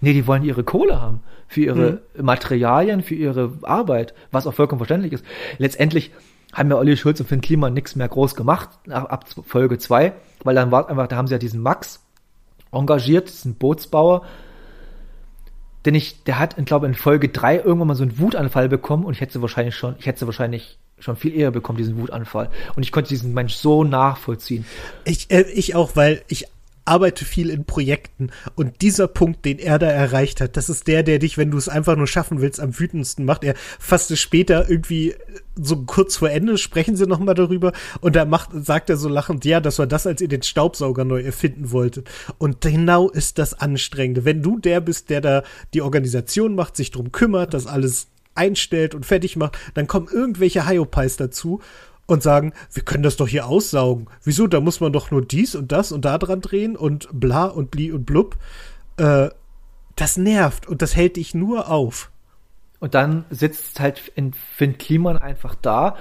Nee, die wollen ihre Kohle haben. Für ihre mhm. Materialien, für ihre Arbeit, was auch vollkommen verständlich ist. Letztendlich haben ja Olli Schulz und Finn Kliman nichts mehr groß gemacht, ab, ab Folge zwei, weil dann war einfach, da haben sie ja diesen Max engagiert, diesen Bootsbauer, denn ich, der hat, ich glaube, in Folge drei irgendwann mal so einen Wutanfall bekommen und ich hätte wahrscheinlich schon, ich hätte wahrscheinlich schon viel eher bekommen, diesen Wutanfall. Und ich konnte diesen Mensch so nachvollziehen. Ich, äh, ich auch, weil ich arbeite viel in Projekten und dieser Punkt, den er da erreicht hat, das ist der, der dich, wenn du es einfach nur schaffen willst, am wütendsten macht. Er fasst es später irgendwie so kurz vor Ende, sprechen sie nochmal darüber und da macht, sagt er so lachend, ja, das war das, als ihr den Staubsauger neu erfinden wolltet. Und genau ist das Anstrengende. Wenn du der bist, der da die Organisation macht, sich drum kümmert, das alles einstellt und fertig macht, dann kommen irgendwelche Hyopies dazu und sagen, wir können das doch hier aussaugen. Wieso? Da muss man doch nur dies und das und da dran drehen und bla und bli und blub. Äh, das nervt und das hält dich nur auf. Und dann sitzt halt in Finn Kliman einfach da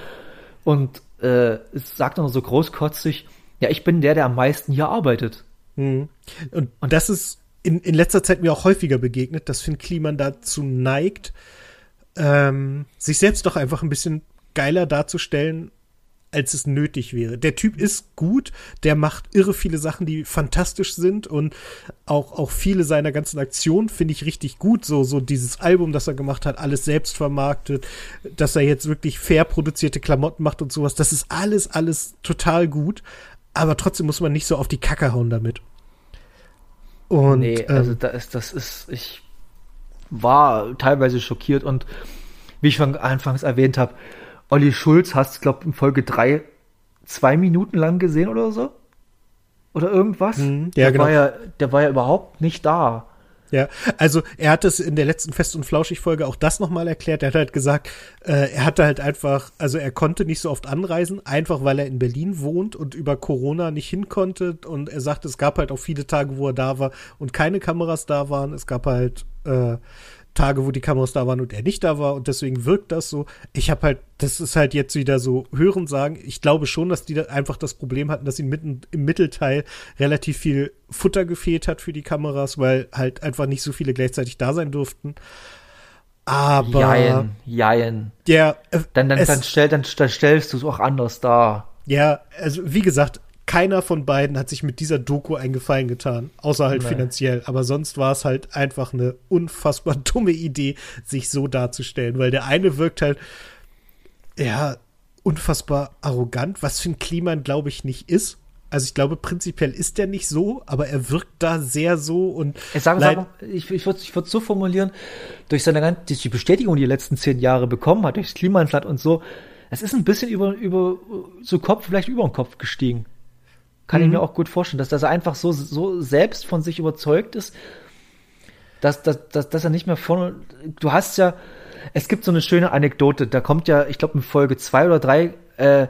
und äh, sagt dann so großkotzig, ja, ich bin der, der am meisten hier arbeitet. Mhm. Und, und das ist in, in letzter Zeit mir auch häufiger begegnet, dass Finn Kliman dazu neigt, ähm, sich selbst doch einfach ein bisschen geiler darzustellen, als es nötig wäre. Der Typ ist gut, der macht irre viele Sachen, die fantastisch sind und auch, auch viele seiner ganzen Aktionen finde ich richtig gut. So, so dieses Album, das er gemacht hat, alles selbst vermarktet, dass er jetzt wirklich fair produzierte Klamotten macht und sowas. Das ist alles, alles total gut. Aber trotzdem muss man nicht so auf die Kacke hauen damit. Und, nee, also ähm, da ist, das ist, ich war teilweise schockiert und wie ich schon anfangs erwähnt habe, Olli Schulz hast, glaube in Folge 3 zwei Minuten lang gesehen oder so. Oder irgendwas. Mhm, ja, der, genau. war ja, der war ja überhaupt nicht da. Ja, also er hat es in der letzten Fest- und Flauschig-Folge auch das nochmal erklärt. Er hat halt gesagt, äh, er hatte halt einfach, also er konnte nicht so oft anreisen, einfach weil er in Berlin wohnt und über Corona nicht hin konnte. Und er sagte, es gab halt auch viele Tage, wo er da war und keine Kameras da waren. Es gab halt äh, Tage, wo die Kameras da waren und er nicht da war und deswegen wirkt das so. Ich habe halt, das ist halt jetzt wieder so hören sagen. Ich glaube schon, dass die da einfach das Problem hatten, dass ihnen mitten im Mittelteil relativ viel Futter gefehlt hat für die Kameras, weil halt einfach nicht so viele gleichzeitig da sein durften. Aber Jein, jein. Ja, äh, dann, dann, dann, stell, dann, dann stellst du es auch anders dar. Ja, also wie gesagt, keiner von beiden hat sich mit dieser Doku einen Gefallen getan, außer halt Nein. finanziell. Aber sonst war es halt einfach eine unfassbar dumme Idee, sich so darzustellen, weil der eine wirkt halt, ja, unfassbar arrogant, was für ein Klima, glaube ich, nicht ist. Also ich glaube, prinzipiell ist der nicht so, aber er wirkt da sehr so und. Ich, sage, sage, ich, ich würde würd so formulieren, durch seine ganze die Bestätigung, die er letzten zehn Jahre bekommen hat, durchs Klimansland und so, es ist ein bisschen über, über so Kopf, vielleicht über den Kopf gestiegen. Kann mhm. ich mir auch gut vorstellen, dass, dass er einfach so, so selbst von sich überzeugt ist, dass, dass, dass, dass er nicht mehr von. Du hast ja, es gibt so eine schöne Anekdote, da kommt ja, ich glaube, in Folge zwei oder drei äh,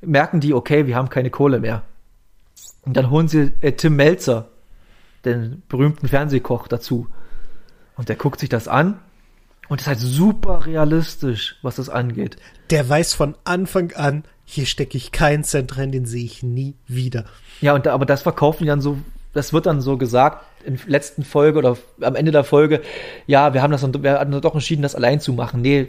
merken die, okay, wir haben keine Kohle mehr. Und dann holen sie äh, Tim Melzer, den berühmten Fernsehkoch, dazu. Und der guckt sich das an und ist halt super realistisch, was das angeht. Der weiß von Anfang an, hier stecke ich keinen Cent rein, den sehe ich nie wieder. Ja, und da, aber das verkaufen die dann so, das wird dann so gesagt in der letzten Folge oder am Ende der Folge, ja, wir haben das wir haben doch entschieden, das allein zu machen. Nee,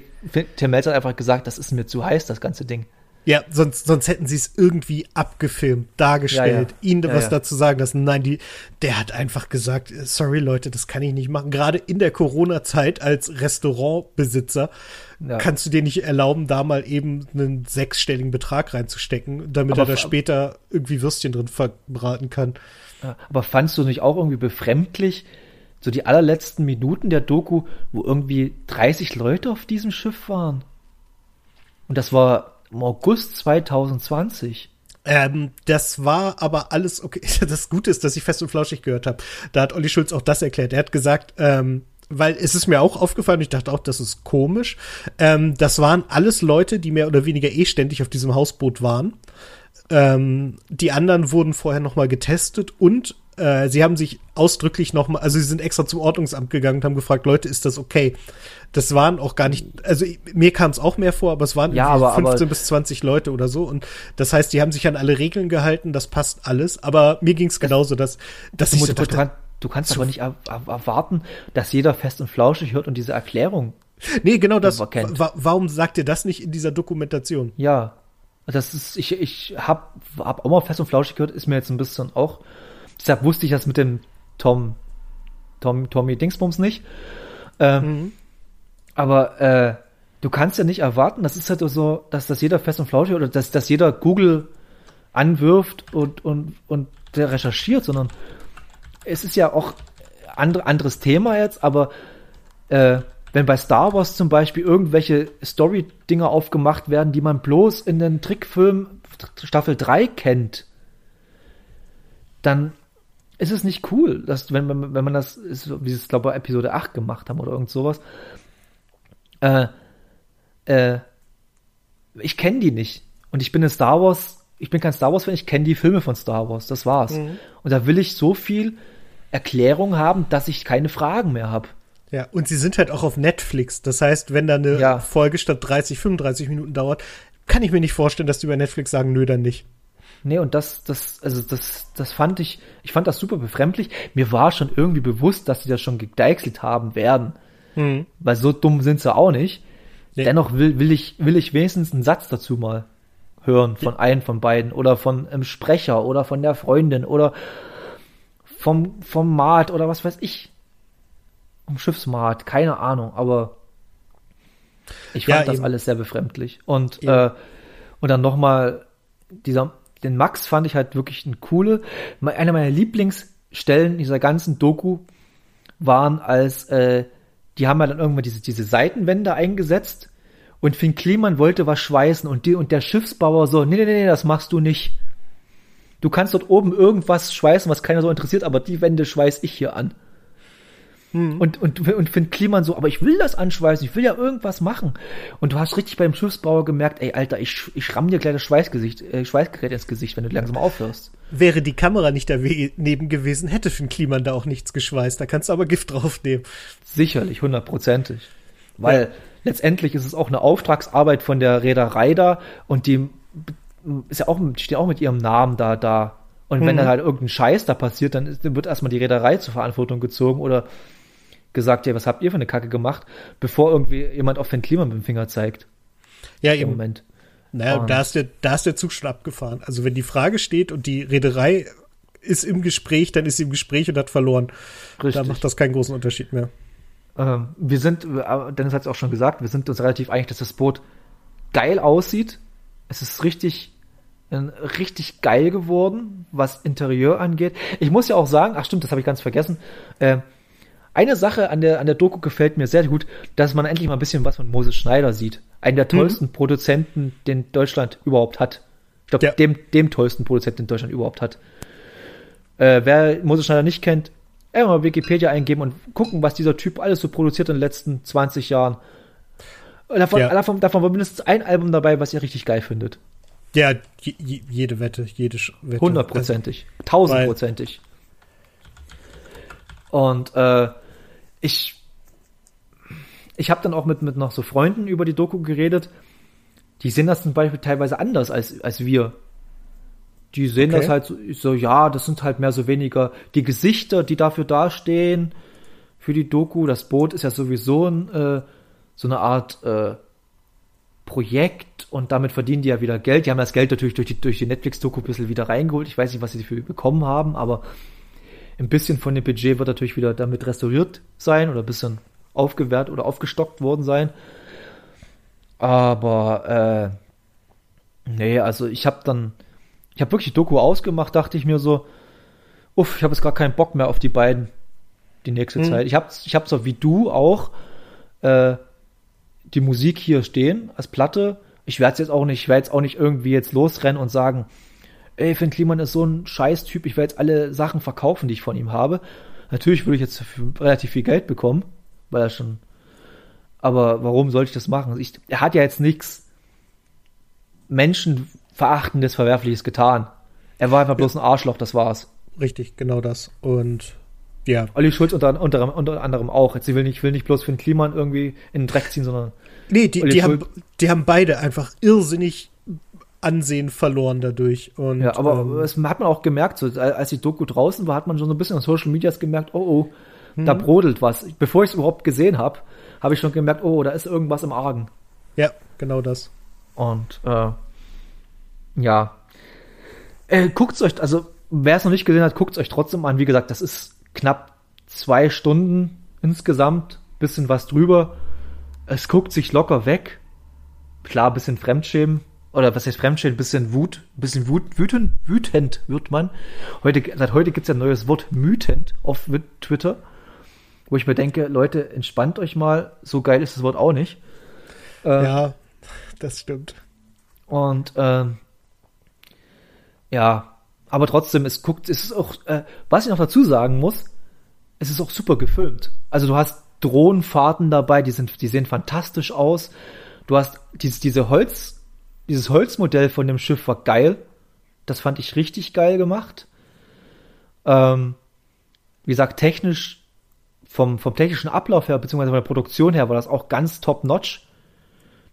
Tim Melzer hat einfach gesagt, das ist mir zu heiß, das ganze Ding. Ja, sonst, sonst hätten sie es irgendwie abgefilmt, dargestellt, ja, ja. ihnen ja, was dazu sagen lassen. Nein, die, der hat einfach gesagt, sorry Leute, das kann ich nicht machen. Gerade in der Corona-Zeit als Restaurantbesitzer kannst du dir nicht erlauben, da mal eben einen sechsstelligen Betrag reinzustecken, damit aber er da später irgendwie Würstchen drin verbraten kann. aber fandst du nicht auch irgendwie befremdlich, so die allerletzten Minuten der Doku, wo irgendwie 30 Leute auf diesem Schiff waren? Und das war im August 2020. Ähm, das war aber alles okay. Das Gute ist, dass ich fest und flauschig gehört habe. Da hat Olli Schulz auch das erklärt. Er hat gesagt, ähm, weil es ist mir auch aufgefallen, ich dachte auch, das ist komisch. Ähm, das waren alles Leute, die mehr oder weniger eh ständig auf diesem Hausboot waren. Ähm, die anderen wurden vorher noch mal getestet und äh, sie haben sich ausdrücklich noch mal, also sie sind extra zum Ordnungsamt gegangen und haben gefragt, Leute, ist das okay? Das waren auch gar nicht, also mir kam es auch mehr vor, aber es waren ja, aber, 15 aber, bis 20 Leute oder so. Und das heißt, die haben sich an alle Regeln gehalten, das passt alles. Aber mir ging es genauso, dass, dass ich so dachte, dran, Du kannst aber nicht er erwarten, dass jeder fest und flauschig hört und diese Erklärung. Nee, genau das. Wa warum sagt ihr das nicht in dieser Dokumentation? Ja. Das ist, ich, ich hab, hab auch mal fest und flauschig gehört, ist mir jetzt ein bisschen auch. Deshalb wusste ich das mit dem Tom, Tom, Tommy Dingsbums nicht. Ähm, mhm. Aber äh, du kannst ja nicht erwarten, das ist halt so, dass das jeder fest und flauschig oder dass, dass jeder Google anwirft und, und, und der recherchiert, sondern es ist ja auch andre, anderes Thema jetzt, aber äh, wenn bei Star Wars zum Beispiel irgendwelche Story-Dinger aufgemacht werden, die man bloß in den Trickfilm Staffel 3 kennt, dann ist es nicht cool, dass, wenn, wenn, wenn man das, ist, wie sie es, glaube ich, Episode 8 gemacht haben oder irgend sowas, äh, äh, ich kenne die nicht. Und ich bin ein Star Wars, ich bin kein Star Wars-Fan, ich kenne die Filme von Star Wars, das war's. Mhm. Und da will ich so viel Erklärung haben, dass ich keine Fragen mehr habe. Ja, und sie sind halt auch auf Netflix. Das heißt, wenn da eine ja. Folge statt 30, 35 Minuten dauert, kann ich mir nicht vorstellen, dass die bei Netflix sagen, nö, dann nicht. Nee, und das, das, also das, das fand ich, ich fand das super befremdlich. Mir war schon irgendwie bewusst, dass sie das schon gedeichselt haben werden. Mhm. Weil so dumm sind sie auch nicht. Nee. Dennoch will, will ich, will ich wenigstens einen Satz dazu mal hören von einem von beiden oder von einem Sprecher oder von der Freundin oder vom, vom Mat oder was weiß ich. Um Schiffsmat, keine Ahnung, aber ich fand ja, das alles sehr befremdlich. Und, äh, und dann nochmal, dieser, den Max fand ich halt wirklich ein coole. Einer meiner Lieblingsstellen dieser ganzen Doku waren als, äh, die haben ja dann irgendwann diese, diese Seitenwände eingesetzt und Finn Kliman wollte was schweißen und die, und der Schiffsbauer so, nee, nee, nee, das machst du nicht. Du kannst dort oben irgendwas schweißen, was keiner so interessiert, aber die Wände schweiß ich hier an. Hm. Und, und, und Finn Kliman so, aber ich will das anschweißen, ich will ja irgendwas machen. Und du hast richtig beim Schiffsbauer gemerkt, ey, Alter, ich, ich ramm dir gleich das Schweißgesicht, äh, Schweißgerät ins Gesicht, wenn du langsam aufhörst. Wäre die Kamera nicht daneben gewesen, hätte Finn Kliman da auch nichts geschweißt. Da kannst du aber Gift draufnehmen. Sicherlich, hundertprozentig. Weil ja. letztendlich ist es auch eine Auftragsarbeit von der Reederei da und die ist ja auch, steht auch mit ihrem Namen da, da. Und wenn mhm. dann halt irgendein Scheiß da passiert, dann wird erstmal die Reederei zur Verantwortung gezogen oder gesagt, ja, was habt ihr für eine Kacke gemacht, bevor irgendwie jemand auf den Klima mit dem Finger zeigt. Ja, im Moment. Naja, da ist, der, da ist der Zug schon abgefahren. Also wenn die Frage steht und die Reederei ist im Gespräch, dann ist sie im Gespräch und hat verloren. Richtig. Da macht das keinen großen Unterschied mehr. Ähm, wir sind, Dennis hat es auch schon gesagt, wir sind uns relativ einig, dass das Boot geil aussieht. Es ist richtig, äh, richtig geil geworden, was Interieur angeht. Ich muss ja auch sagen, ach stimmt, das habe ich ganz vergessen. Äh, eine Sache an der, an der Doku gefällt mir sehr gut, dass man endlich mal ein bisschen was von Moses Schneider sieht. Einen der mhm. tollsten mhm. Produzenten, den Deutschland überhaupt hat. Ich glaube, ja. dem, dem tollsten Produzenten, den Deutschland überhaupt hat. Äh, wer Moses Schneider nicht kennt, einfach mal Wikipedia eingeben und gucken, was dieser Typ alles so produziert in den letzten 20 Jahren. Davon, ja. davon, davon war mindestens ein Album dabei, was ihr richtig geil findet. Ja, jede Wette, jede Wette. Hundertprozentig, tausendprozentig. Und äh, ich, ich habe dann auch mit, mit noch so Freunden über die Doku geredet. Die sehen das zum Beispiel teilweise anders als, als wir. Die sehen okay. das halt so, so, ja, das sind halt mehr so weniger die Gesichter, die dafür dastehen für die Doku. Das Boot ist ja sowieso ein, äh, so eine Art äh, Projekt und damit verdienen die ja wieder Geld. Die haben das Geld natürlich durch die, durch die Netflix-Doku ein bisschen wieder reingeholt. Ich weiß nicht, was sie dafür bekommen haben, aber ein bisschen von dem Budget wird natürlich wieder damit restauriert sein oder ein bisschen aufgewertet oder aufgestockt worden sein. Aber äh, nee, also ich habe dann, ich habe wirklich Doku ausgemacht, dachte ich mir so, uff, ich habe jetzt gar keinen Bock mehr auf die beiden die nächste mhm. Zeit. Ich habe ich hab so wie du auch äh, die Musik hier stehen als Platte. Ich werde jetzt auch nicht, ich werde jetzt auch nicht irgendwie jetzt losrennen und sagen, ey, Finn Kliman ist so ein Scheiß-Typ, ich werde jetzt alle Sachen verkaufen, die ich von ihm habe. Natürlich würde ich jetzt relativ viel Geld bekommen, weil er schon. Aber warum sollte ich das machen? Ich, er hat ja jetzt nichts Menschenverachtendes, Verwerfliches getan. Er war einfach bloß ein Arschloch, das war's. Richtig, genau das. Und ja. Olli Schulz unter, unter, unter anderem auch. Jetzt will nicht, will nicht bloß den Kliman irgendwie in den Dreck ziehen, sondern. Nee, die, die haben, die haben beide einfach irrsinnig Ansehen verloren dadurch. Und, ja, aber ähm, das hat man auch gemerkt, so, als die Doku draußen war, hat man schon so ein bisschen auf Social Medias gemerkt, oh oh, mhm. da brodelt was. Bevor ich es überhaupt gesehen habe, habe ich schon gemerkt, oh, da ist irgendwas im Argen. Ja, genau das. Und äh, ja. Äh, guckt's euch, also wer es noch nicht gesehen hat, guckt's euch trotzdem an. Wie gesagt, das ist knapp zwei Stunden insgesamt, bisschen was drüber. Es guckt sich locker weg. Klar, bisschen Fremdschämen. Oder was heißt Fremdschämen? Bisschen Wut. Bisschen Wut, wütend, wütend wird man. Heute, seit heute gibt's ja ein neues Wort, mütend auf Twitter. Wo ich mir denke, Leute, entspannt euch mal. So geil ist das Wort auch nicht. Äh, ja, das stimmt. Und ähm, ja, aber trotzdem, es guckt, es ist auch, äh, was ich noch dazu sagen muss, es ist auch super gefilmt. Also du hast Drohnenfahrten dabei, die sind, die sehen fantastisch aus. Du hast dieses, diese Holz, dieses Holzmodell von dem Schiff war geil. Das fand ich richtig geil gemacht. Ähm, wie gesagt, technisch, vom, vom technischen Ablauf her, beziehungsweise von der Produktion her, war das auch ganz top notch.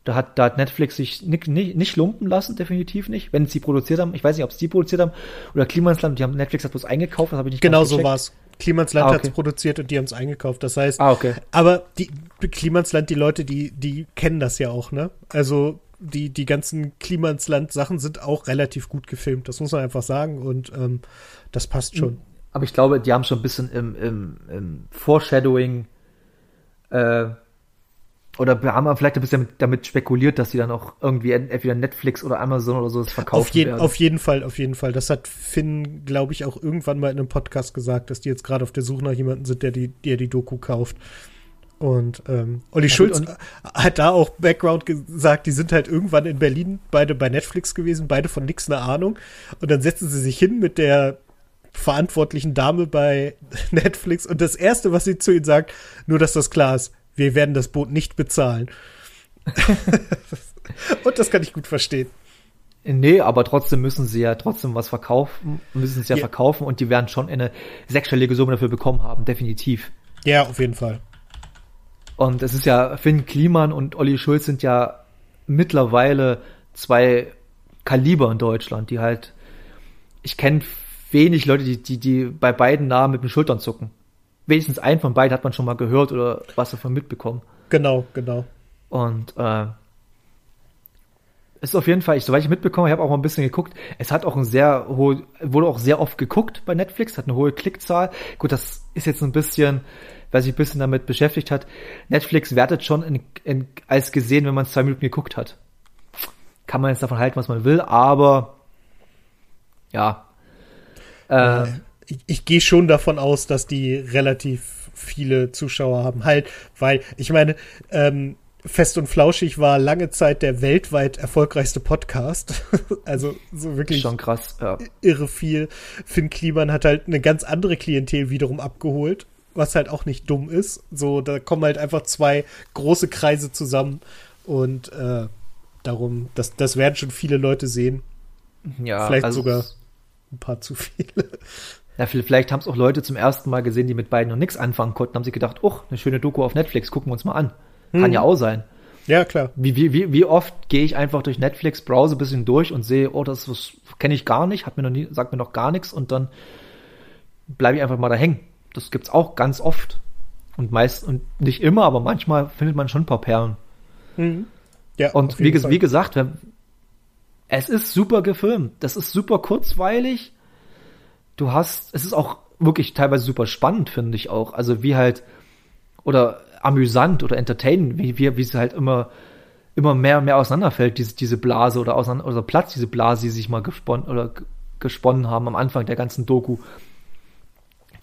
Da hat, da hat Netflix sich nicht, nicht, nicht lumpen lassen, definitiv nicht. Wenn sie produziert haben, ich weiß nicht, ob es die produziert haben oder Klimansland, die haben Netflix hat bloß eingekauft, das habe ich nicht Genau so war's. Klimansland ah, okay. hat es produziert und die haben es eingekauft. Das heißt, ah, okay. aber die Klimansland, die Leute, die, die kennen das ja auch, ne? Also die, die ganzen Klimansland-Sachen sind auch relativ gut gefilmt. Das muss man einfach sagen und ähm, das passt schon. Aber ich glaube, die haben schon ein bisschen im, im, im Foreshadowing äh, oder haben wir vielleicht ein bisschen damit spekuliert, dass sie dann auch irgendwie entweder Netflix oder Amazon oder so das verkaufen auf jeden, werden. Auf jeden Fall, auf jeden Fall. Das hat Finn, glaube ich, auch irgendwann mal in einem Podcast gesagt, dass die jetzt gerade auf der Suche nach jemandem sind, der die, der die Doku kauft. Und ähm, Olli ja, Schulz und hat da auch Background gesagt, die sind halt irgendwann in Berlin beide bei Netflix gewesen, beide von nix eine Ahnung. Und dann setzen sie sich hin mit der verantwortlichen Dame bei Netflix und das erste, was sie zu ihnen sagt, nur dass das klar ist, wir werden das Boot nicht bezahlen. Und das kann ich gut verstehen. Nee, aber trotzdem müssen sie ja trotzdem was verkaufen, müssen sie ja, ja. verkaufen und die werden schon eine sechsstellige Summe dafür bekommen haben, definitiv. Ja, auf jeden Fall. Und es ist ja, Finn Kliman und Olli Schulz sind ja mittlerweile zwei Kaliber in Deutschland, die halt, ich kenne wenig Leute, die, die, die bei beiden Namen mit den Schultern zucken wenigstens einen von beiden hat man schon mal gehört oder was davon mitbekommen. Genau, genau. Und äh, ist auf jeden Fall, ich, soweit ich mitbekomme, ich habe auch mal ein bisschen geguckt, es hat auch ein sehr hohe, wurde auch sehr oft geguckt bei Netflix, hat eine hohe Klickzahl. Gut, das ist jetzt ein bisschen, wer sich ein bisschen damit beschäftigt hat. Netflix wertet schon in, in, als gesehen, wenn man es zwei Minuten geguckt hat. Kann man jetzt davon halten, was man will, aber ja. Äh, ich, ich gehe schon davon aus, dass die relativ viele Zuschauer haben. Halt, weil, ich meine, ähm, Fest und Flauschig war lange Zeit der weltweit erfolgreichste Podcast. also so wirklich schon krass, ja. irre viel. Finn Kliman hat halt eine ganz andere Klientel wiederum abgeholt, was halt auch nicht dumm ist. So, da kommen halt einfach zwei große Kreise zusammen und äh, darum, das, das werden schon viele Leute sehen. Ja, vielleicht also sogar ein paar zu viele. Ja, vielleicht haben es auch Leute zum ersten Mal gesehen, die mit beiden noch nichts anfangen konnten, haben sich gedacht, oh, eine schöne Doku auf Netflix, gucken wir uns mal an. Hm. Kann ja auch sein. Ja, klar. Wie, wie, wie, wie oft gehe ich einfach durch Netflix, browse ein bisschen durch und sehe, oh, das, das kenne ich gar nicht, hat mir noch nie, sagt mir noch gar nichts und dann bleibe ich einfach mal da hängen. Das gibt's auch ganz oft. Und meist, und nicht immer, aber manchmal findet man schon ein paar Perlen. Mhm. Ja, und wie, wie gesagt, es ist super gefilmt. Das ist super kurzweilig du hast, es ist auch wirklich teilweise super spannend, finde ich auch. Also wie halt, oder amüsant oder entertainend, wie, wie, wie es halt immer, immer mehr und mehr auseinanderfällt, diese, diese Blase oder auseinander, oder Platz, diese Blase, die sich mal gesponnen oder gesponnen haben am Anfang der ganzen Doku.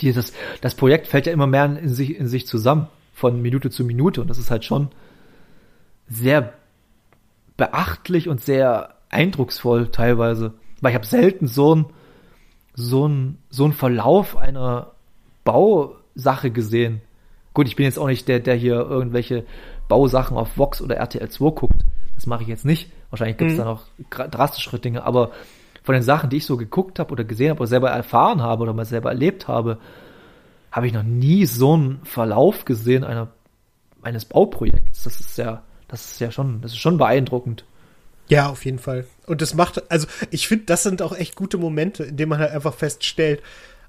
Dieses, das Projekt fällt ja immer mehr in sich, in sich zusammen, von Minute zu Minute, und das ist halt schon sehr beachtlich und sehr eindrucksvoll teilweise. Weil ich habe selten so ein so ein, so ein Verlauf einer Bausache gesehen. Gut, ich bin jetzt auch nicht der, der hier irgendwelche Bausachen auf Vox oder RTL 2 guckt. Das mache ich jetzt nicht. Wahrscheinlich gibt es mhm. da noch drastischere Dinge, aber von den Sachen, die ich so geguckt habe oder gesehen habe oder selber erfahren habe oder mal selber erlebt habe, habe ich noch nie so einen Verlauf gesehen einer, eines Bauprojekts. Das ist ja, das ist ja schon, das ist schon beeindruckend. Ja, auf jeden Fall. Und das macht, also ich finde, das sind auch echt gute Momente, in denen man halt einfach feststellt,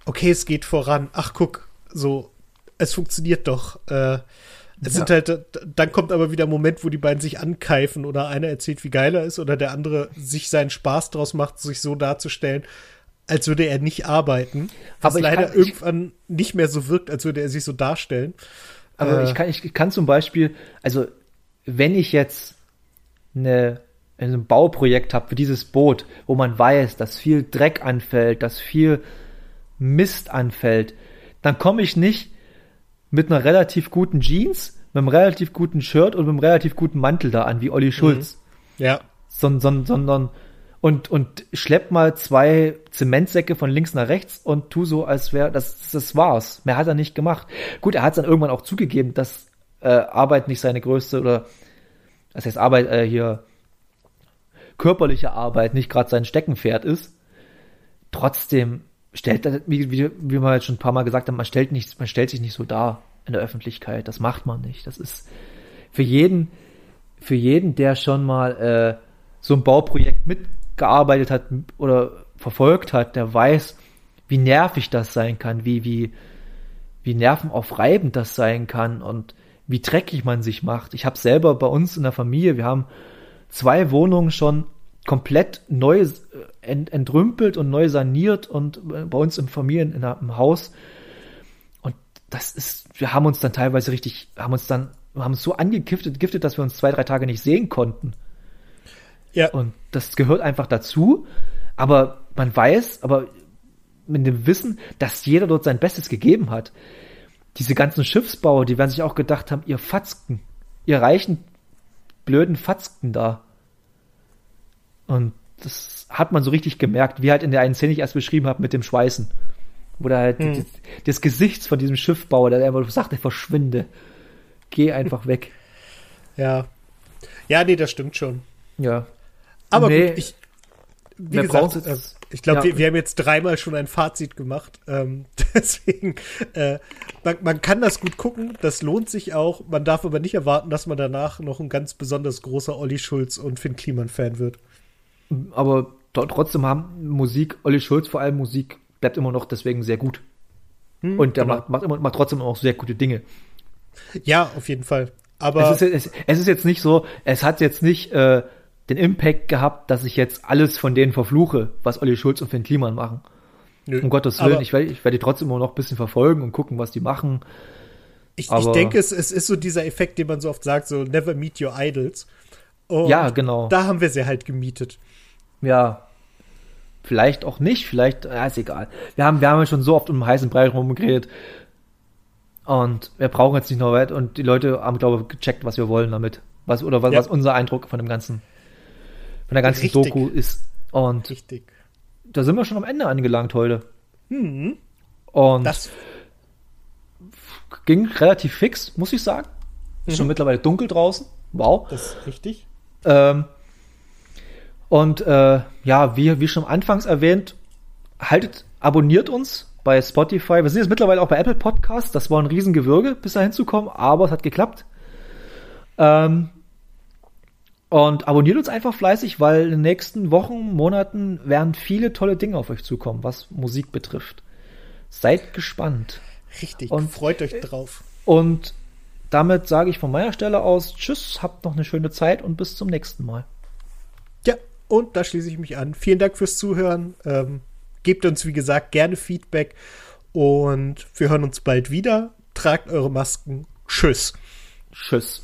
okay, es geht voran. Ach, guck, so, es funktioniert doch. Äh, es ja. sind halt, dann kommt aber wieder ein Moment, wo die beiden sich ankeifen oder einer erzählt, wie geil er ist oder der andere sich seinen Spaß draus macht, sich so darzustellen, als würde er nicht arbeiten. Was aber leider kann, irgendwann ich, nicht mehr so wirkt, als würde er sich so darstellen. Aber äh, ich, kann, ich kann zum Beispiel, also wenn ich jetzt eine, ein Bauprojekt habe für dieses Boot, wo man weiß, dass viel Dreck anfällt, dass viel Mist anfällt, dann komme ich nicht mit einer relativ guten Jeans, mit einem relativ guten Shirt und mit einem relativ guten Mantel da an, wie Olli Schulz. Mhm. Ja. Son, son, sondern und, und schlepp mal zwei Zementsäcke von links nach rechts und tu so, als wäre das, das war's. Mehr hat er nicht gemacht. Gut, er hat dann irgendwann auch zugegeben, dass äh, Arbeit nicht seine größte oder das heißt Arbeit äh, hier körperliche Arbeit nicht gerade sein Steckenpferd ist. Trotzdem stellt, wie, wie, wie wir jetzt schon ein paar Mal gesagt haben, man stellt, nicht, man stellt sich nicht so dar in der Öffentlichkeit. Das macht man nicht. Das ist für jeden, für jeden, der schon mal äh, so ein Bauprojekt mitgearbeitet hat oder verfolgt hat, der weiß, wie nervig das sein kann, wie, wie, wie nervenaufreibend das sein kann und wie dreckig man sich macht. Ich habe selber bei uns in der Familie, wir haben zwei Wohnungen schon komplett neu äh, ent, entrümpelt und neu saniert und äh, bei uns im Familien in der, im Haus. Und das ist, wir haben uns dann teilweise richtig, haben uns dann, haben uns so angegiftet, giftet, dass wir uns zwei, drei Tage nicht sehen konnten. Ja. Und das gehört einfach dazu. Aber man weiß, aber mit dem Wissen, dass jeder dort sein Bestes gegeben hat. Diese ganzen Schiffsbauer, die werden sich auch gedacht haben, ihr Fatzken, ihr reichen blöden Fatzken da. Und das hat man so richtig gemerkt, wie halt in der einen Szene ich erst beschrieben habe mit dem Schweißen. Wo da halt hm. das, das Gesicht von diesem Schiffbauer, der einfach sagt, er verschwinde. Geh einfach weg. Ja. Ja, nee, das stimmt schon. Ja. Aber nee, gut, ich, wie gesagt, äh, ich glaube, ja. wir, wir, haben jetzt dreimal schon ein Fazit gemacht. Ähm, deswegen, äh, man, man, kann das gut gucken, das lohnt sich auch. Man darf aber nicht erwarten, dass man danach noch ein ganz besonders großer Olli Schulz und Finn Kliman-Fan wird aber trotzdem haben Musik, Olli Schulz vor allem Musik, bleibt immer noch deswegen sehr gut. Hm, und der genau. macht, macht, immer, macht trotzdem auch sehr gute Dinge. Ja, auf jeden Fall. Aber es ist, es, es ist jetzt nicht so, es hat jetzt nicht äh, den Impact gehabt, dass ich jetzt alles von denen verfluche, was Olli Schulz und Finn Kliman machen. Nö, um Gottes Willen, ich werde ich werd die trotzdem immer noch ein bisschen verfolgen und gucken, was die machen. Ich, ich denke, es, es ist so dieser Effekt, den man so oft sagt, so never meet your idols. Und ja, genau. Da haben wir sie halt gemietet ja, vielleicht auch nicht, vielleicht, ja, ist egal. Wir haben, wir haben ja schon so oft um den heißen Brei rumgeredet. Und wir brauchen jetzt nicht noch weit und die Leute haben, glaube ich, gecheckt, was wir wollen damit. Was, oder was, ja. was unser Eindruck von dem ganzen, von der ganzen Richtig. Doku ist. Und Richtig. da sind wir schon am Ende angelangt heute. Mhm. Und das ging relativ fix, muss ich sagen. Ist mhm. schon mittlerweile dunkel draußen. Wow. Das ist richtig. Ähm, und äh, ja, wie, wie schon anfangs erwähnt, haltet, abonniert uns bei Spotify. Wir sind jetzt mittlerweile auch bei Apple Podcasts. Das war ein Riesengewürge, bis dahin zu kommen, aber es hat geklappt. Ähm, und abonniert uns einfach fleißig, weil in den nächsten Wochen, Monaten werden viele tolle Dinge auf euch zukommen, was Musik betrifft. Seid gespannt. Richtig, und freut euch drauf. Und damit sage ich von meiner Stelle aus Tschüss, habt noch eine schöne Zeit und bis zum nächsten Mal. Und da schließe ich mich an. Vielen Dank fürs Zuhören. Ähm, gebt uns, wie gesagt, gerne Feedback. Und wir hören uns bald wieder. Tragt eure Masken. Tschüss. Tschüss.